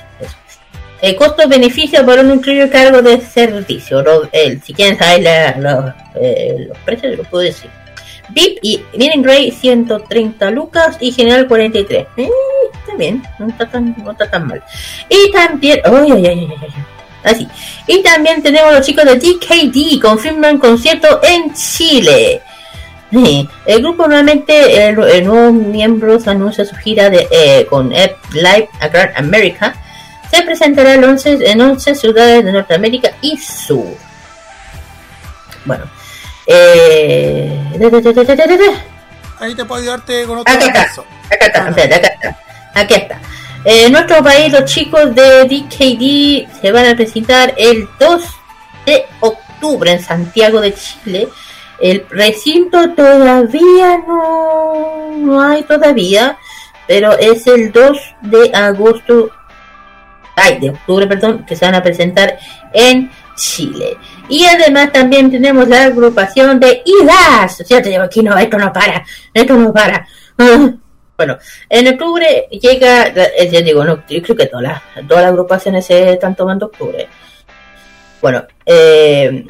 El costo-beneficio por un incluye cargo de servicio. El, si quieren saber la- eh, los precios, lo puedo decir. VIP y Miren Grey 130 lucas y General 43. Eh, está bien, no está tan, no está tan mal. Y también, ay, ay, ay, así. Y también tenemos los chicos de DKD, confirman concierto en Chile. Sí, El grupo nuevamente, el, el nuevo miembro anuncia su gira de, eh, con Ep Live Across America. Se presentará el 11 en 11 ciudades de Norteamérica y Sur. Bueno, eh, Ahí te puedo ayudarte con otro Acá está. Acá está, espérate, acá está. Aquí está. En nuestro país, los chicos de DKD se van a presentar el 2 de octubre en Santiago de Chile. El recinto todavía no, no hay todavía, pero es el 2 de agosto, ay, de octubre, perdón, que se van a presentar en Chile. Y además también tenemos la agrupación de IDAS. Ya te digo, aquí no, esto no para, esto no para. Ah. Bueno, en octubre llega, eh, ya digo, no, yo creo que todas las, todas las agrupaciones se están tomando octubre. Bueno, eh,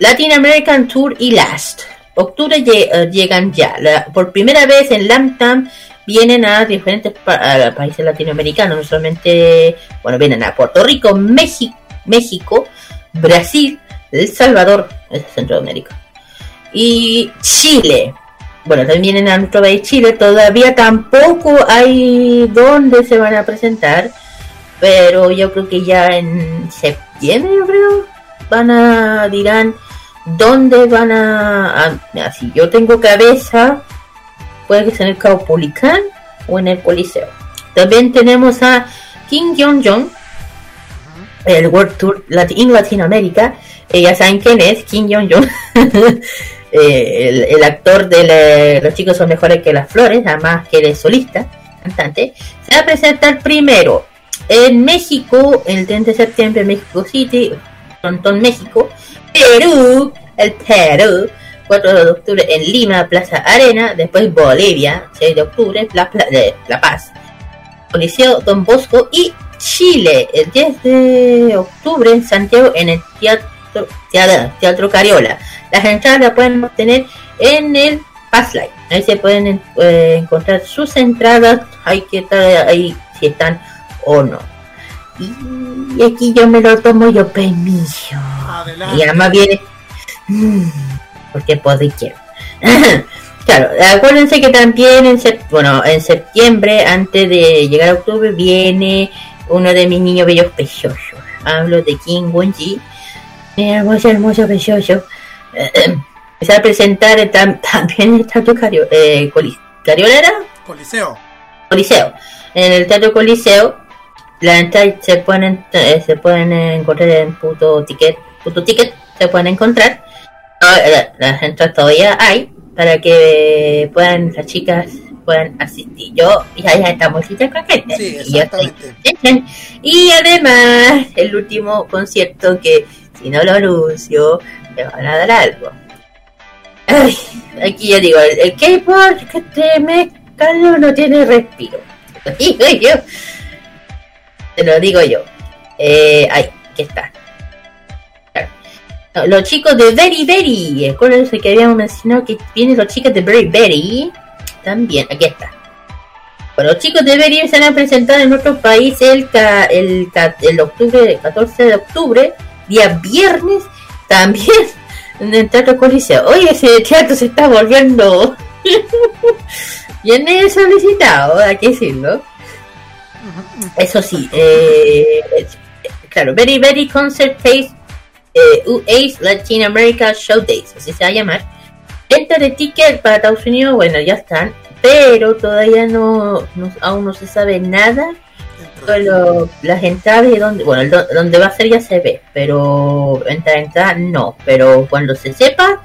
Latin American Tour y Last. Octubre eh, llegan ya. La- por primera vez en Lamtam vienen a diferentes pa- a países latinoamericanos, no solamente, bueno, vienen a Puerto Rico, México, México Brasil, El Salvador, es Centroamérica, y Chile. Bueno, también vienen a nuestro país Chile, todavía tampoco hay dónde se van a presentar, pero yo creo que ya en septiembre, yo creo, van a, dirán dónde van a, a- mira, si yo tengo cabeza, sea en el Caupolicán o en el Coliseo. También tenemos a Kim Jong-jong, el World Tour Lati- en Latinoamérica. Eh, ya saben quién es, Kim Jong-jong, Eh, el, el actor de Los chicos son mejores que las flores, además que de solista, cantante. Se va a presentar primero en México, el 30 de septiembre, en México City, Frontón, México. Perú, el Perú, 4 de octubre en Lima, Plaza Arena, después Bolivia, 6 de octubre, La, de La Paz, Coliseo Don Bosco y Chile, el 10 de octubre en Santiago en el Teatro, Teatro, Teatro Cariola. Las entradas las pueden obtener en el Passline. Ahí se pueden en- eh, encontrar sus entradas, hay que estar ahí si están o no. Y, aquí yo me lo tomo yo permiso. Y además viene. Mm, porque puedo y quiero. claro, acuérdense que también en, bueno, en septiembre, antes de llegar a octubre, viene uno de mis niños bellos preciosos. Hablo de Kim Won-ji. Mi hermoso, hermoso, precioso. Se va a presentar eh, tam- también en el Teatro Cario, eh, Coli- Cariola, ¿era? Coliseo. Coliseo. En el Teatro Coliseo, las entradas se pueden, eh, se pueden encontrar en puto ticket, puto ticket, se pueden encontrar. Eh, Las entradas todavía hay para que puedan, las chicas puedan asistir. Yo ya, ya estamos ya con gente. Sí, y, exactamente. además, el último concierto que, si no lo anuncio, me van a dar algo. Ay, aquí yo digo, el, K-pop que te me callo no tiene respiro. Lo digo yo. Te lo digo yo. Eh, ay, aquí está. Los chicos de Very Very, acuérdense que habíamos mencionado que vienen los chicos de Very Very. También, aquí está. Bueno, los chicos de Very se van a presentar en nuestro país el, ca- el, ca- el octubre, 14 de octubre, día viernes, también en el Teatro Coliseo. Oye, ese teatro se está volviendo bien eh, solicitado, hay que decirlo. Eso sí, eh, claro, Very Very Concert Taste eh, UA's Latin America Show Days, así se va a llamar. Venta de ticket para Estados Unidos, bueno, ya están, pero todavía no, aún no se sabe nada. Solo las entradas y donde, bueno, do- donde va a ser ya se ve, pero entra entrada no, pero cuando se sepa,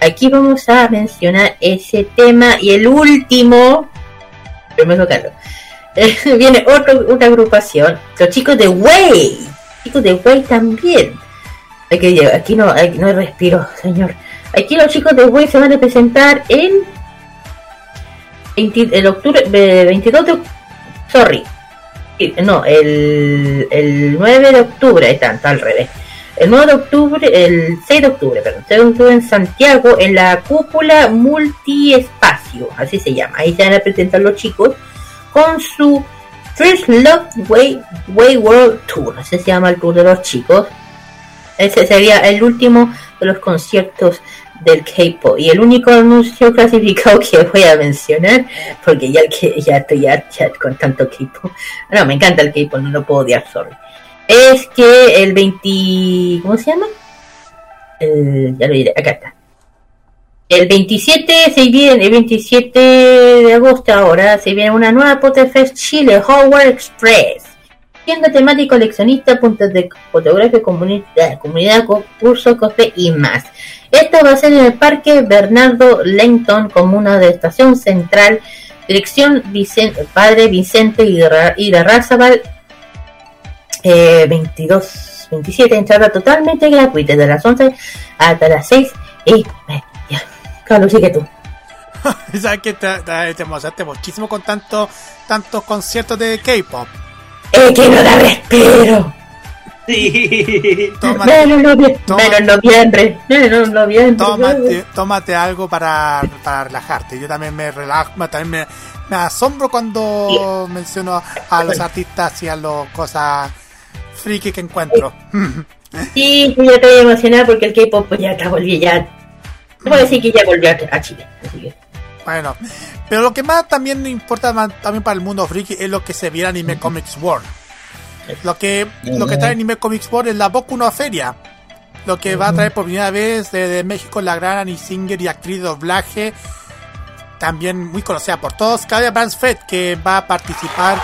aquí vamos a mencionar ese tema y el último, primero Carlos, eh, viene otro, otra agrupación, los chicos de Way, chicos de Way también. Hay que llegar, aquí no, hay, no hay respiro, señor. Aquí los chicos de Way se van a presentar en 20 el octubre, eh, 22 de sorry, no, el, el 9 de octubre, ahí está al revés. El 9 de octubre, el 6 de octubre, perdón, 6 de octubre en Santiago, en la cúpula multiespacio, así se llama. Ahí se van a presentar los chicos con su First Love Way, Way World Tour, así se llama el tour de los chicos. Ese sería el último de los conciertos del K-pop. Y el único anuncio clasificado que voy a mencionar porque ya que ya estoy harta con tanto K-pop. No me encanta el K-pop no lo puedo odiar sorry es que el 20 ¿cómo se llama? El- ya lo diré acá está. El 27 se viene el 27 de agosto ahora se viene una nueva Potterfest Chile Howard Express tienda temática coleccionista, puntos de fotografía, comunidad, comunidad, concursos, cosplay y más. Esto va a ser en el Parque Bernardo Lenton, comuna de Estación Central, dirección Vicente, Padre Vicente Razabal, eh, 22, 27, entrada totalmente gratuita, de las 11 hasta las 6 y media. Carlos, sigue tú. ¿Sabes que te, te, te emocionaste muchísimo con tanto, tantos conciertos de K-pop? ¡Eh, que no da respiro! Sí. Tómate, Menos novie- menos noviembre. Menos noviembre. tómate, tómate algo para, para relajarte. Yo también me relajo, me- también me, me asombro cuando menciono a los artistas y a las cosas friki que encuentro. Sí, sí, yo estoy emocionada porque el K-pop pues, ya está volviendo. Ya. Puedo decir que ya volvió a- a Chile. Así que. Bueno, pero lo que más también importa más también para el mundo friki es lo que se viera Anime Comics World. Lo que lo que trae Anime Comics World es la Boku no Feria. Lo que va a traer por primera vez desde México la gran Annie Singer y actriz de doblaje, también muy conocida por todos, Claudia Bransfeld, que va a participar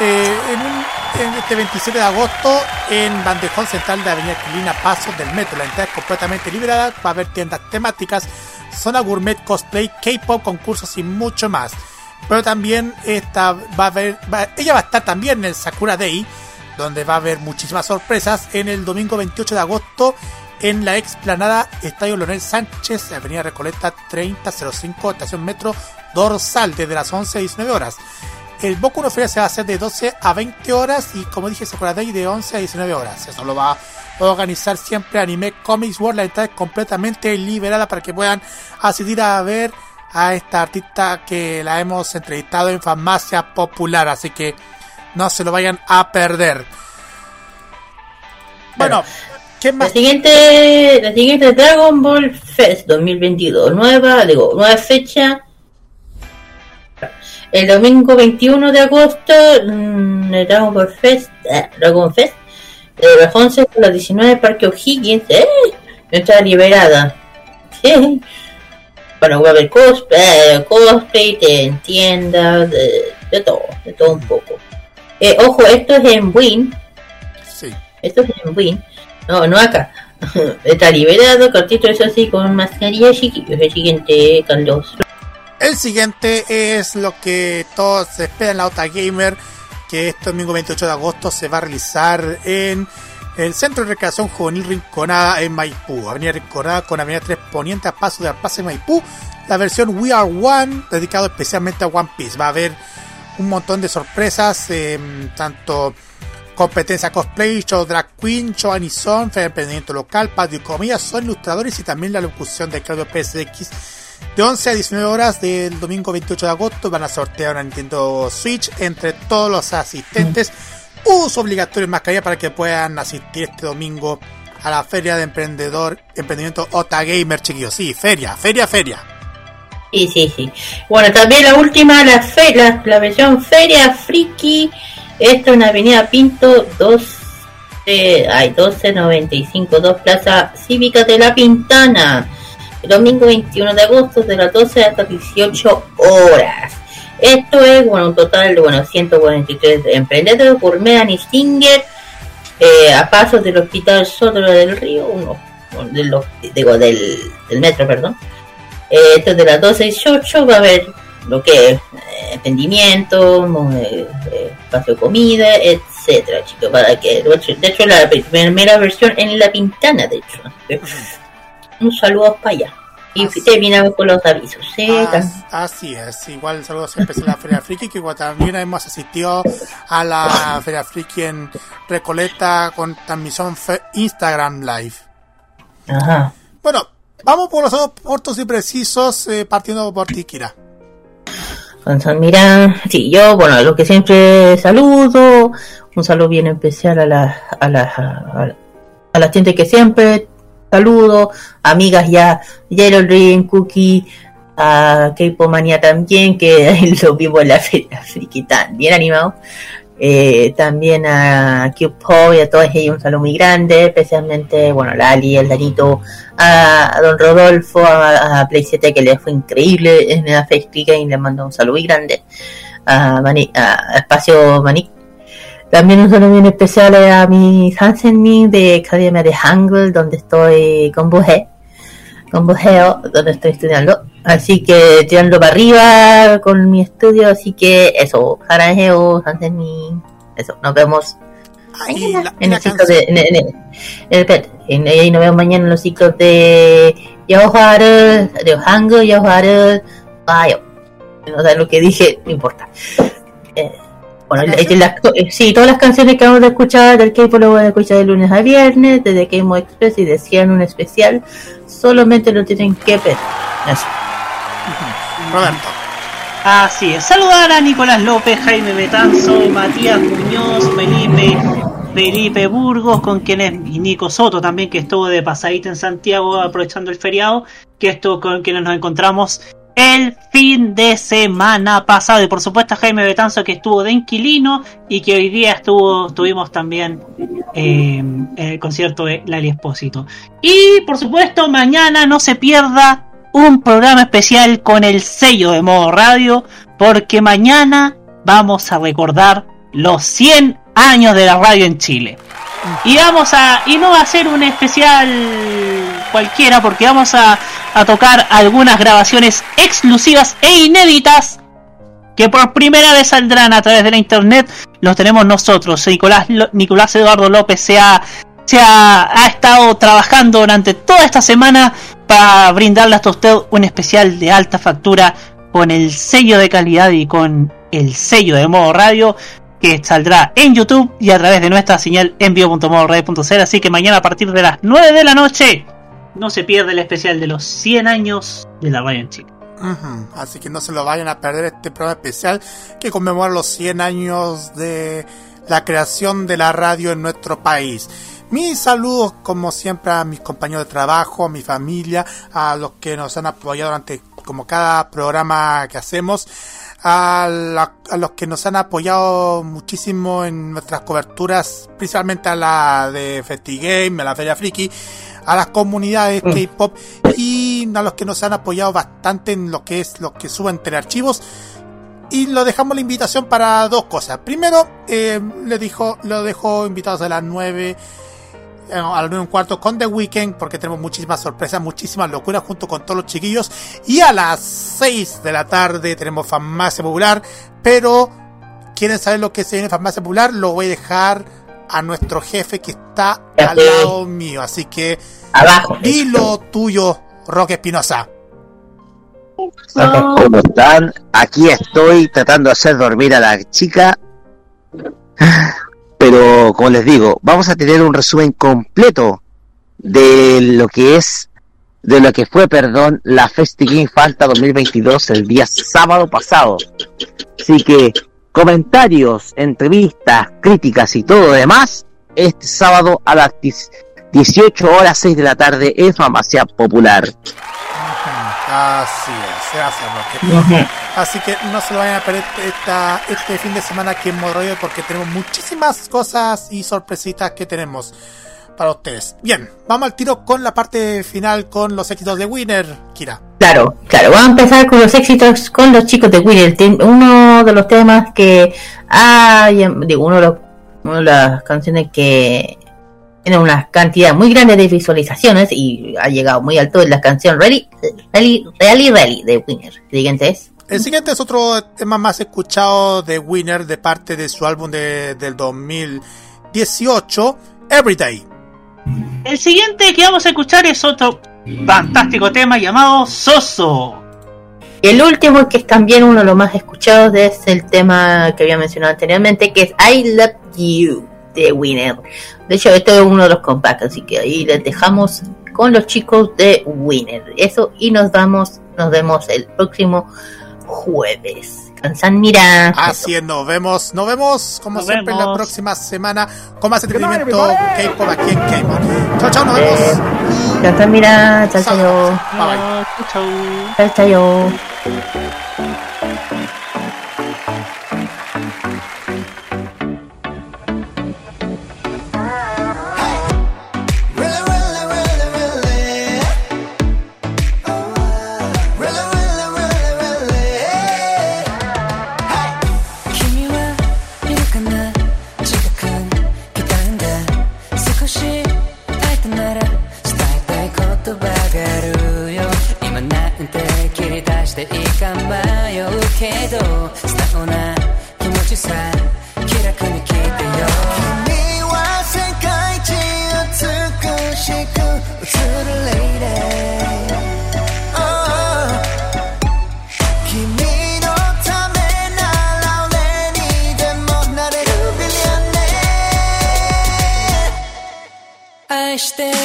eh, en, un- en este 27 de agosto en Bandejón Central de Avenida Quilina Pasos del Metro. La entrada es completamente liberada, va a haber tiendas temáticas, zona gourmet, cosplay, K-pop, concursos y mucho más. Pero también esta va a haber, ella va a estar también en el Sakura Day, donde va a haber muchísimas sorpresas en el domingo 28 de agosto en la explanada Estadio Leonel Sánchez, Avenida Recoleta 3005, estación metro dorsal, desde las 11 a 19 horas. El Boku no Feria se va a hacer de 12 a 20 horas y como dije, Sakura Day de 11 a 19 horas. Eso lo va a organizar siempre Anime Comics World. La entrada es completamente liberada para que puedan asistir a ver a esta artista que la hemos entrevistado en Farmacia Popular. Así que no se lo vayan a perder. Bueno, ¿qué más? La siguiente, la siguiente Dragon Ball Fest 2022. Nueva, digo, nueva fecha. El domingo 21 de agosto, mm, Dragon Ball Fest, eh, Dragon Fest, de las 11 a las 19 Parque O'Higgins, eh, está liberada. Sí. Bueno, va a haber cosplay, cosplay, de tiendas, de, de todo, de todo un poco. Eh, ojo, esto es en Win. Sí. Esto es en Win. No, no acá. Está liberado, cortito, eso sí, con mascarilla, chiquillos. El siguiente, Carlos. El siguiente es lo que todos esperan la Ota Gamer, que este domingo 28 de agosto se va a realizar en el Centro de Recreación Juvenil Rinconada en Maipú. Avenida Rinconada con Avenida 3 Poniente a paso de la Plaza de Maipú. La versión We Are One, dedicado especialmente a One Piece. Va a haber un montón de sorpresas, eh, tanto competencia cosplay, show drag queen, show anison, emprendimiento local, patio y comida, son ilustradores y también la locución de Claudio PSX de 11 a 19 horas del domingo 28 de agosto van a sortear una Nintendo Switch entre todos los asistentes. Uso obligatorio en mascarilla para que puedan asistir este domingo a la feria de emprendedor, emprendimiento Ota Gamer, chiquillos. Sí, feria, feria, feria. Sí, sí, sí. Bueno, también la última, la, fe, la, la versión Feria Friki. Esto en Avenida Pinto 2, eh, ay, 1295, 2 Plaza Cívica de la Pintana. Domingo 21 de agosto de las 12 hasta 18 horas. Esto es, bueno, un total de, bueno, 143 emprendedores, gourmet y Stinger, eh, a pasos del Hospital Sotero del Río, uno, del, digo, del, metro, perdón. Eh, esto es de las 12 a 18 va a haber lo que es eh, emprendimiento, mo- eh, espacio de comida, etcétera, chicos, para que de hecho la primera versión en la pintana, de hecho. Así Un saludo para allá. Y terminamos con los avisos. ¿eh? As- así es, igual saludos especiales a la Feria Friki, que igual también hemos asistido a la Feria Friki en Recoleta con transmisión Instagram Live. Ajá. Bueno, vamos por los datos cortos y precisos, eh, partiendo por ti, Kira. Entonces, mira, sí, yo, bueno, lo que siempre saludo, un saludo bien especial a las a la, a, la- a la gente que siempre saludo, amigas ya, Geraldine, Cookie, a K-Pop Mania también, que lo vimos en la feria friki, tan bien animado. Eh, también a Q-Pop y a todos ellos un saludo muy grande, especialmente, bueno, a Lali, al Danito, a, Don Rodolfo, a, a Play 7 que le fue increíble en la Face Game, le mando un saludo muy grande, a, Mani- a Espacio Manic. También un saludo bien especial a mi Hansen de Academia de Hangul, donde estoy con Buje, con Bujeo, donde estoy estudiando. Así que tirando para arriba con mi estudio, así que eso, Haranjeo, Hansen Mi, eso, nos vemos en el ciclo de, en, en- en- en- y nos vemos mañana en los ciclos de Yaoharu, de Hangul, Yaoharu, Bayo. No sé lo que dije, no importa. Eh, Bueno, el- el- las- eh, sí, todas las canciones que vamos a escuchar del K-pop lo van a escuchar de lunes a viernes, desde K-Mo Express y decían un especial, solamente lo tienen que pedir. Eso. Roberto. Así es. Saludar a Nicolás López, Jaime Betanzo, Matías Muñoz, Felipe, Felipe Burgos, con quienes, y Nico Soto también, que estuvo de pasadita en Santiago aprovechando el feriado, que estuvo con quienes nos encontramos el fin de semana pasado. Y por supuesto Jaime Betanzo, que estuvo de inquilino y que hoy día estuvo, tuvimos también eh, el concierto de Lali Espósito. Y por supuesto, mañana no se pierda un programa especial con el sello de modo radio, porque mañana vamos a recordar los 100 años de la radio en Chile. Y vamos a, y no va a ser un especial cualquiera, porque vamos a, a tocar algunas grabaciones exclusivas e inéditas que por primera vez saldrán a través de la internet. Los tenemos nosotros. Nicolás, Nicolás Eduardo López se ha, se ha, ha estado trabajando durante toda esta semana para brindarle hasta usted un especial de alta factura con el sello de calidad y con el sello de modo radio que saldrá en YouTube y a través de nuestra señal en. Así que mañana a partir de las 9 de la noche no se pierde el especial de los 100 años de la radio en Chile. Ujú, Así que no se lo vayan a perder este programa especial que conmemora los 100 años de la creación de la radio en nuestro país. Mis saludos, como siempre, a mis compañeros de trabajo, a mi familia, a los que nos han apoyado durante como cada programa que hacemos, a, la- a los que nos han apoyado muchísimo en nuestras coberturas, principalmente a la de FestiGame, a la Feria Friki, a las comunidades K-pop y a los que nos han apoyado bastante en lo que es lo que suben telearchivos. Y lo dejamos la invitación para dos cosas. Primero, eh, le dijo, lo dejo invitados a las 9 eh, a las 9 y un cuarto con The Weeknd, porque tenemos muchísimas sorpresas, muchísimas locuras junto con todos los chiquillos. Y a las 6 de la tarde tenemos Farmacia Popular, pero quieren saber lo que se viene en Farmacia Popular, lo voy a dejar a nuestro jefe que está al lado mío. Así que, abajo. Dilo tuyo, Roque Espinosa. ¿Cómo están? Aquí estoy tratando de hacer dormir a la chica. Pero, como les digo, vamos a tener un resumen completo de lo que es, de lo que fue, perdón, la FestiGame Falta 2022 el día sábado pasado. Así que, comentarios, entrevistas, críticas y todo lo demás, este sábado a las 10 18 horas 6 de la tarde en Farmacia Popular. Así es, gracias. Roque. Así que no se lo vayan a perder esta, este fin de semana aquí en Modroide porque tenemos muchísimas cosas y sorpresitas que tenemos para ustedes. Bien, vamos al tiro con la parte final con los éxitos de Winner, Kira. Claro, claro, vamos a empezar con los éxitos con los chicos de Winner. Uno de los temas que hay, digo, uno de, los- una de las canciones que tiene una cantidad muy grande de visualizaciones y ha llegado muy alto es la canción Ready, Ready, Really, Really de Winner. El siguiente es El siguiente es otro tema más escuchado de Winner de parte de su álbum de, del 2018, Everyday. El siguiente que vamos a escuchar es otro fantástico tema llamado Soso. El último, que es también uno de los más escuchados, es el tema que había mencionado anteriormente, que es I Love You de Winner. De hecho, este es uno de los compactos, así que ahí les dejamos con los chicos de Winner. Eso, y nos vamos, nos vemos el próximo jueves. Cansan Mira. Así es, nos vemos, nos vemos como Nos siempre la próxima semana con más entretenimiento K-pop aquí en K-pop. Chao, chao, nos vemos. Cansan Mira. Chao, chao. Bye bye. Chao, chao. か迷うけど素直な気持ちさ気楽に聞いてよ。君は世界一美しく映るレイレイして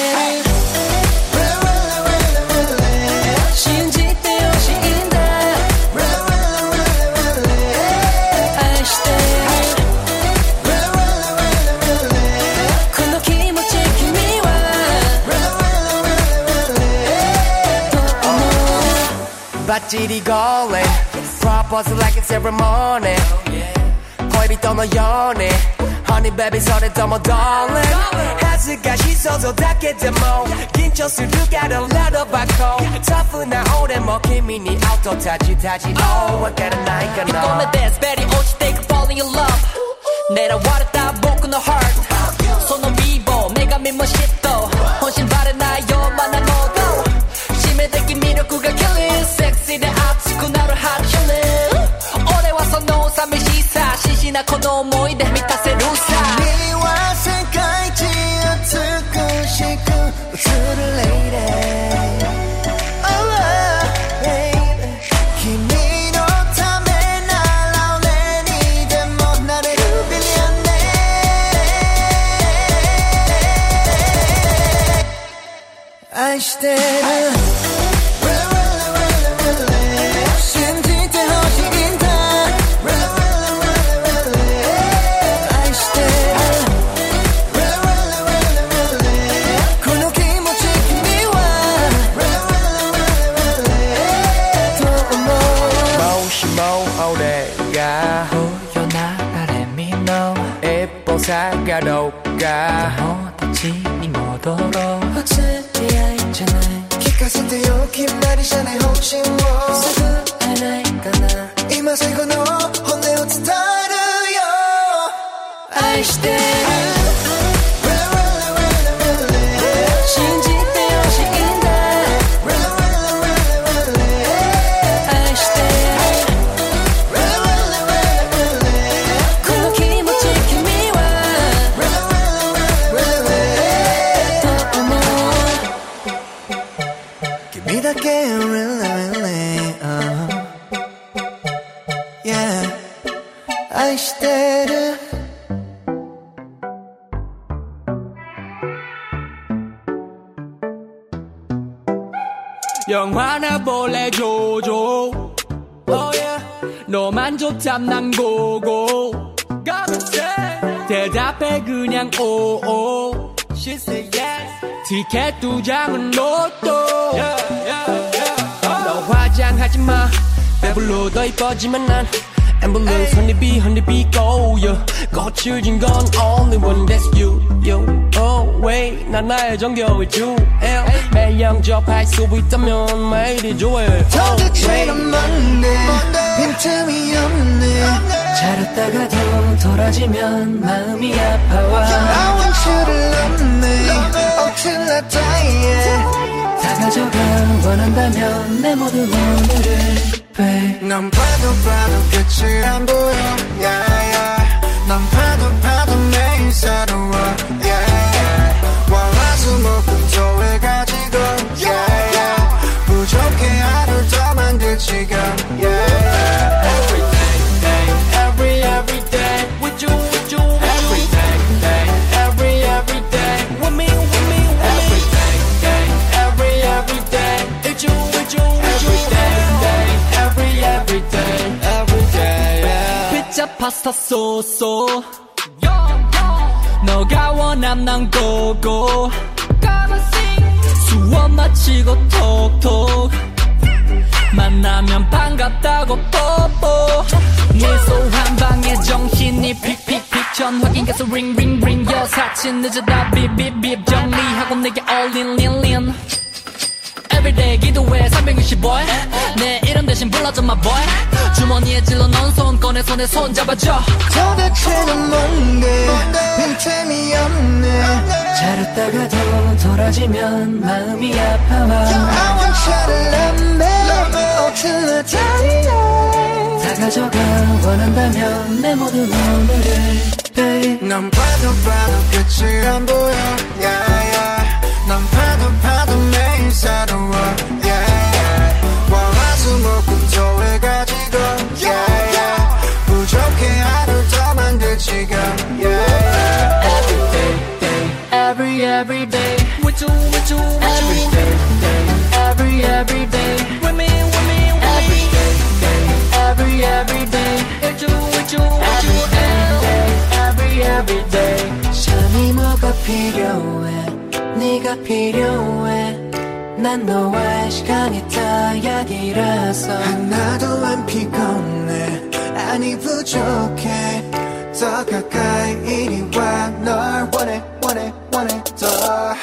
思うバッチリゴール Propose like a ceremony 恋人のように Honey baby それとも Darling 恥ずかしい想像だけでも緊張するから Let back home タフな俺も君に会うとタジタジ Oh わからないか一な本目で滑り落ちていく Fall in your love 狙われた僕の heart その美貌女神も嫉妬本心バレないようなモード致命的 せ熱くなる俺はその寂しさ獅子なこの思いで満たせるさ。君は世界一美しく映る lady 愛して う君だけ really really、uh Yeah 愛してる영화나 볼래 조조 oh yeah 너만 좋담 난 고고 대답해 그냥 오오 She say yes 티켓 두 장은 로또. 너 화장하지 마. 배불러 더 이뻐지만 난 앰뷸런스 honeybee honeybee go yeah 거칠 진 건 only one that's you you oh wait 난 나의 정겨울 주 매일 영접할 수 있다면 매일이 좋아해 wait. 넌 뭔데? 빈틈이 없네. 잘 웃다가 도 돌아지면 마음이 아파와. I want you to love me until I die 다 가져가 원한다면 내 모든 오늘을 babe 넌 봐도 봐도 끝이 안 보여 yeah, yeah. 넌 봐도 봐도 매일 새로워 yeah, yeah. 월화수목금 토일 가지고 yeah, yeah. 부족해 하루를 더 만들 지금 yeah, yeah. Every day, day, every every day with you, 파스타 소소. 너가 원함 난 고고. 수업 마치고 톡톡. 만나면 반갑다고 뽀뽀 미소 한 방에 정신이 픽픽픽 전 확인 계속 ring ring ring 여 사친 늦어다 빕빕빕 정리하고 내게 lean lean Everyday 기도해. 365일. 내 이름 대신 불러줘 my boy. 주머니에 찔러 넣은 손 꺼내 손에 손 잡아줘. 도대체 넌 뭔데? 빈틈이 없네. 잘 웃다가 도 돌아지면 마음이 아파와. I want you to love me I die 다 가져가 원한다면 내 모든 오늘을 babe. 넌 봐도 봐도 끝이 안 보여. yeah, 난 파도 파도 매일 새로워 yeah, yeah. yeah, yeah. 부족해 하루 더 yeah, yeah. Every day, day Every every day We do we do we do day. Every every day With me with me with every me Every day, day. Every every day We do we do we do every day. Every every day 잠이 뭐가 필요해 네가 필요해. 난 너와 시간이 다 약이라서 하나도 안 피곤해. 아니 부족해. 더 가까이 이리 와널 원해 원해 원해 더.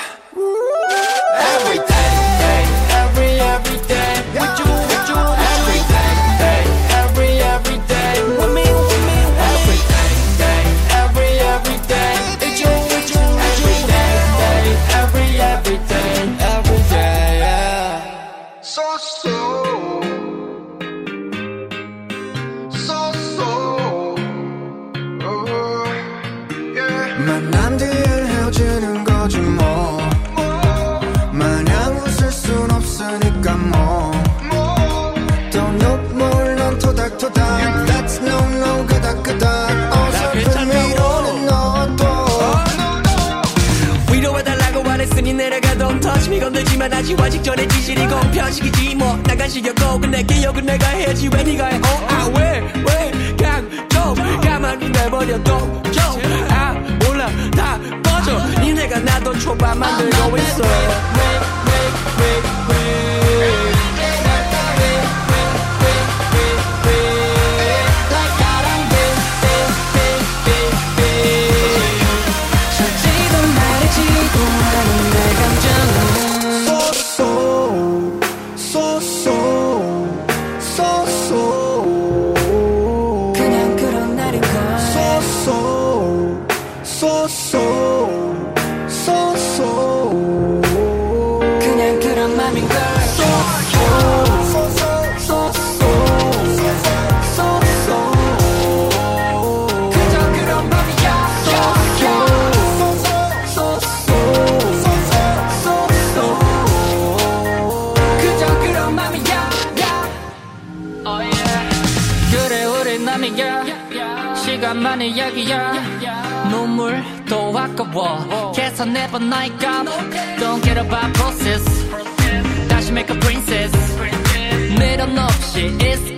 변하지 아직 전해지질 이건 편식이지 뭐 나간 시려고 근데 기억은 내가 해야지 왜 네가 해 oh 아 왜왜 강조 가만히 내버려둬 좀아 몰라 다 꺼져 니네가 나도 초밥 만들고 있어 이야기야 눈물도 아까워 계산해본 나이 값 Don't care about process 다시 make a princess 미련 없이 it's